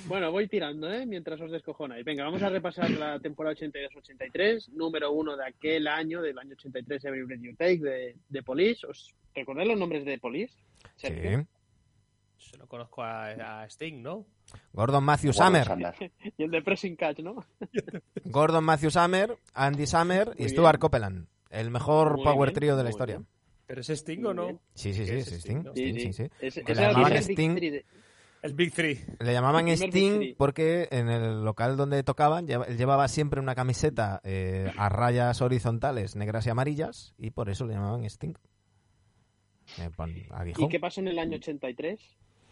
Bueno, voy tirando, ¿eh? Mientras os descojonáis. Venga, vamos a repasar la temporada 82-83, número uno de aquel año, del año 83, Every Breath You Take, de, de Police. ¿Os recordáis los nombres de Police? Sergio? Sí. Se lo conozco a, a Sting, ¿no? Gordon Matthew Gordon Summer. Y el de Pressing Catch, ¿no? Gordon Matthew Summer, Andy Summer y Stuart. Copeland. El mejor Muy power bien, trío de la historia. bien. ¿Pero es Sting o no? Sí, sí, sí, Es Sting, sí, sí. Le llamaban Big Sting. El Big Three. Le llamaban Sting porque en el local donde tocaban llevaba siempre una camiseta eh, a rayas horizontales negras y amarillas y por eso le llamaban Sting. Eh. ¿Y qué pasó en el año 83?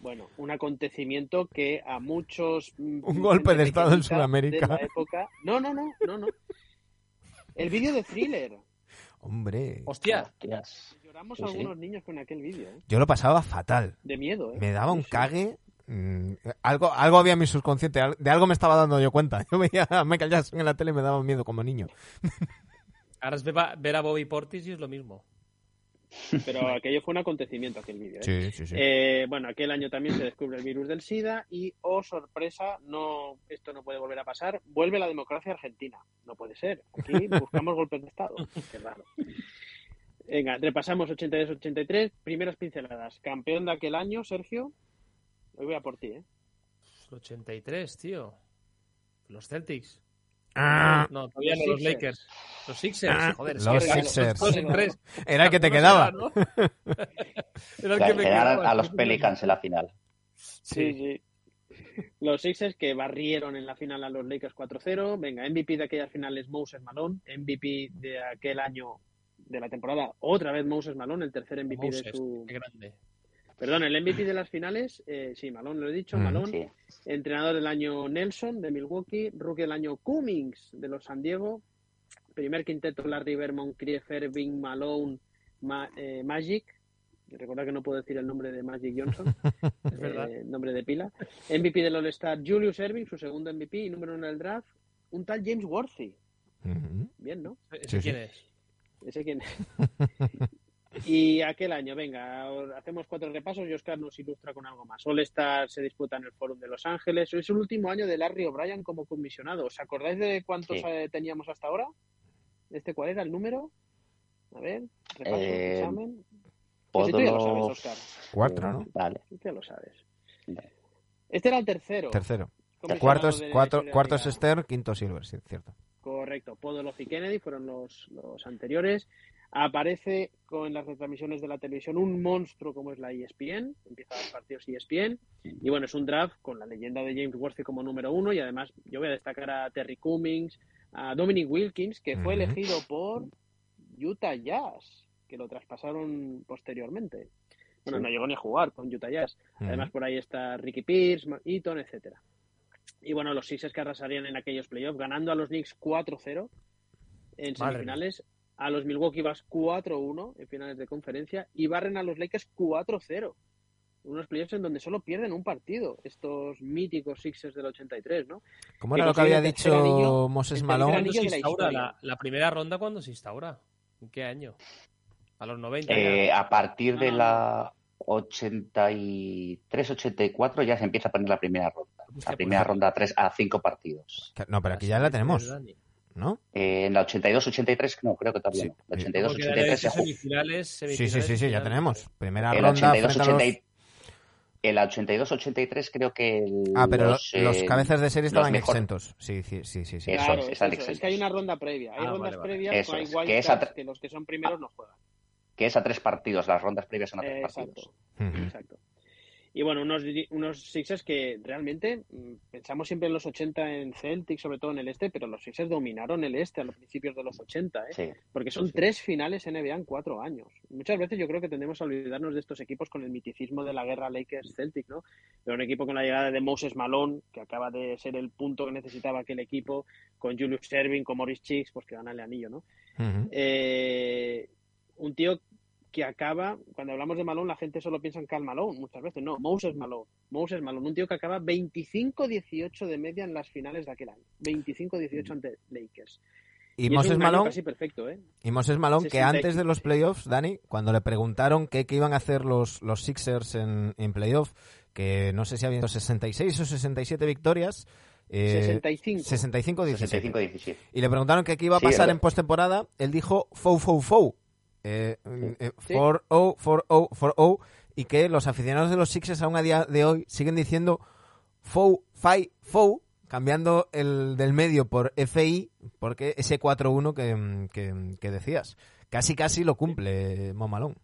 Bueno, un acontecimiento que a muchos... mm, Un golpe de estado en Sudamérica. De la época... No, no, no, no, no. El vídeo de Thriller. Hombre, Hostia. Hostias. Lloramos Sí, sí. algunos niños con aquel vídeo, ¿eh? yo lo pasaba fatal. De miedo, ¿eh? Me daba un Sí, cague. mm, algo, algo había en mi subconsciente, de algo me estaba dando yo cuenta. Yo veía a Michael Jackson en la tele y me daba miedo como niño. Ahora es ver a- ver a Bobby Portis y es lo mismo. Pero aquello fue un acontecimiento, aquel vídeo, ¿eh? Sí, sí, sí. Eh, bueno, aquel año también se descubre el virus del SIDA y, oh sorpresa, no, esto no puede volver a pasar, vuelve la democracia argentina. No puede ser. Aquí buscamos golpes de Estado. Qué raro. Venga, repasamos 82-83, primeras pinceladas. Campeón de aquel año, Sergio. Hoy voy a por ti, ¿eh? El 83, tío. Los Celtics. Ah, No, todavía Los no, los. Lakers. Los Sixers, Ah, joder. es los que Sixers. tres. era el que te quedaba. Era el Que me quedaba. a los Pelicans en la final. Sí, sí. Los Sixers que barrieron en la final a los Lakers 4-0. Venga, MVP de aquellas finales Moses Malone. MVP de aquel año de la temporada. Otra vez Moses Malone, el tercer MVP Moses, de su. qué grande. Perdón, el MVP de las finales. eh, sí, Malone lo he dicho. Mm, Malone. Sí. Entrenador del año Nelson de Milwaukee. Rookie del año Cummings de los San Diego. Primer quinteto Larry Vermont, Krieger, Bing Malone, Ma- eh, Magic. Recordad que no puedo decir el nombre de Magic Johnson. Es verdad. Eh, nombre de pila. MVP del All-Star Julius Erving, su segundo MVP y número uno del draft. Un tal James Worthy. Ujú. Bien, ¿no? ¿Ese Sí, quién sí. es? Ese quién es. y aquel año, venga, hacemos cuatro repasos y Oscar nos ilustra con algo más. All-Star se disputa en el Fórum de Los Ángeles. Es el último año de Larry O'Brien como comisionado. ¿Os acordáis de cuántos Sí. eh, teníamos hasta ahora? ¿Este cuál era el número? A ver, repaso, Eh, examen. Que si tú ya lo sabes, Oscar. Cuatro, ¿no? Vale. Tú ya lo sabes. Vale. Este era el tercero. Tercero. Cuarto la cuarto, es Esther, quinto Silver, sí, cierto. Correcto. Podolov y Kennedy fueron los, los anteriores. Aparece con las retransmisiones de la televisión un monstruo como es la ESPN, empieza a dar partidos ESPN, y bueno, es un draft con la leyenda de James Worthy como número uno, y además yo voy a destacar a Terry Cummings, a Dominic Wilkins, que fue elegido por Utah Jazz, que lo traspasaron posteriormente. Bueno, Sí. no llegó ni a jugar con Utah Jazz. Además, por ahí está Ricky Pierce, Eaton, etcétera. Y bueno, los Sixers que arrasarían en aquellos playoffs, ganando a los Knicks 4-0 en Madre semifinales, a los Milwaukee Bucks 4-1 en finales de conferencia y barren a los Lakers 4-0. Unos playoffs en donde solo pierden un partido, estos míticos Sixers del 83, ¿no? ¿Cómo que era lo que había anillo- dicho Moses Malone? ¿Cuándo anillo se la instaura la, la primera ronda? ¿Cuándo se instaura? ¿En qué año? A los 90. Eh, a partir de No, no, la 83-84 ya se empieza a poner la primera ronda. La primera pues- ronda a, tres, a cinco partidos. Que- No, pero aquí ya la tenemos. ¿no? Eh, en la 82-83 no, creo que todavía Sí. no. La 82-83 Porque ahora se semifinales, Sí, sí, sí, sí, ya tenemos. Primera El ronda frente a 82-80 los... y- el 82-83 creo que el- Ah, pero los, los, eh, cabezas de serie estaban mejor- exentos. Sí, sí, sí, sí. sí. Eso claro, es, es, están eso, es que exentos. hay una ronda previa. Hay Ah, rondas vale, vale. previas, Eso hay es, wild que que los que son primeros no juegan. que es a tres partidos, las rondas previas son a tres Eh, partidos. exacto. Y bueno, unos, unos Sixers que realmente mm, pensamos siempre en los 80 en Celtic, sobre todo en el este, pero los Sixers dominaron el este a los principios de los 80, ¿eh? Sí. porque son sí. tres finales NBA en cuatro años. Muchas veces yo creo que tendemos a olvidarnos de estos equipos con el miticismo de la guerra Lakers-Celtic, ¿no? Pero un equipo con la llegada de Moses Malone, que acaba de ser el punto que necesitaba aquel equipo, con Julius Erving, con Morris Chicks, pues que gana el anillo, ¿no? Eh, un tío que acaba, cuando hablamos de Malone, la gente solo piensa en Cal Malone muchas veces. No, Moses Malone. Moses Malone, un tío que acaba 25-18 de media en las finales de aquel año. 25-18 ante Lakers. Y, es Moses Malone, casi perfecto, ¿eh? y Moses Malone, que 60 antes de los playoffs, Dani, cuando le preguntaron qué, qué iban a hacer los, los Sixers en, en playoff, que no sé si habían 66 o 67 victorias, eh, 65. 65 17. 65-17. Y le preguntaron que qué iba a pasar en postemporada. Él dijo fou, fou, fou. Eh, eh, Sí. 4-0, 4-0, 4-0. Y que los aficionados de los Sixers aún a día de hoy siguen diciendo fou, fi, fou, cambiando el del medio por FI, porque ese 4-1 que, que, que decías. Casi, casi lo cumple Mo Malone.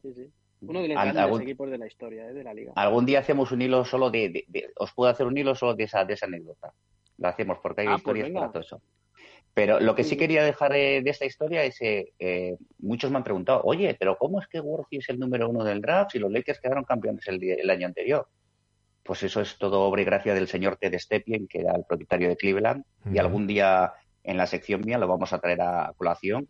Sí, sí. Uno de los grandes algún- equipos de la historia, ¿eh? de la liga. Algún día hacemos un hilo solo de, de- de- Os puedo hacer un hilo solo de esa, de esa anécdota. Lo hacemos porque hay Ah, pues historias venga. para todo eso. Pero lo que sí quería dejar eh, de esta historia es eh, eh, muchos me han preguntado, oye, pero ¿cómo es que Worthy es el número uno del draft si los Lakers quedaron campeones el, día- el año anterior? Pues eso es todo obra y gracia del señor Ted Stepien, que era el propietario de Cleveland, y algún día en la sección mía lo vamos a traer a colación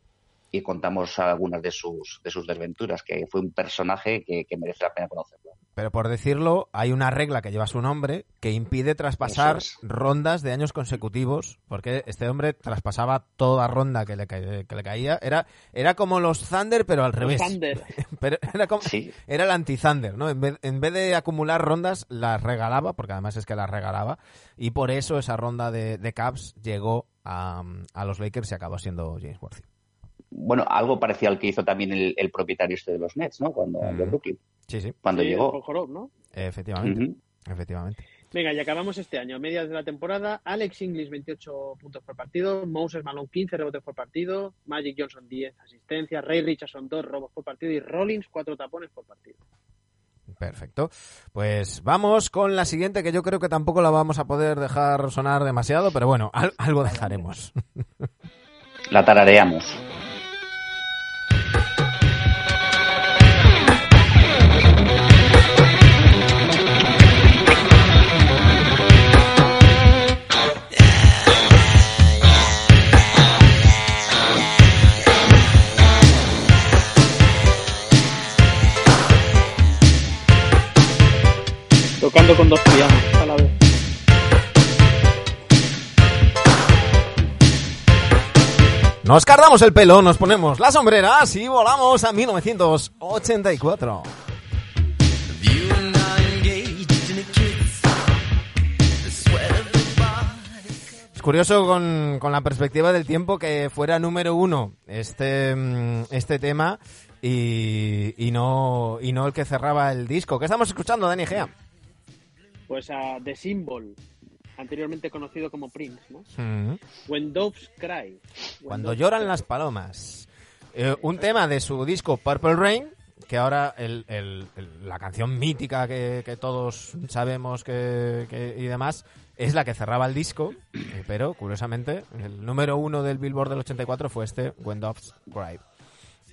y contamos algunas de sus, de sus desventuras, que fue un personaje que, que merece la pena conocerlo. Pero por decirlo, hay una regla que lleva su nombre que impide traspasar es. rondas de años consecutivos, porque este hombre traspasaba toda ronda que le, ca- que le caía. Era, era como los Thunder, pero al revés. Thunder. Pero era, como, Sí, era el anti-Thunder, ¿no? En vez, en vez de acumular rondas, las regalaba, porque además es que las regalaba, y por eso esa ronda de, de Caps llegó a, a los Lakers y acabó siendo James Worthy. Bueno, algo parecido al que hizo también el, el propietario este de los Nets, ¿no? Cuando Mm. de Brooklyn, Sí, sí, cuando Sí, llegó. Efectivamente, efectivamente. Venga, y acabamos este año, medias de la temporada. Alex Inglis, 28 puntos por partido. Moses Malone, 15 rebotes por partido. Magic Johnson, 10 asistencias. Ray Richardson, 2 robos por partido. Y Rollins, 4 tapones por partido. Perfecto. Pues vamos con la siguiente, que yo creo que tampoco la vamos a poder dejar sonar demasiado, pero bueno, al- algo dejaremos. La tarareamos. Tocando con dos pianos a la vez. Nos cargamos el pelo, nos ponemos las sombreras y volamos a 1984. Es curioso con, con la perspectiva del tiempo que fuera número uno este, mm, este tema y, y no, y no el que cerraba el disco. ¿Qué estamos escuchando, Dani Gea? Pues a The Symbol, anteriormente conocido como Prince, ¿no? Mm. When Doves Cry. When Cuando Doves lloran Cry. las palomas. Eh, un tema de su disco Purple Rain, que ahora el- el- el- la canción mítica que, que todos sabemos que, que- y demás es la que cerraba el disco, eh, pero curiosamente el número uno del Billboard del 84 fue este When Doves Cry.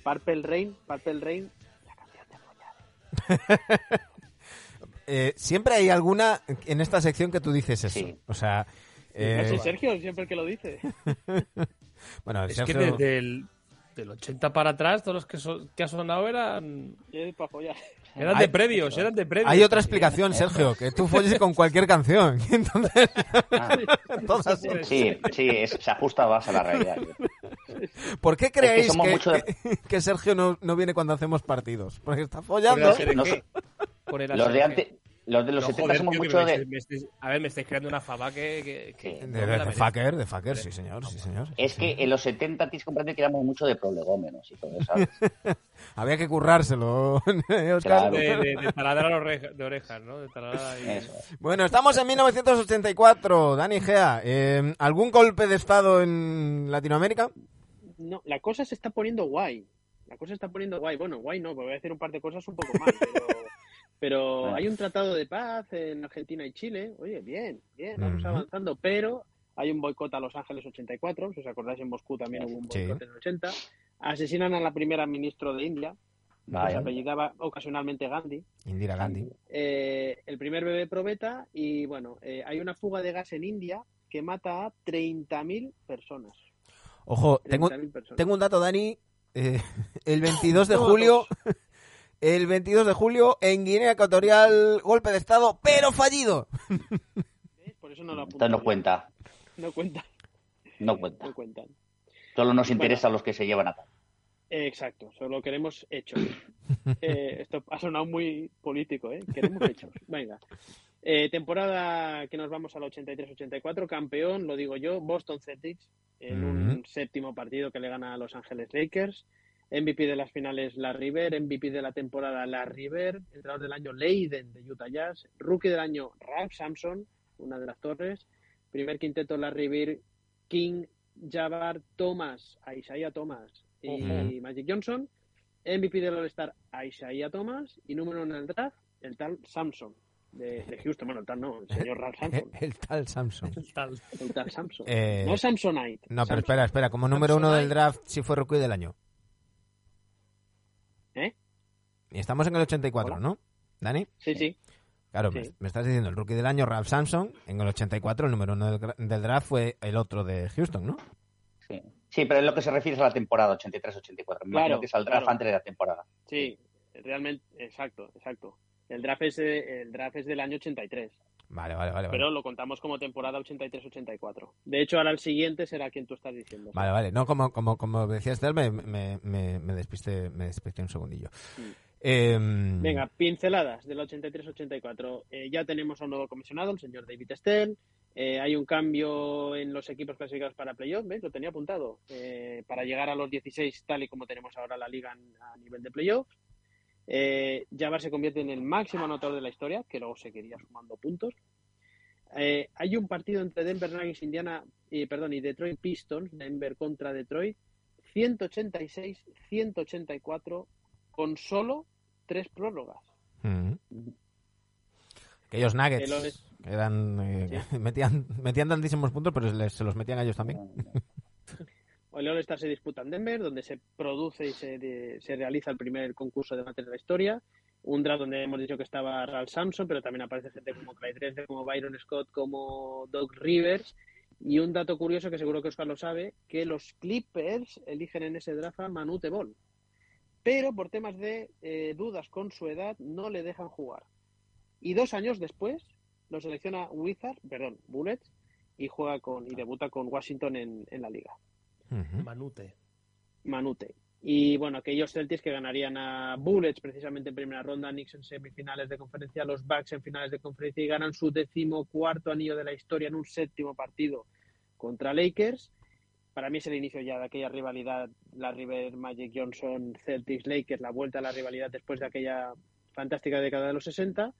Purple Rain, Purple Rain, la canción de follar. Eh, siempre hay alguna en esta sección que tú dices eso. Sí. O sea, eh, Casi Sergio siempre que lo dice. bueno, Es Sergio- que desde el del 80 para atrás, todos los que, so- que ha sonado eran, Es para follar. eran de previos, eran de previos. hay otra explicación, Sergio, que tú folles con cualquier canción. Entonces, Ah, todas- sí, sí, es- se ajusta más a la realidad. ¿Por qué creéis que, mucho de- que- Sergio no, no viene cuando hacemos partidos? Porque está Por follando. el. No sé. Por el Los de, ASRQ. Los de los No, 70 joder, somos tío, mucho me de... estáis- me estáis- a ver, me estáis creando una fama que... que- que- Sí. no De, de, de fucker, de fucker, sí señor, sí señor. Es que en los 70 tienes que comprender que éramos mucho de prolegómenos y todo eso. ¿sabes? Había que currárselo, Oscar. Claro. De, de, de taladrar oreja- de orejas, ¿no? De taladrar ahí. Eso es. Bueno, estamos en 1984. Dani Gea, eh, ¿algún golpe de estado en Latinoamérica? No, la cosa se está poniendo guay. La cosa se está poniendo guay. Bueno, guay no, porque voy a decir un par de cosas un poco mal, pero, pero Bueno. hay un tratado de paz en Argentina y Chile. Oye, bien, bien, vamos avanzando, pero hay un boicot a Los Ángeles 84. Si os acordáis, en Moscú también hubo un Sí. boicot en el 80. Asesinan a la primera ministra de India, que se apellidaba ocasionalmente Gandhi. Indira Gandhi. Eh, el primer bebé probeta y bueno, eh, hay una fuga de gas en India que mata a 30.000 personas. Ojo, tengo, 30.000 personas. tengo un dato, Dani. Eh, el 22 de julio, el 22 de julio, en Guinea Ecuatorial, golpe de estado, pero fallido. ¿Ves? Por eso no lo apunto. Entonces no cuenta, No cuenta, no cuenta. no cuentan. Solo nos Bueno. interesa los que se llevan a cabo. Eh, exacto, solo queremos hechos. Eh, esto ha sonado muy político, ¿eh? Queremos hechos. Venga. Eh, temporada que nos vamos al 83-84, campeón, lo digo yo, Boston Celtics, en un Ujú. séptimo partido que le gana a Los Ángeles Lakers. MVP de las finales, La River. MVP de la temporada, La River. Entrenador del año, Leiden, de Utah Jazz. Rookie del año, Ralph Sampson, una de las torres. Primer quinteto, La River, King, Jabbar, Thomas, a Isaiah Thomas y. Magic Johnson. MVP del All-Star, a Isaiah Thomas. Y número uno en el draft, el tal Samson, de, de Houston. Bueno, el tal no, el señor Ralph Sampson. El tal Samsung. Tal. El tal Samson. Eh, No Samsonite. No, pero Samson. espera, espera. Como número uno del draft, si fue rookie del año. ¿Eh? Y estamos en el 84, Hola. ¿no? ¿Dani? Sí, sí. Claro, me, Sí. me estás diciendo el rookie del año, Ralph Samson. En el 84, el número uno del, del draft fue el otro de Houston, ¿no? Sí. Sí, pero en lo que se refiere es a la temporada 83-84. Me imagino Claro, que saldrá claro. antes de la temporada. Sí, realmente, exacto, exacto. El draft es, eh, el draft es del año 83, Vale, vale, vale. Vale, pero lo contamos como temporada 83-84. De hecho, ahora el siguiente será quien tú estás diciendo. vale. vale. No, como, como, como decía Esther, me, me, me, me despisté, me despisté un segundillo. Em, Venga, pinceladas del 83-84. Eh, ya tenemos a un nuevo comisionado, el señor David Stell. Eh, hay un cambio en los equipos clasificados para playoff, ¿ves? Lo tenía apuntado. Eh, para llegar a los 16, tal y como tenemos ahora la liga a nivel de playoff. Eh, Jabbar se convierte en el máximo anotador de la historia, que luego seguiría sumando puntos. Eh, hay un partido entre Denver Nuggets, Indiana, y perdón, y Detroit Pistons, Denver contra Detroit, 186-184, con solo tres prórrogas. mm. Aquellos Nuggets que eran, eh, metían, metían tantísimos puntos, pero les- se los metían a ellos también. El All-Star se disputa en Denver, donde se produce y se, se realiza el primer concurso de mates de la historia. Un draft donde hemos dicho que estaba Ralph Sampson, pero también aparece gente como Clyde Drexler, como Byron Scott, como Doug Rivers. Y un dato curioso que seguro que Oscar lo sabe, que los Clippers eligen en ese draft a Manute Ball. Pero por temas de eh, dudas con su edad, no le dejan jugar. Y dos años después, lo selecciona Wizard, perdón, Bullets, y juega con y debuta con Washington en la liga. Manute. Manute. Y bueno, aquellos Celtics que ganarían a Bullets precisamente en primera ronda, Knicks en semifinales de conferencia, los Bucks en finales de conferencia y ganan su decimocuarto anillo de la historia en un séptimo partido contra Lakers. Para mí es el inicio ya de aquella rivalidad, la River Magic Johnson, Celtics Lakers, la vuelta a la rivalidad después de aquella fantástica década de los 60.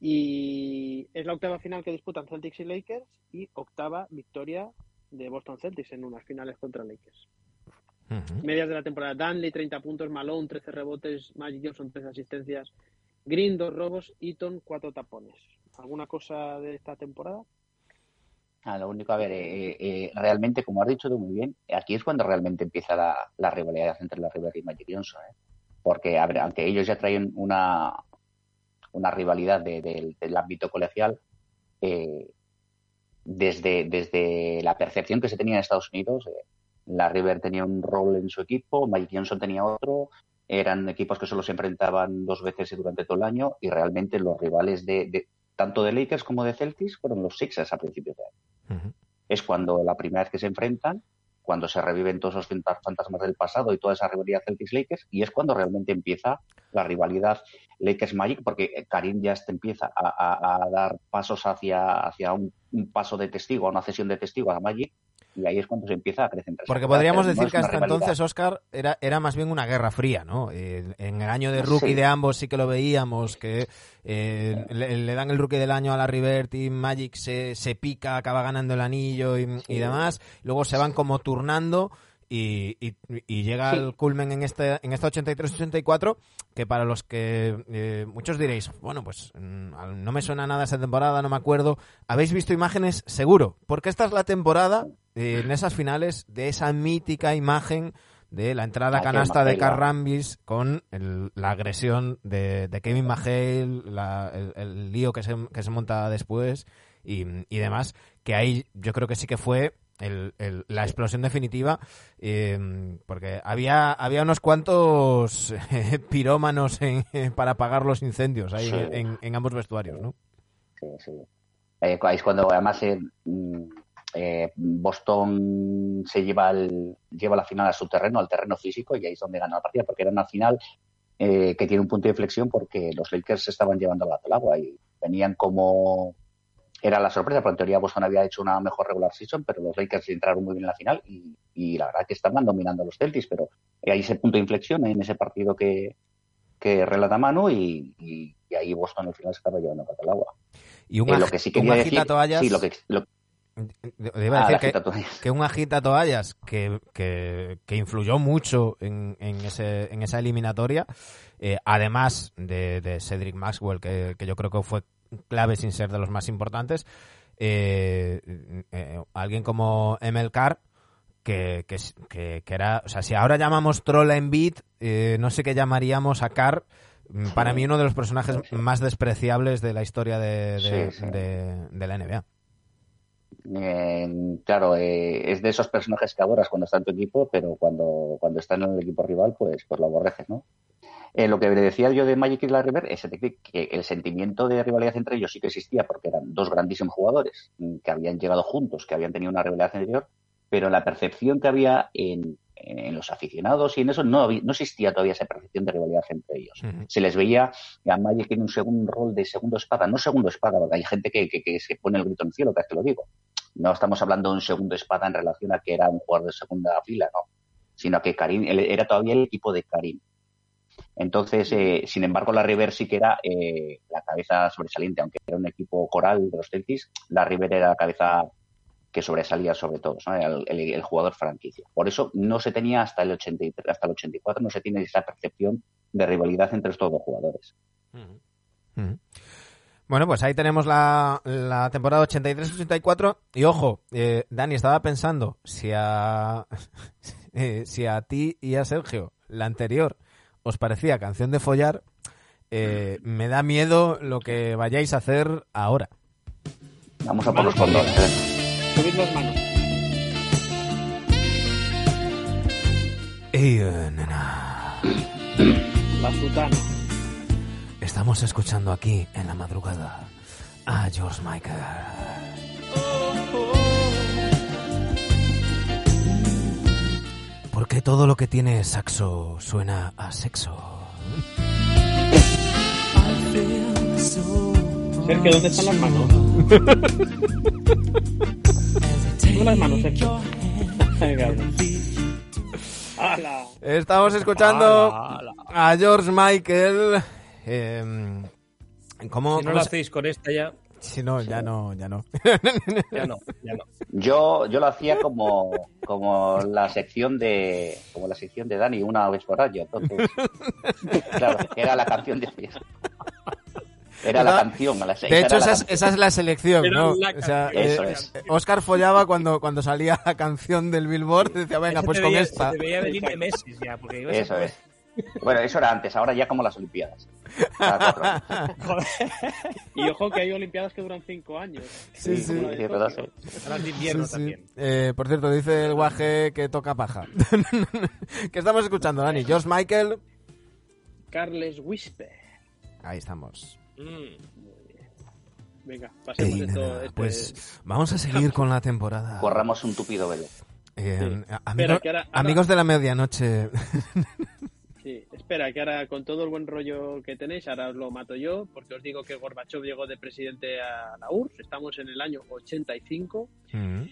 Y es la octava final que disputan Celtics y Lakers y octava victoria de Boston Celtics en unas finales contra Lakers. Ujú. Medias de la temporada. Danley, 30 puntos. Malone, 13 rebotes. Magic Johnson, 13 asistencias. Green, 2 robos. Eaton, 4 tapones. ¿Alguna cosa de esta temporada? Ah, lo único, a ver, eh, eh, realmente, como has dicho tú muy bien, aquí es cuando realmente empieza la, la rivalidad entre la River y Magic Johnson, ¿eh? Porque, a ver, aunque ellos ya traen una, una rivalidad de- del- del ámbito colegial, eh, desde, desde la percepción que se tenía en Estados Unidos, eh, la River tenía un rol en su equipo, Magic Johnson tenía otro, eran equipos que solo se enfrentaban dos veces durante todo el año y realmente los rivales de, de- tanto de Lakers como de Celtics fueron los Sixers a principios de año. Es cuando la primera vez que se enfrentan, cuando se reviven todos fanta- fantasmas del pasado y toda esa rivalidad Celtics-Lakers, y es cuando realmente empieza la rivalidad Lakers-Magic, porque Karim ya empieza a, dar pasos hacia, hacia un, paso de testigo, una cesión de testigo a Magic, y ahí es cuando se empieza a crecer. Porque podríamos decir no que hasta rivalidad. entonces, Oscar, era, era más bien una guerra fría, ¿no? Eh, en el año de Sí. rookie de ambos sí que lo veíamos, que eh, le, le dan el rookie del año a la River, Team Magic se, se pica, acaba ganando el anillo y, y demás. Luego se van como turnando y, y- y llega Sí. el culmen en este en esta 83-84 que para los que eh, muchos diréis bueno pues mm, no me suena nada esa temporada no me acuerdo habéis visto imágenes seguro porque esta es la temporada eh, en esas finales de esa mítica imagen de la entrada canasta de Mahale, Carl Rambis con el- la agresión de, de Kevin Mahale, la- el, el lío que se, que se monta después y, y demás, que ahí yo creo que sí que fue el- el- la explosión definitiva, eh, porque había, había unos cuantos eh, pirómanos en- para apagar los incendios ahí Sí. en, ambos vestuarios, ¿no? Sí, sí. Eh, ahí es cuando además eh, mm, eh, Boston se lleva, el- lleva la final a su terreno, al terreno físico, y ahí es donde gana la partida, porque era una final eh, que tiene un punto de inflexión porque los Lakers se estaban llevando al agua y venían como... Era la sorpresa, porque en teoría Boston había hecho una mejor regular season, pero los Lakers entraron muy bien en la final y, y la verdad que estaban dominando a los Celtics, pero hay ese punto de inflexión en ese partido que, que relata Manu y, y- y ahí Boston al final se estaba llevando al agua. Y un, Eh, lo que sí un quería decir, agitatoallas- sí, lo que, lo- a ah, decir que, agitatoallas. que un agita toallas que, que, que influyó mucho en, en, ese, en esa eliminatoria, eh, además de, de Cedric Maxwell, que, que yo creo que fue clave sin ser de los más importantes, eh, eh, alguien como Emel Carr, que, que, que- que era, o sea, si ahora llamamos troll en beat, eh, no sé qué llamaríamos a Carr. mm, Para mí uno de los personajes más despreciables de la historia de, de- Sí, sí. de- de la NBA. Eh, claro, eh, es de esos personajes que adoras cuando está en tu equipo, pero cuando, cuando está en el equipo rival, pues, pues lo aborreces, ¿no? Eh, lo que le decía yo de Magic y la River es que el sentimiento de rivalidad entre ellos sí que existía porque eran dos grandísimos jugadores mm, que habían llegado juntos, que habían tenido una rivalidad anterior, pero la percepción que había en, en los aficionados y en eso no, había- no existía todavía esa percepción de rivalidad entre ellos. Se les veía a Magic en un segundo rol de segundo espada, no segundo espada, porque hay gente que, que, que se pone el grito en el cielo, cada vez que lo digo. No estamos hablando de un segundo espada en relación a que era un jugador de segunda fila, no. Sino que Karim él era todavía el equipo de Karim. Entonces, eh, sin embargo, la River sí que era eh, la cabeza sobresaliente, aunque era un equipo coral de los Celtics, la River era la cabeza que sobresalía sobre todos, ¿no? el, el- el jugador franquicia. Por eso no se tenía hasta el 83, hasta el 84, no se tiene esa percepción de rivalidad entre estos dos jugadores. Bueno, pues ahí tenemos la, la temporada 83-84. Y ojo, eh, Dani, estaba pensando si a, eh, si a ti y a Sergio la anterior os parecía canción de follar, eh, me da miedo lo que vayáis a hacer ahora. Vamos a por los condones. ¿eh? Subid las manos. Eh, nena, La sutana. estamos escuchando aquí en la madrugada a George Michael. ¿Por qué todo lo que tiene saxo suena a sexo? Sergio, ¿dónde están las manos? Sube las manos, Sergio. Estamos escuchando a George Michael. eh, ¿cómo, Si no cómo lo se- hacéis con esta ya, Si no, ya no, ya no. Ya no, ya no. Yo, yo lo hacía como, como la sección de como la sección de Dani una vez por año. Entonces, claro, era la canción de fiesta. Era la canción a las seis. De hecho, esa es, esa es la selección, Era ¿no? la O sea, canción. Eso eh, es. eh, Oscar follaba cuando, cuando salía la canción del Billboard, decía, venga, pues con veía- esta. Se te veía venir de meses ya, porque ibas a Eso es. Bueno, eso era antes, ahora ya como las Olimpiadas. Cada cuatro años. Y ojo que hay Olimpiadas que duran cinco años. Sí, sí. De verdad, de invierno también. Eh, por cierto, dice el guaje que toca paja. ¿Qué estamos escuchando, Dani? George Michael. Carles Whisper. Ahí estamos. Mm. Venga, pasemos Ey, esto. nada, este- Pues vamos a seguir con la temporada. Corramos un tupido velo. Eh, Sí. ahora- Amigos de la medianoche. Espera, que ahora con todo el buen rollo que tenéis, ahora os lo mato yo, porque os digo que Gorbachev llegó de presidente a la URSS, estamos en el año 85. Mm.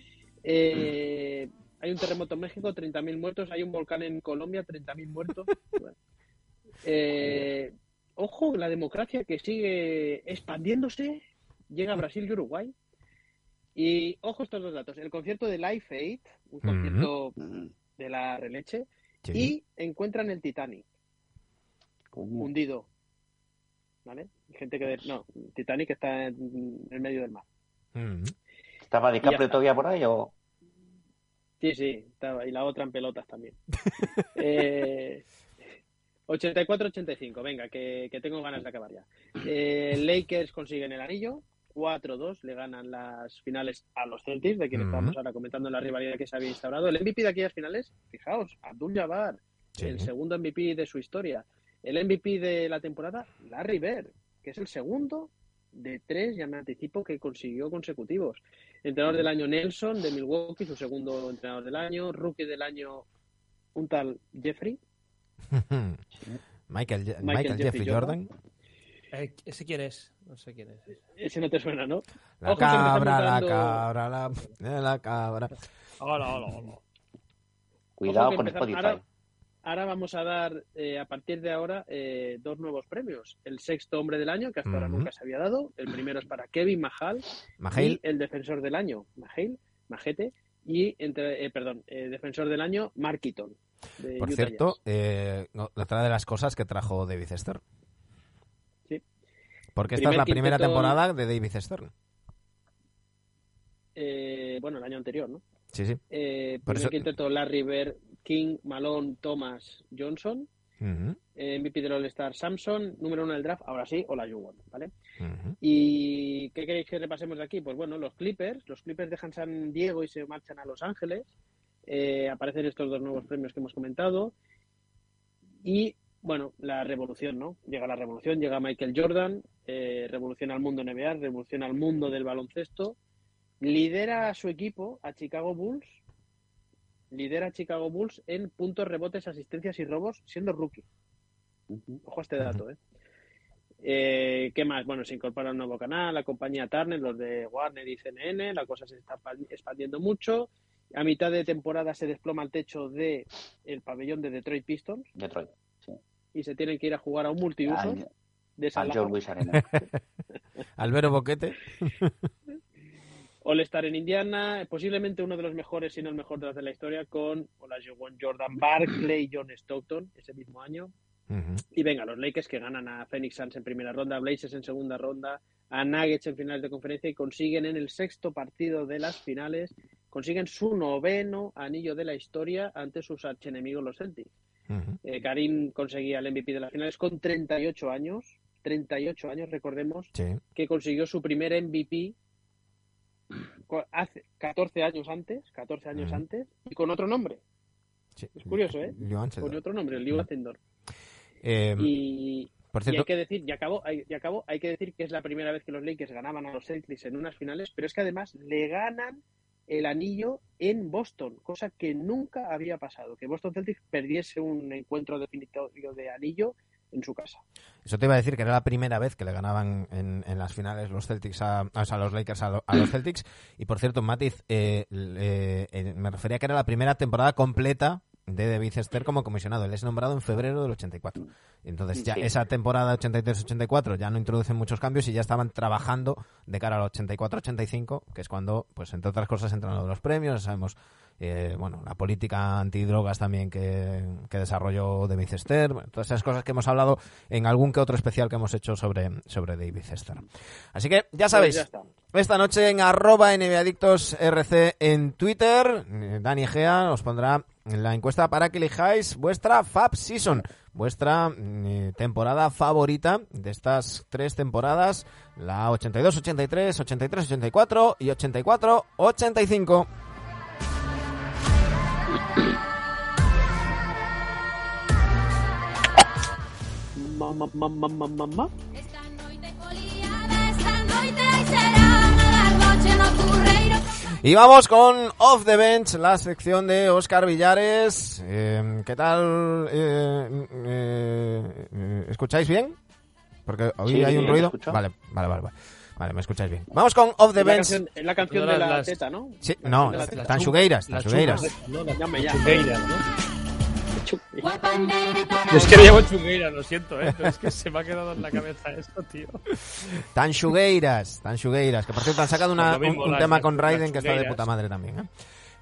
Eh, hay un terremoto en México, 30.000 muertos, hay un volcán en Colombia, 30.000 muertos. Bueno. Eh, ojo, la democracia que sigue expandiéndose, llega a Brasil y Uruguay. Y ojo estos dos datos, el concierto de Life Aid, un concierto Mm, de la releche, Sí. y encuentran el Titanic coño. hundido. ¿Vale? Gente que... de- No, Titanic está en el medio del mar. Mm. ¿Estaba DiCaprio está. todavía por ahí o...? Sí, sí, estaba. Y la otra en pelotas también. eh, 84-85, venga, que, que tengo ganas de acabar ya. Eh, Lakers consiguen el anillo, 4-2, le ganan las finales a los Celtics, de quienes Ujú. estábamos ahora comentando la rivalidad que se había instaurado. El MVP de aquellas finales, fijaos, Abdul Jabbar, Sí. el segundo MVP de su historia. El MVP de la temporada, Larry Bird, que es el segundo de tres, ya me anticipo, que consiguió consecutivos. Entrenador del año Nelson de Milwaukee, su segundo entrenador del año. Rookie del año, un tal Jeffrey. Michael, Michael Michael Jeffrey Jeffrey Jordan. Eh, ¿Ese quién es? No sé quién es. Ese no te suena, ¿no? La Ojo cabra, la cabra, la, eh, la cabra. Hola, hola, hola. Cuidado con Spotify. Ahora, ahora vamos a dar, eh, a partir de ahora, eh, dos nuevos premios. El sexto hombre del año, que hasta ahora nunca se había dado. El primero es para Kevin Mahal. Mahail. Y el defensor del año, Mahale, Majete. Y, entre, eh, perdón, eh, defensor del año, Mark Eaton. de Por Utah cierto, eh, no, otra de las cosas que trajo David Stern. Sí. Porque esta es la primera quinteto- temporada de David Stern. Eh, bueno, el año anterior, ¿no? Sí, sí. Por eso- quinteto, Larry Bird, King, Malone, Thomas, Johnson. Ujú, Eh, MVP del All-Star, Samson. Número uno del draft, ahora sí, Olajuwon, ¿vale? ujú. ¿Y qué queréis que repasemos de aquí? Pues bueno, los Clippers. Los Clippers dejan San Diego y se marchan a Los Ángeles. Eh, aparecen estos dos nuevos premios que hemos comentado. Y bueno, la revolución, ¿no? Llega la revolución, llega Michael Jordan, eh, revoluciona al mundo NBA, revoluciona al mundo del baloncesto. Lidera a su equipo, a Chicago Bulls. Lidera a Chicago Bulls en puntos, rebotes, asistencias y robos, siendo rookie. Ojo a este dato, ¿eh? Eh, ¿Qué más? Bueno, se incorpora un nuevo canal, la compañía Turner, los de Warner y CNN, la cosa se está pa- expandiendo mucho. A mitad de temporada se desploma el techo de el pabellón de Detroit Pistons Detroit. Sí. y se tienen que ir a jugar a un multiusos Al, de San al Louis Arena. Albero Boquete. All-Star en Indiana, posiblemente uno de los mejores, si no el mejor de los de la historia, con Olajuwon, Jordan Barkley y John Stockton ese mismo año. Y venga, los Lakers que ganan a Phoenix Suns en primera ronda, a Blazers en segunda ronda, a Nuggets en finales de conferencia y consiguen en el sexto partido de las finales, consiguen su noveno anillo de la historia ante sus archenemigos los Celtics. Eh, Karim conseguía el MVP de las finales con 38 años, 38 años, recordemos, Sí. que consiguió su primer MVP hace 14 años antes, 14 años antes, y con otro nombre, sí. Es curioso, ¿eh? Con otro nombre, el Mm. Ascendor. Eh, Y, por Y cierto, hay que decir, y acabó, hay, y acabó, hay que decir que es la primera vez que los Lakers ganaban a los Celtics en unas finales, pero es que además le ganan el anillo en Boston, cosa que nunca había pasado, que Boston Celtics perdiese un encuentro definitorio de anillo en su casa. eso te iba a decir que era la primera vez que le ganaban en, las finales los Celtics a, o sea, los Lakers a, a los Celtics. Y por cierto, Matiz, eh, eh, me refería que era la primera temporada completa de David Esther como comisionado. Él es nombrado en febrero del 84. Entonces ya Sí. esa temporada 83-84 ya no introducen muchos cambios y ya estaban trabajando de cara al 84-85, que es cuando, pues entre otras cosas, entran los premios, sabemos, eh, bueno, la política antidrogas también que, que desarrolló David Esther, bueno, todas esas cosas que hemos hablado en algún que otro especial que hemos hecho sobre, sobre David Esther. Así que ya sabéis, Pues ya está. esta noche en arroba NBAdictosRC en Twitter, eh, Dani Gea os pondrá la encuesta para que elijáis vuestra Fab Season, vuestra mm, temporada favorita de estas tres temporadas, la 82-83, 83-84 y 84-85. Mamá, mamá, mamá, mamá. Esta foliada, esta aí será Y vamos con Off the Bench, la sección de Oscar Villares. Eh, ¿Qué tal? Eh, eh, eh, ¿Escucháis bien? Porque hoy Sí, hay un ruido. Vale, vale, vale, vale. Vale, me escucháis bien. Vamos con Off the Bench. es la canción de la las- teta, ¿no? Sí, no, canción de la teta. tan chugueiras, tan Las chugueiras. chugas, no, las Llame ya. chungueiras, ¿no? Yo es que le llamo chungueira, lo siento, ¿eh? Pero es que se me ha quedado en la cabeza esto, tío. Tan chugueiras, tan chugueiras. Que por cierto han sacado una- un, tema con Raiden que está de puta madre también. ¿eh?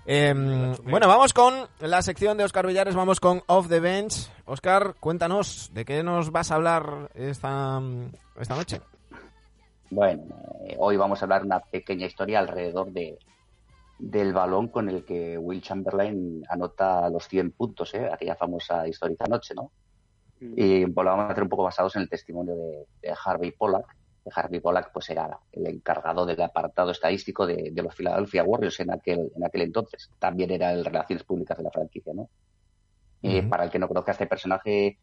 Eh, chugueiras. bueno, vamos con la sección de Oscar Villares, vamos con Off the Bench. Oscar, cuéntanos, ¿de qué nos vas a hablar esta, esta noche? Bueno, eh, hoy vamos a hablar una pequeña historia alrededor de, del balón con el que Will Chamberlain anota los 100 puntos, ¿eh? aquella famosa histórica noche, ¿no? Y pues, lo vamos a hacer un poco basados en el testimonio de, de Harvey Pollack. Harvey Pollack pues era el encargado del apartado estadístico de, de los Philadelphia Warriors en aquel, en aquel entonces. También era el relaciones públicas de la franquicia, ¿no? Eh, Ujú. para el que no conozca, este personaje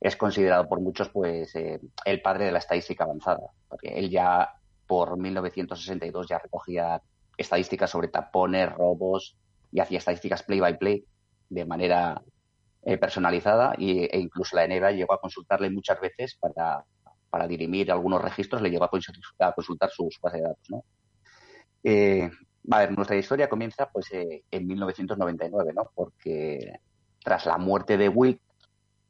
es considerado por muchos pues eh, el padre de la estadística avanzada, porque él ya por 1962 ya recogía estadísticas sobre tapones, robos y hacía estadísticas play by play de manera eh, personalizada y, e incluso la NBA llegó a consultarle muchas veces para, para dirimir algunos registros, le llegó a consultar, a consultar de datos, ¿no? Eh, a ver, nuestra historia comienza pues eh, en 1999, ¿no? Porque tras la muerte de Wilt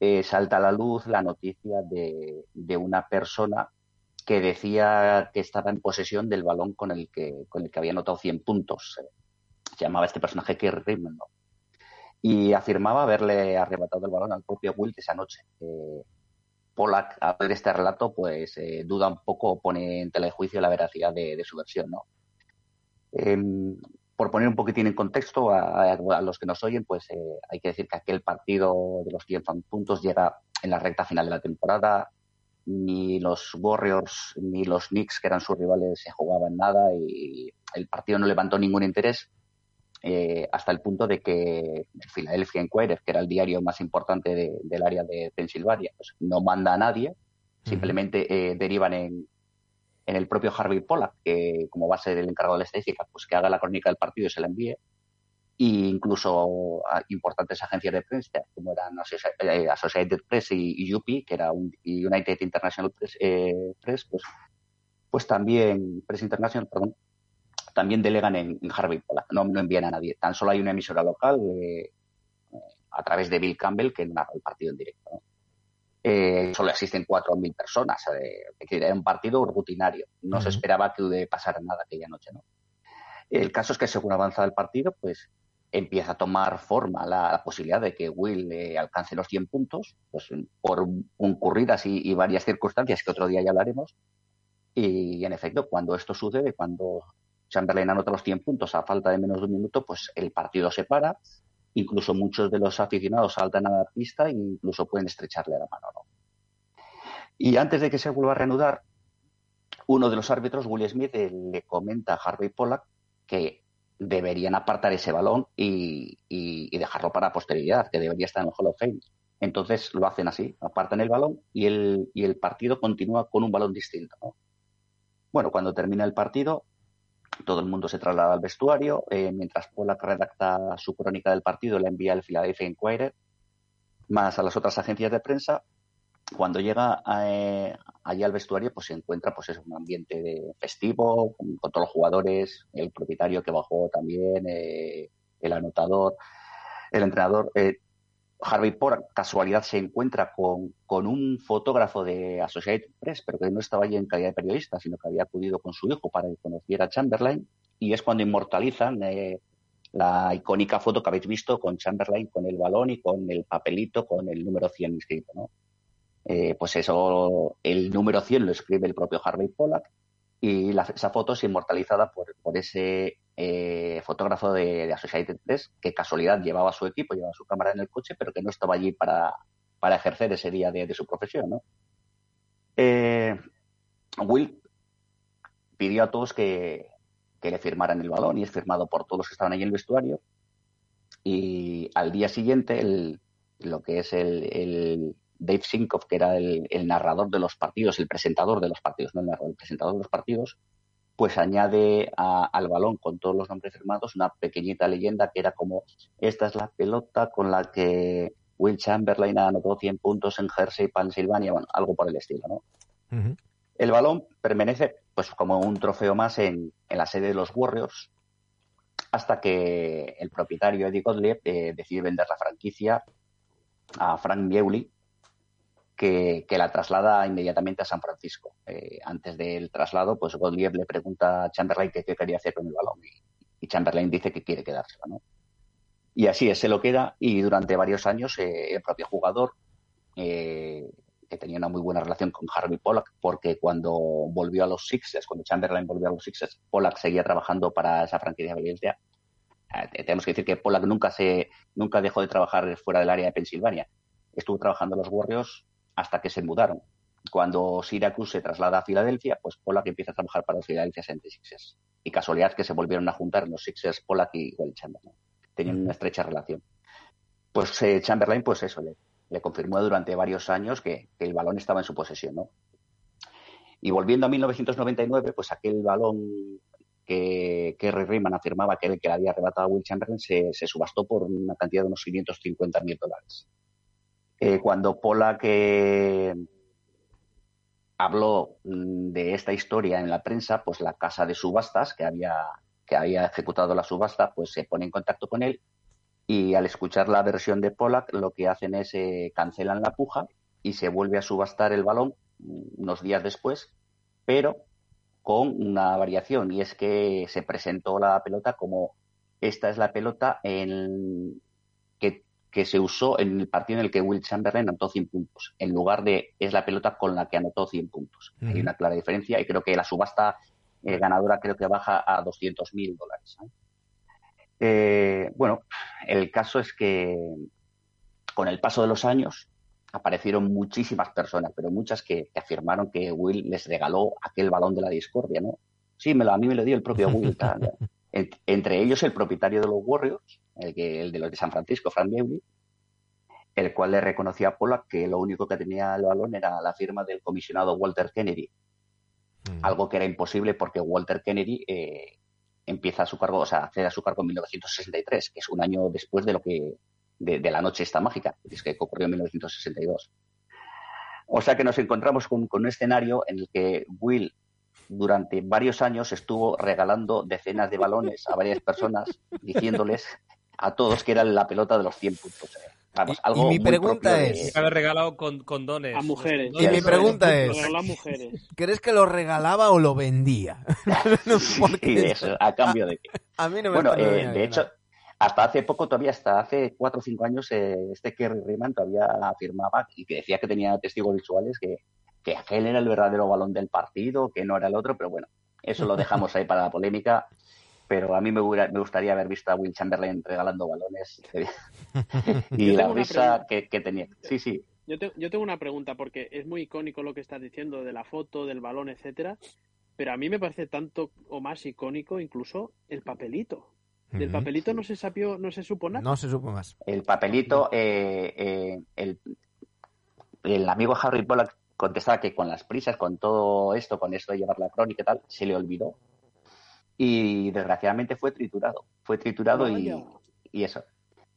eh, salta a la luz la noticia de, de una persona que decía que estaba en posesión del balón con el que, con el que había anotado 100 puntos. Se llamaba este personaje Rimmon, ¿no? Y afirmaba haberle arrebatado el balón al propio Wilt esa noche. Eh, Pollack, al ver este relato, pues eh, duda un poco pone en tela de juicio la veracidad de, su versión, ¿no? Em, por poner un poquitín en contexto a los que nos oyen, pues eh, hay que decir que aquel partido de los 100 puntos llega en la recta final de la temporada. Ni los Warriors ni los Knicks, que eran sus rivales, se jugaban nada y el partido no levantó ningún interés eh, hasta el punto de que el Philadelphia Inquirer, que era el diario más importante de- del área de Pensilvania, pues no manda a nadie, simplemente eh, derivan en, en el propio Harvey Pollack, que como va a ser el encargado de la estadística, pues que haga la crónica del partido y se la envíe. Y incluso a importantes agencias de prensa, como eran eh, Associated Press y, y UP, que era un, y United International Press, eh, Press, pues, pues también, Press International, perdón, también delegan en, en Harvey Pollack, no, no envían a nadie. Tan solo hay una emisora local eh, a través de Bill Campbell que narra el partido en directo. ¿no? Eh, solo asisten 4.000 personas. eh, era un partido rutinario. No se esperaba que pasara nada aquella noche. ¿no? El caso es que según avanza el partido, pues empieza a tomar forma la, posibilidad de que Will eh, alcance los 100 puntos, pues por concurridas y, y varias circunstancias que otro día ya hablaremos. Y, en efecto, cuando esto sucede, cuando Chamberlain anota los 100 puntos a falta de menos de un minuto, pues el partido se para. Incluso muchos de los aficionados saltan a la pista e incluso pueden estrecharle la mano. ¿no? Y antes de que se vuelva a reanudar, uno de los árbitros, Will Smith, eh, le comenta a Harvey Pollack que deberían apartar ese balón y, y- dejarlo para posteridad, que debería estar en el Hall of Fame. Entonces lo hacen así, apartan el balón y el, y el partido continúa con un balón distinto. ¿no? Bueno, cuando termina el partido, todo el mundo se traslada al vestuario, eh, mientras Pollack redacta su crónica del partido, la envía al Philadelphia Inquirer, más a las otras agencias de prensa. Cuando llega eh, allí al vestuario, pues se encuentra pues es un ambiente festivo, con, con todos los jugadores, el propietario que bajó también, eh, el anotador, el entrenador, eh, Harvey por casualidad se encuentra con, con un fotógrafo de Associated Press, pero que no estaba allí en calidad de periodista, sino que había acudido con su hijo para que conociera a Chamberlain, y es cuando inmortalizan eh, la icónica foto que habéis visto con Chamberlain, con el balón y con el papelito con el número 100 inscrito, ¿no? Eh, pues eso, el número 100 lo escribe el propio Harvey Pollack y esa foto es inmortalizada por, ese eh, fotógrafo de, Associated Press que casualidad llevaba su equipo, llevaba su cámara en el coche, pero que no estaba allí para, para ejercer ese día de, su profesión. Eh, Will pidió a todos que, que le firmaran el balón y es firmado por todos los que estaban ahí en el vestuario. Y al día siguiente, el, lo que es el Dave Sinkoff, que era el, el narrador de los partidos, el presentador de los partidos, no el narrador, el presentador de los partidos, pues añade a- al balón con todos los nombres firmados una pequeñita leyenda que era como esta es la pelota con la que Will Chamberlain anotó 100 puntos en Jersey, Pensilvania, bueno, algo por el estilo, ¿no? El balón permanece pues como un trofeo más en, en la sede de los Warriors hasta que el propietario Eddie Gottlieb eh, decide vender la franquicia a Frank Bewley que, la traslada inmediatamente a San Francisco. Eh, antes del traslado, pues Gottlieb le pregunta a Chamberlain qué quería hacer con el balón y, Chamberlain dice que quiere quedárselo, ¿no? Y así es, se lo queda y durante varios años eh, el propio jugador eh, que tenía una muy buena relación con Harvey Pollack, porque cuando volvió a los Sixers, cuando Chamberlain volvió a los Sixers, Pollack seguía trabajando para esa franquicia de. Eh, tenemos que decir que Pollack nunca se nunca dejó de trabajar fuera del área de Pensilvania. Estuvo trabajando en los Warriors hasta que se mudaron. Cuando Syracuse se traslada a Filadelfia, pues Pollack empieza a trabajar para los Philadelphia 76ers. Y casualidad que se volvieron a juntar los Sixers Pollack y Will Chamberlain. Tenían una estrecha relación. Pues eh, Chamberlain, pues eso, le, le confirmó durante varios años que, que el balón estaba en su posesión, ¿no? Y volviendo a 1999, pues aquel balón que Kerry Rayman afirmaba que era el que le había arrebatado a Will Chamberlain se, se subastó por una cantidad de unos 550 mil dólares. Eh, cuando Pollack eh, habló mm, de esta historia en la prensa, pues la casa de subastas que había, que había ejecutado la subasta, pues se pone en contacto con él y al escuchar la versión de Pollack lo que hacen es eh, cancelan la puja y se vuelve a subastar el balón mm, unos días después, pero con una variación. Y es que se presentó la pelota como esta es la pelota en que, se usó en el partido en el que Will Chamberlain anotó 100 puntos, en lugar de es la pelota con la que anotó 100 puntos. Hay una clara diferencia y creo que la subasta eh, ganadora creo que baja a 200 mil dólares. ¿eh? Eh, bueno, el caso es que con el paso de los años aparecieron muchísimas personas, pero muchas que, que afirmaron que Will les regaló aquel balón de la discordia, ¿no? Sí, me lo, a mí me lo dio el propio Will. tal. Entre ellos el propietario de los Warriors, el, que, el de los de San Francisco, Frank Bewley, el cual le reconocía a Pollack que lo único que tenía el balón era la firma del comisionado Walter Kennedy, Mm. algo que era imposible porque Walter Kennedy eh, empieza a su cargo, o sea, accede a su cargo en 1963, que es un año después de lo que de, de la noche esta mágica, que es que ocurrió en 1962. O sea que nos encontramos con, con un escenario en el que Will durante varios años estuvo regalando decenas de balones a varias personas, diciéndoles a todos que era la pelota de los 100 puntos. Vamos, algo y mi pregunta de- es- Haber regalado con, condones. A mujeres. Y mi pregunta es- mujeres. ¿Crees que lo regalaba o lo vendía? Porque y eso, a cambio de que a mí no me Bueno, eh, de hecho, hasta hace poco, todavía hasta hace cuatro o cinco años, eh, este Kerry Rayman todavía afirmaba y que decía que tenía testigos visuales que, que aquel era el verdadero balón del partido, que no era el otro, pero bueno, eso lo dejamos ahí para la polémica. Pero a mí me, hubiera- me gustaría haber visto a Will Chamberlain regalando balones y la risa que, que tenía. Sí, sí. Yo, te- yo tengo una pregunta porque es muy icónico lo que estás diciendo de la foto, del balón, etcétera. Pero a mí me parece tanto o más icónico incluso el papelito. Del papelito no se sapió, no se supo nada. No se supo más. El papelito, eh, eh, el, el amigo Harry Pollack contestaba que con las prisas, con todo esto, con esto de llevar la crónica y tal, se le olvidó. Y desgraciadamente fue triturado. Fue triturado y, y eso.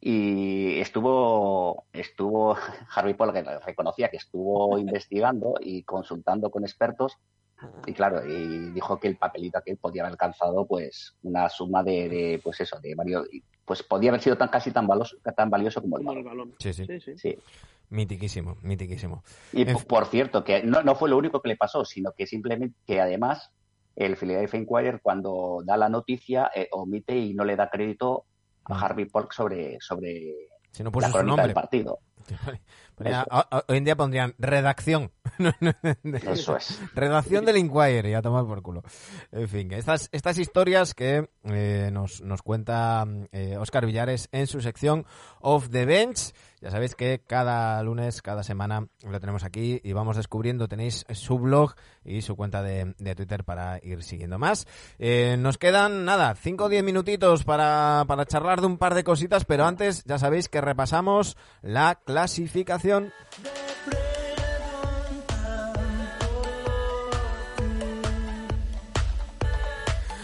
Y estuvo, estuvo Harry Pollack que reconocía que estuvo investigando y consultando con expertos y claro, y dijo que el papelito aquel podía haber alcanzado pues una suma de, de, pues eso, de varios, pues podía haber sido tan casi tan valioso, tan valioso como el Como el balón. Sí, sí. Sí, sí. Sí. Mitiquísimo, mitiquísimo. Y En por, por cierto, que no, no fue lo único que le pasó, sino que simplemente que además el Philadelphia Inquirer cuando da la noticia eh, omite y no le da crédito a Mm. Harvey Polk sobre, sobre Si no puso la crónica nombre. del partido. Ponía- a- hoy en día pondrían redacción. Eso es. Redacción del Inquiry, a tomar por culo. En fin, estas, estas historias que eh, nos, nos cuenta eh, Oscar Villares en su sección Off the Bench. Ya sabéis que cada lunes, cada semana lo tenemos aquí y vamos descubriendo. Tenéis su blog y su cuenta de, de Twitter para ir siguiendo más. Eh, nos quedan, nada, 5 o 10 minutitos para, para charlar de un par de cositas, pero antes ya sabéis que repasamos la clasificación.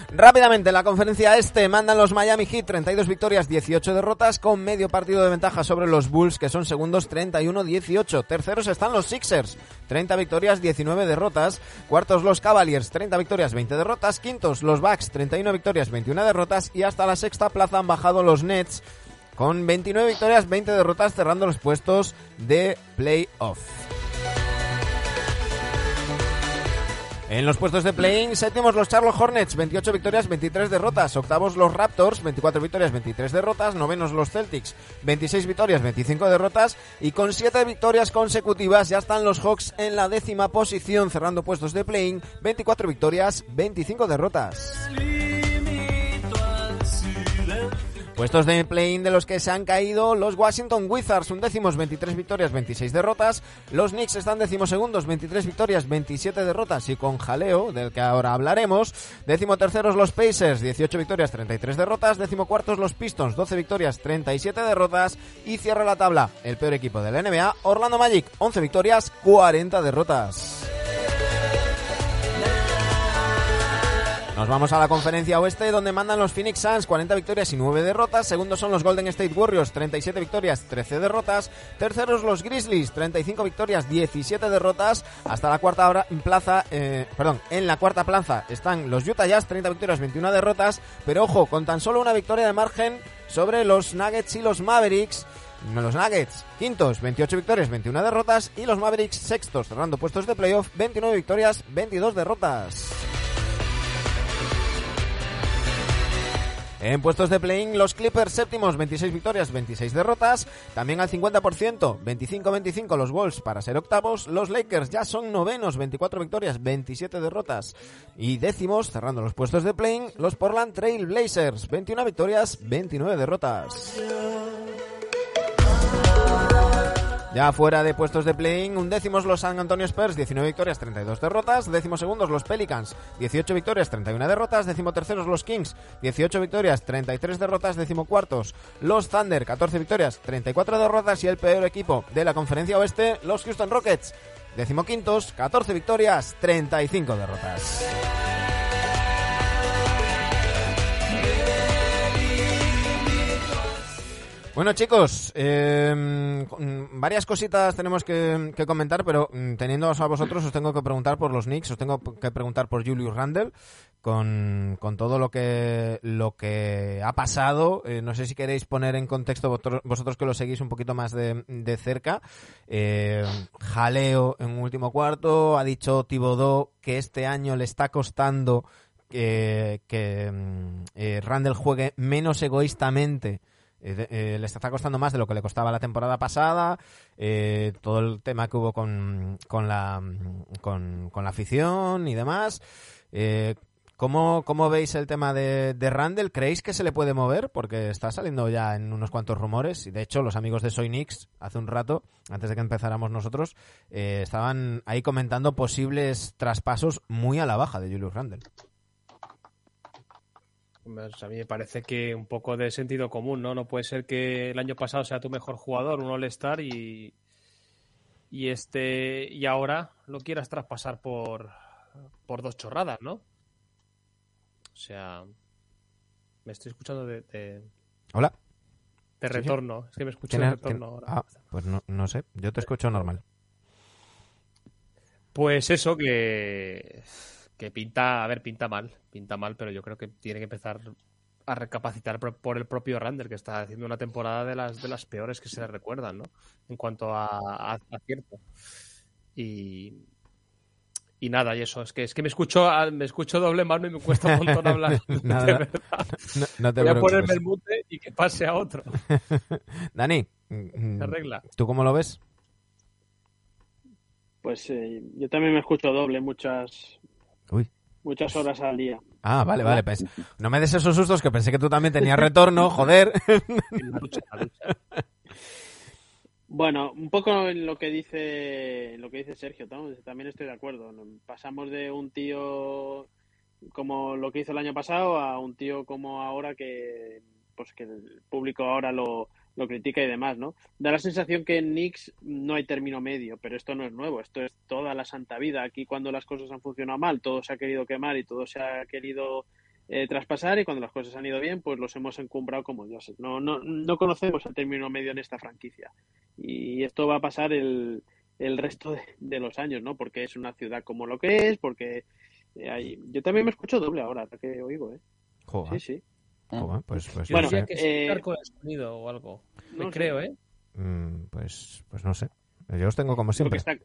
Rápidamente, en la conferencia este mandan los Miami Heat 32 victorias, 18 derrotas, con medio partido de ventaja sobre los Bulls, que son segundos 31-18. Terceros están los Sixers, 30 victorias, 19 derrotas. Cuartos los Cavaliers, 30 victorias, 20 derrotas. Quintos los Bucks, 31 victorias, 21 derrotas. Y hasta la sexta plaza han bajado los Nets, con 29 victorias, 20 derrotas, cerrando los puestos de playoff. En los puestos de play-in, séptimos los Charlotte Hornets, 28 victorias, 23 derrotas. Octavos los Raptors, 24 victorias, 23 derrotas. Novenos los Celtics, 26 victorias, 25 derrotas. Y con 7 victorias consecutivas ya están los Hawks en la décima posición, cerrando puestos de play-in, 24 victorias, 25 derrotas. Puestos de play-in de los que se han caído los Washington Wizards, un décimos 23 victorias, 26 derrotas. Los Knicks están décimos segundos, 23 victorias, 27 derrotas y con jaleo, del que ahora hablaremos. Décimo terceros los Pacers, 18 victorias, 33 derrotas. Décimo cuartos los Pistons, 12 victorias, 37 derrotas. Y cierra la tabla el peor equipo de la NBA, Orlando Magic, 11 victorias, 40 derrotas. Nos vamos a la conferencia oeste donde mandan los Phoenix Suns 40 victorias y 9 derrotas. Segundos son los Golden State Warriors 37 victorias, 13 derrotas. Terceros los Grizzlies 35 victorias, 17 derrotas. Hasta la cuarta plaza, eh, perdón, en la cuarta plaza están los Utah Jazz 30 victorias, 21 derrotas. Pero ojo, con tan solo una victoria de margen sobre los Nuggets y los Mavericks. Los Nuggets, quintos, 28 victorias, 21 derrotas. Y los Mavericks, sextos, cerrando puestos de playoff, 29 victorias, 22 derrotas. En puestos de play-in, los Clippers séptimos, 26 victorias, 26 derrotas. También al 50%, 25-25 los Wolves para ser octavos. Los Lakers ya son novenos, 24 victorias, 27 derrotas. Y décimos, cerrando los puestos de play-in, los Portland Trail Blazers, 21 victorias, 29 derrotas. Ya fuera de puestos de play-in, undécimos los San Antonio Spurs, 19 victorias, 32 derrotas. Décimos segundos los Pelicans, 18 victorias, 31 derrotas. Décimo terceros los Kings, 18 victorias, 33 derrotas. Décimo cuartos los Thunder, 14 victorias, 34 derrotas. Y el peor equipo de la conferencia oeste, los Houston Rockets, décimo quintos, 14 victorias, 35 derrotas. Bueno chicos, eh, varias cositas tenemos que, que comentar, pero mm, teniéndoos a vosotros os tengo que preguntar por los Knicks, os tengo que preguntar por Julius Randle, con, con todo lo que, lo que ha pasado. Eh, no sé si queréis poner en contexto vosotros, que lo seguís un poquito más de, de cerca. Eh, jaleo en un último cuarto, ha dicho Thibodeau que este año le está costando que, que mm, eh, Randle juegue menos egoístamente. Eh, eh, le está costando más de lo que le costaba la temporada pasada. eh, todo el tema que hubo con, con, la, con, la afición y demás. Eh, ¿cómo, cómo veis el tema de, de Randall? ¿Creéis que se le puede mover? Porque está saliendo ya en unos cuantos rumores. Y de hecho, los amigos de Soy Knicks, hace un rato, antes de que empezáramos nosotros, eh, estaban ahí comentando posibles traspasos muy a la baja de Julius Randle. Pues a mí me parece que un poco de sentido común, ¿no? No puede ser que el año pasado sea tu mejor jugador, un All-Star, y, y este y ahora lo quieras traspasar por, por dos chorradas, ¿no? O sea, me estoy escuchando de, de, Hola. de sí. retorno. Es que me escucho de ¿Tienes- retorno ahora. Ah, pues no, no sé, yo te escucho normal. Pues eso que, que pinta, a ver, pinta mal, pinta mal, pero yo creo que tiene que empezar a recapacitar por, el propio Randall, que está haciendo una temporada de las de las peores que se le recuerdan, ¿no? En cuanto a, acierto. Y, y nada, y eso, es que es que me escucho me escucho doble mano y me cuesta un montón hablar. Nada. de verdad. No, no te Voy a ponerme el mute y que pase a otro. Dani, mm, Se arregla. ¿tú cómo lo ves? Pues eh, yo también me escucho doble muchas Uy. muchas horas al día. Ah, vale, vale. pues, no me des esos sustos que pensé que tú también tenías retorno, joder. Bueno, un poco en lo que dice lo que dice Sergio, también estoy de acuerdo. Pasamos de un tío como lo que hizo el año pasado a un tío como ahora que pues que el público ahora lo, lo critica y demás, ¿no? Da la sensación que en Knicks no hay término medio, pero esto no es nuevo, esto es toda la santa vida. Aquí cuando las cosas han funcionado mal, todo se ha querido quemar y todo se ha querido eh, traspasar y cuando las cosas han ido bien, pues los hemos encumbrado como dioses. No, no, no conocemos el término medio en esta franquicia. Y esto va a pasar el, el resto de, de los años, ¿no? Porque es una ciudad como lo que es, porque hay... yo también me escucho doble ahora, que oigo, ¿eh? Joder, Sí, sí. Joder, pues, pues, Yo Bueno, no sé. que es eh, con el sonido o algo. Me no sé. creo, ¿eh? Mm, pues, pues no sé. Yo os tengo como Lo que, siempre. está,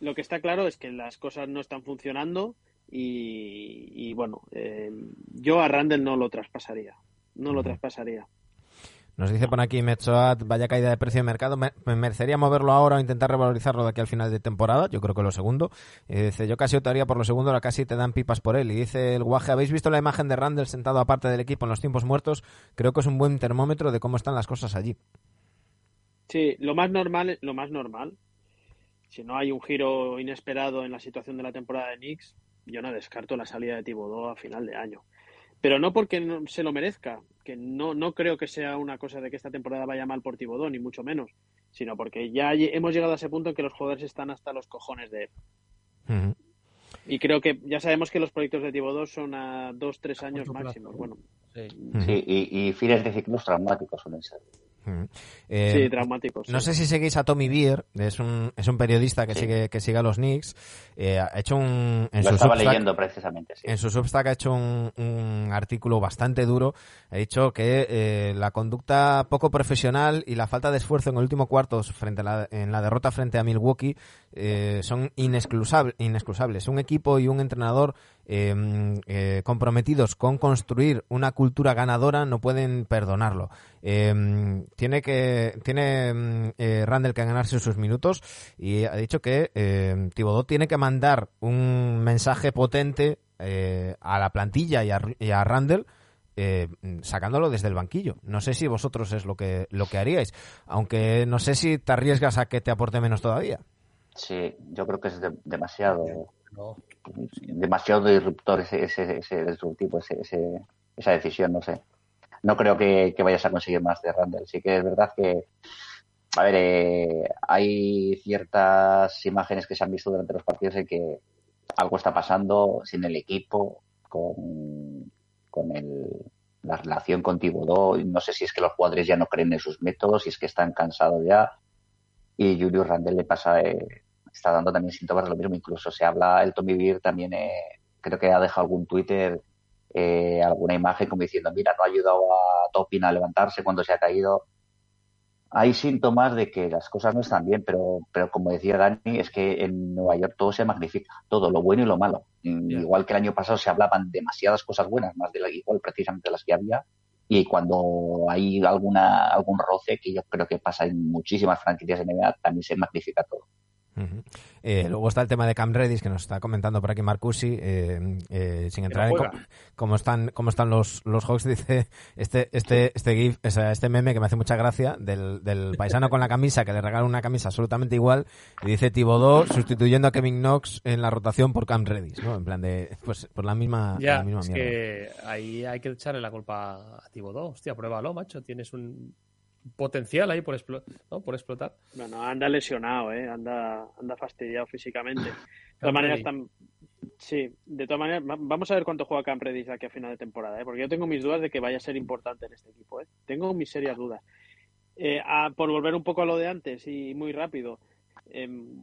lo que está claro es que las cosas no están funcionando y, y, bueno, eh, yo a Randall no lo traspasaría. No lo traspasaría. Nos dice por aquí Metzoat, vaya caída de precio de mercado. Me, me merecería moverlo ahora o intentar revalorizarlo de aquí al final de temporada. Yo creo que lo segundo. Y dice, yo casi optaría por lo segundo, ahora casi te dan pipas por él. Y dice el guaje, ¿habéis visto la imagen de Randall sentado aparte del equipo en los tiempos muertos? Creo que es un buen termómetro de cómo están las cosas allí. Sí, lo más normal, lo más normal, si no hay un giro inesperado en la situación de la temporada de Knicks, yo no descarto la salida de Thibodeau a final de año. Pero no porque se lo merezca, que no, no creo que sea una cosa de que esta temporada vaya mal por Thibodeau, ni mucho menos, sino porque ya hemos llegado a ese punto en que los jugadores están hasta los cojones de él. Y creo que ya sabemos que los proyectos de Thibodeau son a dos, tres años corto plazo. máximo. Bueno. Sí, y, y fines de ciclos traumáticos suelen ser. Eh, sí, traumáticos. No sí. sé si seguís a Tommy Beer, es un, es un periodista que Sí. sigue que sigue a los Knicks. Eh, ha hecho un en Lo su estaba Substack- leyendo precisamente, sí. En su Substack ha hecho un, un artículo bastante duro. Ha dicho que eh, la conducta poco profesional y la falta de esfuerzo en el último cuarto frente a la, en la derrota frente a Milwaukee eh, son inexcusable- inexcusables. Un equipo y un entrenador eh, eh, comprometidos con construir una cultura ganadora no pueden perdonarlo. Eh, tiene que tiene Randall que ganarse sus minutos y ha dicho que eh, Thibodeau tiene que mandar un mensaje potente a la plantilla y a, y Randall eh, sacándolo desde el banquillo. No sé si vosotros es lo que lo que haríais, aunque no sé si te arriesgas a que te aporte menos todavía. Sí, yo creo que es de- demasiado No. demasiado disruptor ese, ese, ese disruptivo, ese, ese- esa decisión, no sé. No creo que, que vayas a conseguir más de Randall. Sí que es verdad que, a ver, eh, hay ciertas imágenes que se han visto durante los partidos en que algo está pasando sin el equipo, con, con el, la relación con Thibodeau. No sé si es que los jugadores ya no creen en sus métodos, si es que están cansados ya. Y Julius Randle le pasa, eh, está dando también síntomas de lo mismo. Incluso se habla, el Tommy Beer también eh, creo que ha dejado algún Twitter, eh, alguna imagen como diciendo, mira, no ha ayudado a Topin a levantarse cuando se ha caído. Hay síntomas de que las cosas no están bien, pero, pero como decía Dani, es que en Nueva York todo se magnifica, todo, lo bueno y lo malo. Mm. Igual que el año pasado se hablaban demasiadas cosas buenas, más de la, igual precisamente de las que había, y cuando hay alguna algún roce, que yo creo que pasa en muchísimas franquicias de NBA, también se magnifica todo. Eh, luego está el tema de Cam Redis, que nos está comentando por aquí Marcusi, eh, eh, sin entrar en cómo, cómo están cómo están los, los Hawks, dice este este este gif, o sea, este meme que me hace mucha gracia del, del paisano con la camisa que le regala una camisa absolutamente igual y dice Thibodeau sustituyendo a Kevin Knox en la rotación por Cam Redis, ¿no? En plan de pues por la misma, Ya, la misma es mierda. que ahí hay que echarle la culpa a Thibodeau. Hostia, pruébalo, macho. Tienes un potencial ahí por, explo- ¿no? por explotar. Bueno, anda lesionado, ¿eh? Anda, anda fastidiado físicamente. De todas maneras, tam- sí, de todas maneras, va- vamos a ver cuánto juega Cam Reddish aquí a final de temporada, ¿eh? Porque yo tengo mis dudas de que vaya a ser importante en este equipo, ¿eh? Tengo mis serias dudas. Eh, a- por volver un poco a lo de antes y muy rápido, em,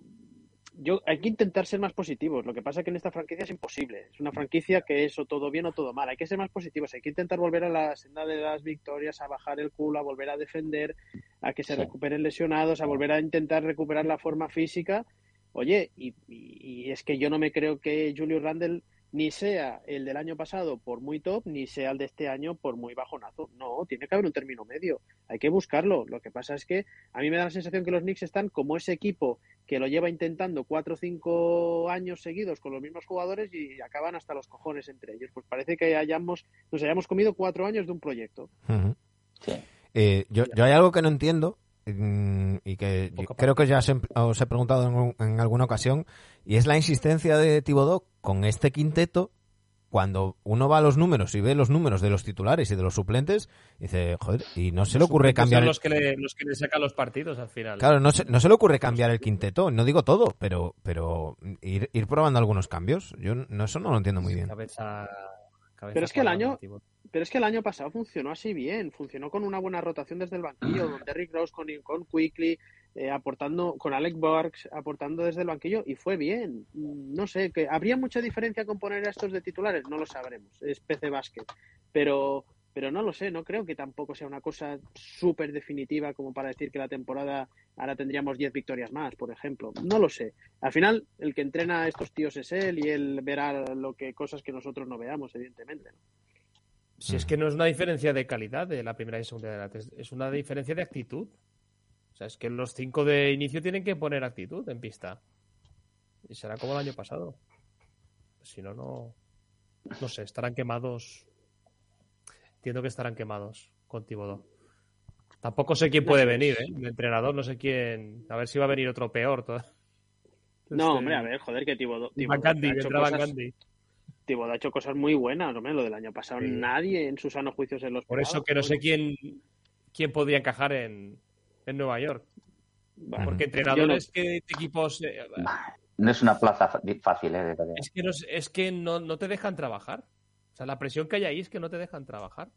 yo hay que intentar ser más positivos. Lo que pasa es que en esta franquicia es imposible. Es una franquicia que es o todo bien o todo mal. Hay que ser más positivos. Hay que intentar volver a la senda de las victorias, a bajar el culo, a volver a defender, a que se Sí. recuperen lesionados, a volver a intentar recuperar la forma física. Oye, y, y- y es que yo no me creo que Julius Randle ni sea el del año pasado por muy top, ni sea el de este año por muy bajonazo. No, tiene que haber un término medio. Hay que buscarlo. Lo que pasa es que a mí me da la sensación que los Knicks están como ese equipo que lo lleva intentando cuatro o cinco años seguidos con los mismos jugadores y acaban hasta los cojones entre ellos. Pues parece que hayamos, nos hayamos comido cuatro años de un proyecto. Sí. Eh, yo, yo hay algo que no entiendo mm, y que creo que ya os he, os he preguntado en, en alguna ocasión y es la insistencia de Tibodó con este quinteto cuando uno va a los números y ve los números de los titulares y de los suplentes dice joder y no se le ocurre cambiar son el- los que, le, los que le sacan los partidos al final. claro no se, no se le ocurre cambiar el quinteto no digo todo pero pero ir, ir probando algunos cambios yo no, eso no lo entiendo muy bien Cabeza, cabeza Pero es que el año-. Pero es que el año pasado funcionó así bien, funcionó con una buena rotación desde el banquillo, con Derrick Rose, con, con Quickly, eh, aportando, con Alec Burks, aportando desde el banquillo, y fue bien. No sé, que ¿habría mucha diferencia con poner a estos de titulares? No lo sabremos, es PC Basket. Pero, pero no lo sé, no creo que tampoco sea una cosa súper definitiva como para decir que la temporada ahora tendríamos 10 victorias más, por ejemplo. No lo sé. Al final, el que entrena a estos tíos es él y él verá lo que cosas que nosotros no veamos, evidentemente. Si es que no es una diferencia de calidad de la primera y segunda edad, es, es una diferencia de actitud. O sea, es que los cinco de inicio tienen que poner actitud en pista. Y será como el año pasado. Si no, no. No sé, estarán quemados. Entiendo que estarán quemados con Tibodó. Tampoco sé quién puede venir, ¿eh? El entrenador, no sé quién. A ver si va a venir otro peor. todo. No, Este, hombre, a ver, joder, que Tibodó, Tibodó ha hecho cosas- Gundy. Tibodó ha hecho cosas muy buenas, hombre, lo del año pasado. Sí. Nadie en su sano juicio se los Por eso que no sé quién, quién podría encajar en, en Nueva York. bueno, Porque no- entrenadores que de equipos eh, No es una plaza fácil, ¿eh? es que, no, es que no, no te dejan trabajar. O sea, la presión que hay ahí es que no te dejan trabajar.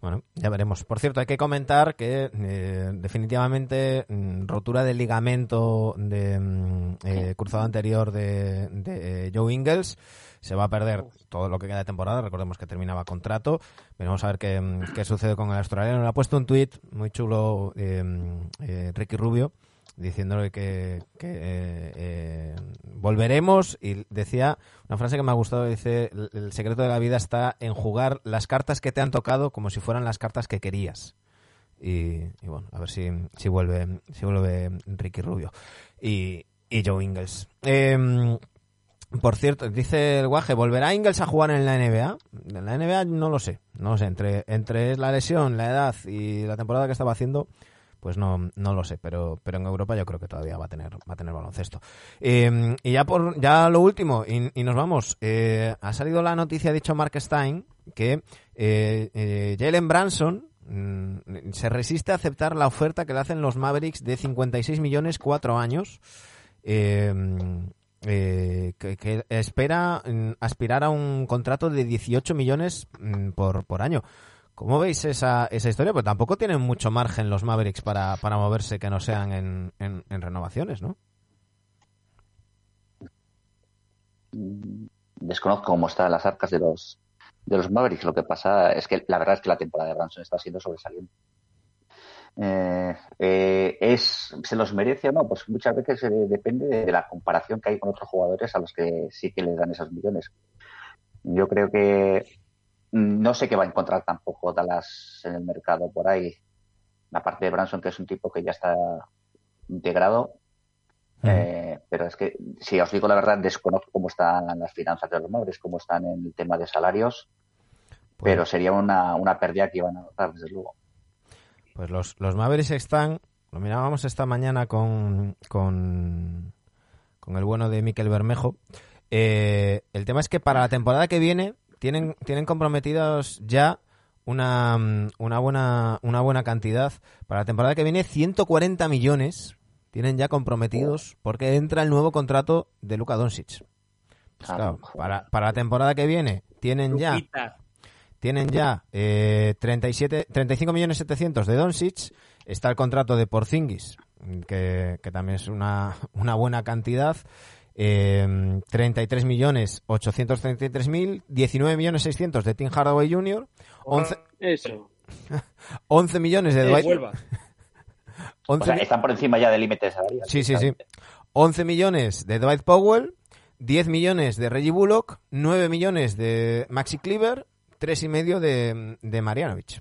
Bueno, ya veremos. Por cierto, hay que comentar que eh, definitivamente mm, rotura del ligamento de mm, eh, cruzado anterior de, de, Joe Ingles. Se va a perder todo lo que queda de temporada. Recordemos que terminaba contrato. Veremos a ver qué, mm, qué sucede con el australiano. Le ha puesto un tuit muy chulo eh, eh, Ricky Rubio diciéndole que, que, eh, eh, volveremos y decía una frase que me ha gustado dice el, secreto de la vida está en jugar las cartas que te han tocado como si fueran las cartas que querías y, y bueno a ver si, si vuelve si vuelve Ricky Rubio y, y Joe Ingles Em, por cierto, dice el guaje, ¿volverá Ingles a jugar en la NBA? En la NBA no lo sé, no lo sé, entre, entre la lesión, la edad y la temporada que estaba haciendo, pues no, no lo sé, pero, pero en Europa yo creo que todavía va a tener, va a tener baloncesto. Eh, y ya por, ya lo último, y, nos vamos, eh, ha salido la noticia, ha dicho Mark Stein, que eh, eh, Jalen Branson mm, se resiste a aceptar la oferta que le hacen los Mavericks de 56 millones cuatro años. Eh, que, espera mm, aspirar a un contrato de 18 millones mm, por, por año. ¿Cómo veis esa, esa historia? Pues tampoco tienen mucho margen los Mavericks para, para moverse que no sean en, en, en renovaciones, ¿no? Mm, Desconozco cómo están las arcas de los de los Mavericks. Lo que pasa es que la verdad es que la temporada de Branson está siendo sobresaliente. Eh, eh, es se los merece o no pues muchas veces eh, depende de, de la comparación que hay con otros jugadores a los que sí que les dan esos millones. Yo creo que mm, no sé qué va a encontrar tampoco Dallas en el mercado por ahí. Aparte de Branson que es un tipo que ya está integrado. Eh, pero es que si os digo la verdad desconozco cómo están las finanzas de los Mavericks cómo están en el tema de salarios. Pues- pero sería una, una pérdida que iban a notar desde luego Pues los, los Mavericks están, lo mirábamos esta mañana con, con, con el bueno de Miquel Bermejo. Eh, el tema es que para la temporada que viene tienen, tienen comprometidos ya una, una, buena, una buena cantidad. Para la temporada que viene 140 millones tienen ya comprometidos porque entra el nuevo contrato de Luka Doncic. Pues Ah, claro, para, para la temporada que viene tienen ya. Tienen ya eh, 37, 35 millones 700 de Doncic. Está el contrato de Porzingis que, que también es una, una buena cantidad. Eh, 33 millones 833 mil, 19 millones 600 de Tim Hardaway Jr., 11, Eso. 11 millones de Dwight, vuelva. 11 O sea, mi- están por encima ya del límite salarial. Sí, sí, sí. 11 millones de Dwight Powell, 10 millones de Reggie Bullock, 9 millones de Maxi Cleaver, 3 y medio de, de Marianovic.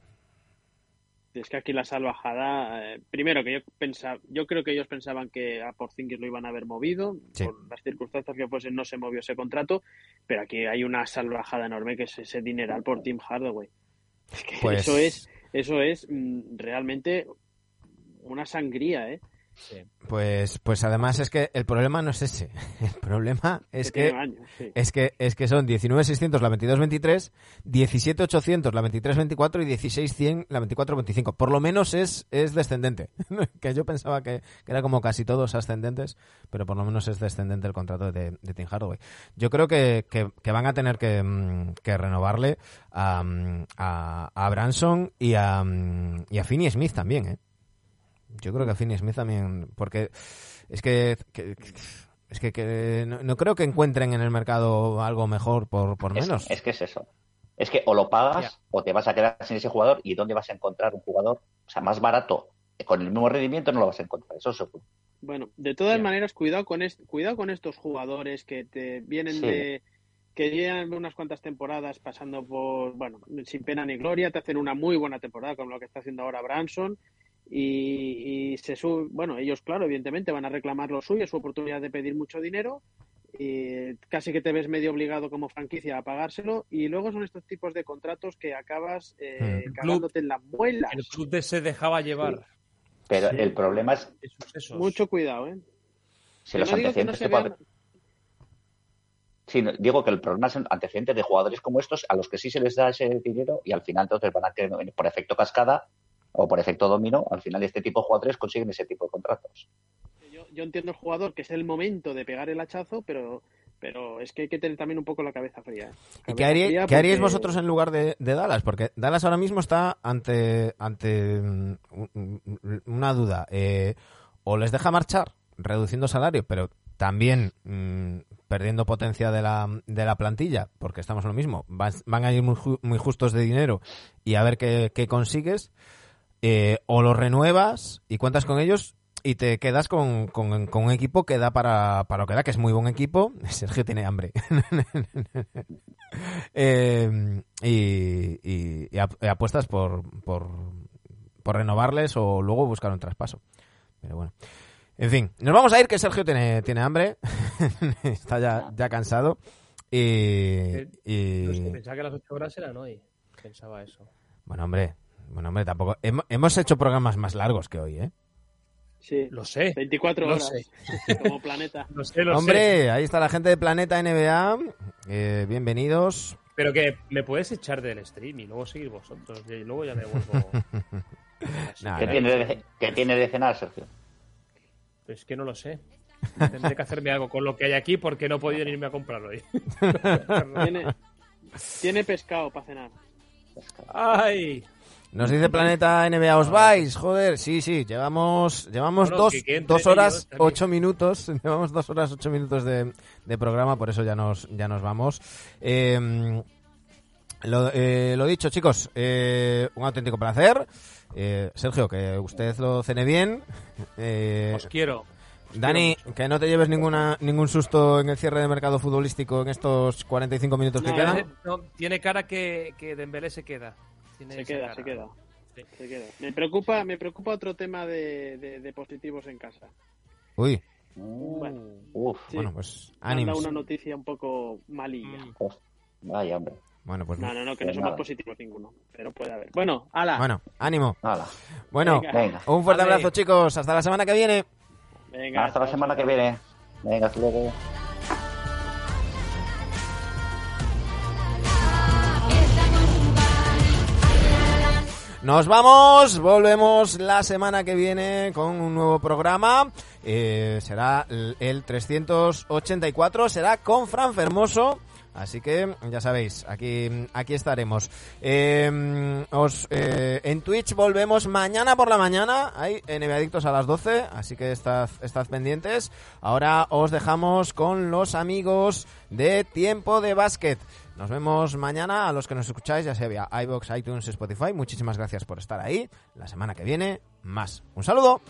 Es que aquí la salvajada, eh, primero que yo pensaba, yo creo que ellos pensaban que a Porzingis lo iban a haber movido, Sí. por las circunstancias que fuesen no se movió ese contrato, pero aquí hay una salvajada enorme que es ese dineral por Tim Hardaway. Es que Pues- eso es, eso es mm, realmente una sangría, ¿eh? Sí. Pues, pues además es que el problema no es ese. El problema es tiene que años, sí. es que es que son 19.600 la 22.23, 17.800 la 23.24 y 16.100 la 24.25. Por lo menos es, es descendente. que yo pensaba que, que era como casi todos ascendentes, pero por lo menos es descendente el contrato de, de Tim Hardaway. Yo creo que, que- que van a tener que, mm, que renovarle a, mm, a, a Branson y a, mm, y a Finney Smith también, ¿eh? Yo creo que a Finney Smith también, porque es que, que- es que, que no, no creo que encuentren en el mercado algo mejor por, menos. es que es eso. Es que o lo pagas o te vas a quedar sin ese jugador y ¿dónde vas a encontrar un jugador? O sea, más barato, con el mismo rendimiento no lo vas a encontrar, eso seguro. Bueno, de todas maneras, cuidado con est- cuidado con estos jugadores que te vienen Sí. de que llevan unas cuantas temporadas pasando por, bueno, sin pena ni gloria, te hacen una muy buena temporada como lo que está haciendo ahora Branson y, y se sube, bueno, ellos claro, evidentemente van a reclamar lo suyo, su oportunidad de pedir mucho dinero y casi que te ves medio obligado como franquicia a pagárselo y luego son estos tipos de contratos que acabas eh, Hmm. cagándote en las muelas. El club de se dejaba llevar. Pero Sí. el problema es Esos. Mucho cuidado, ¿eh? si Que los no digo que no antecedentes se vean- Sí, digo que el problema es antecedentes de jugadores como estos a los que sí se les da ese dinero y al final entonces van a que por efecto cascada o por efecto dominó, al final este tipo de jugadores consiguen ese tipo de contratos. Yo, yo entiendo el jugador que es el momento de pegar el hachazo, pero, pero es que hay que tener también un poco la cabeza fría. ¿Y Cabeza qué, haría- fría qué haríais vosotros en lugar de, de Dallas? Porque Dallas ahora mismo está ante, ante mm, un- una duda. Eh, o les deja marchar reduciendo salario, pero también mm, perdiendo potencia de la, de la plantilla, porque estamos en lo mismo. Van, van a ir muy, ju- muy justos de dinero y a ver qué, qué consigues. Eh, o los renuevas y cuentas con ellos y te quedas con, con- con un equipo que da para, para lo que da, que es muy buen equipo. Sergio tiene hambre. Eh, y, y- y ap- y apuestas por, por, por renovarles o luego buscar un traspaso. Pero bueno. En fin, nos vamos a ir que Sergio tiene, tiene hambre. Está ya, ya cansado. Y, y- No sé, pensaba que las 8 horas eran hoy. Pensaba eso. Bueno, hombre. Bueno, hombre, tampoco. Hemo- hemos hecho programas más largos que hoy, ¿eh? Sí, Lo sé. 24 Lo horas como planeta. Lo sé, lo sé. Hombre, ahí está la gente de Planeta NBA. Eh, bienvenidos. Pero que me puedes echar del stream y luego seguir vosotros. Y luego ya me vuelvo. Nah, ¿Qué, nah. tiene de, ¿Qué tiene de cenar, Sergio? Es que no lo sé. Tendré que hacerme algo con lo que hay aquí porque no he podido irme a comprar hoy. Tiene, tiene pescado para cenar. ¡Ay! Nos dice Planeta NBA, os vais, joder, sí, sí, llevamos, llevamos Bueno, dos, que- dos horas, ocho minutos, llevamos dos horas, ocho minutos de, de programa, por eso ya nos, ya nos vamos. Eh, lo, eh, lo dicho, chicos, eh, un auténtico placer. Eh, Sergio, que usted lo cene bien. Eh, Os quiero. Os Dani, quiero que no te lleves ninguna, ningún susto en el cierre de mercado futbolístico en estos 45 minutos que No, quedan. No, tiene cara que, que Dembélé se queda. Tiene Se queda, se queda. Sí. Se queda. Me preocupa, me preocupa otro tema de, de- de positivos en casa. Uy, Bueno, Uf, sí. bueno, pues ánimos. dado una noticia un poco malilla. Mm. vaya, hombre. Bueno, pues No, no, no, que no somos nada. positivos ninguno. Pero puede haber. Bueno, ala. Bueno, ánimo. Hala. Bueno, Venga. Venga. un fuerte Vale. abrazo, chicos. Hasta la semana que viene. Venga, Hasta la semana chao. que viene. Venga, hasta luego. Nos vamos, volvemos la semana que viene con un nuevo programa. Eh, será el el 384, será con Fran Fermoso. Así que ya sabéis, aquí, aquí estaremos. Eh, os, eh, en Twitch volvemos mañana por la mañana, hay NBA Adictos a las 12, así que estad, estad pendientes. Ahora os dejamos con los amigos de Tiempo de Básquet. Nos vemos mañana. A los que nos escucháis, ya sea vía iBox, iTunes, Spotify, muchísimas gracias por estar ahí. La semana que viene, más. Un saludo.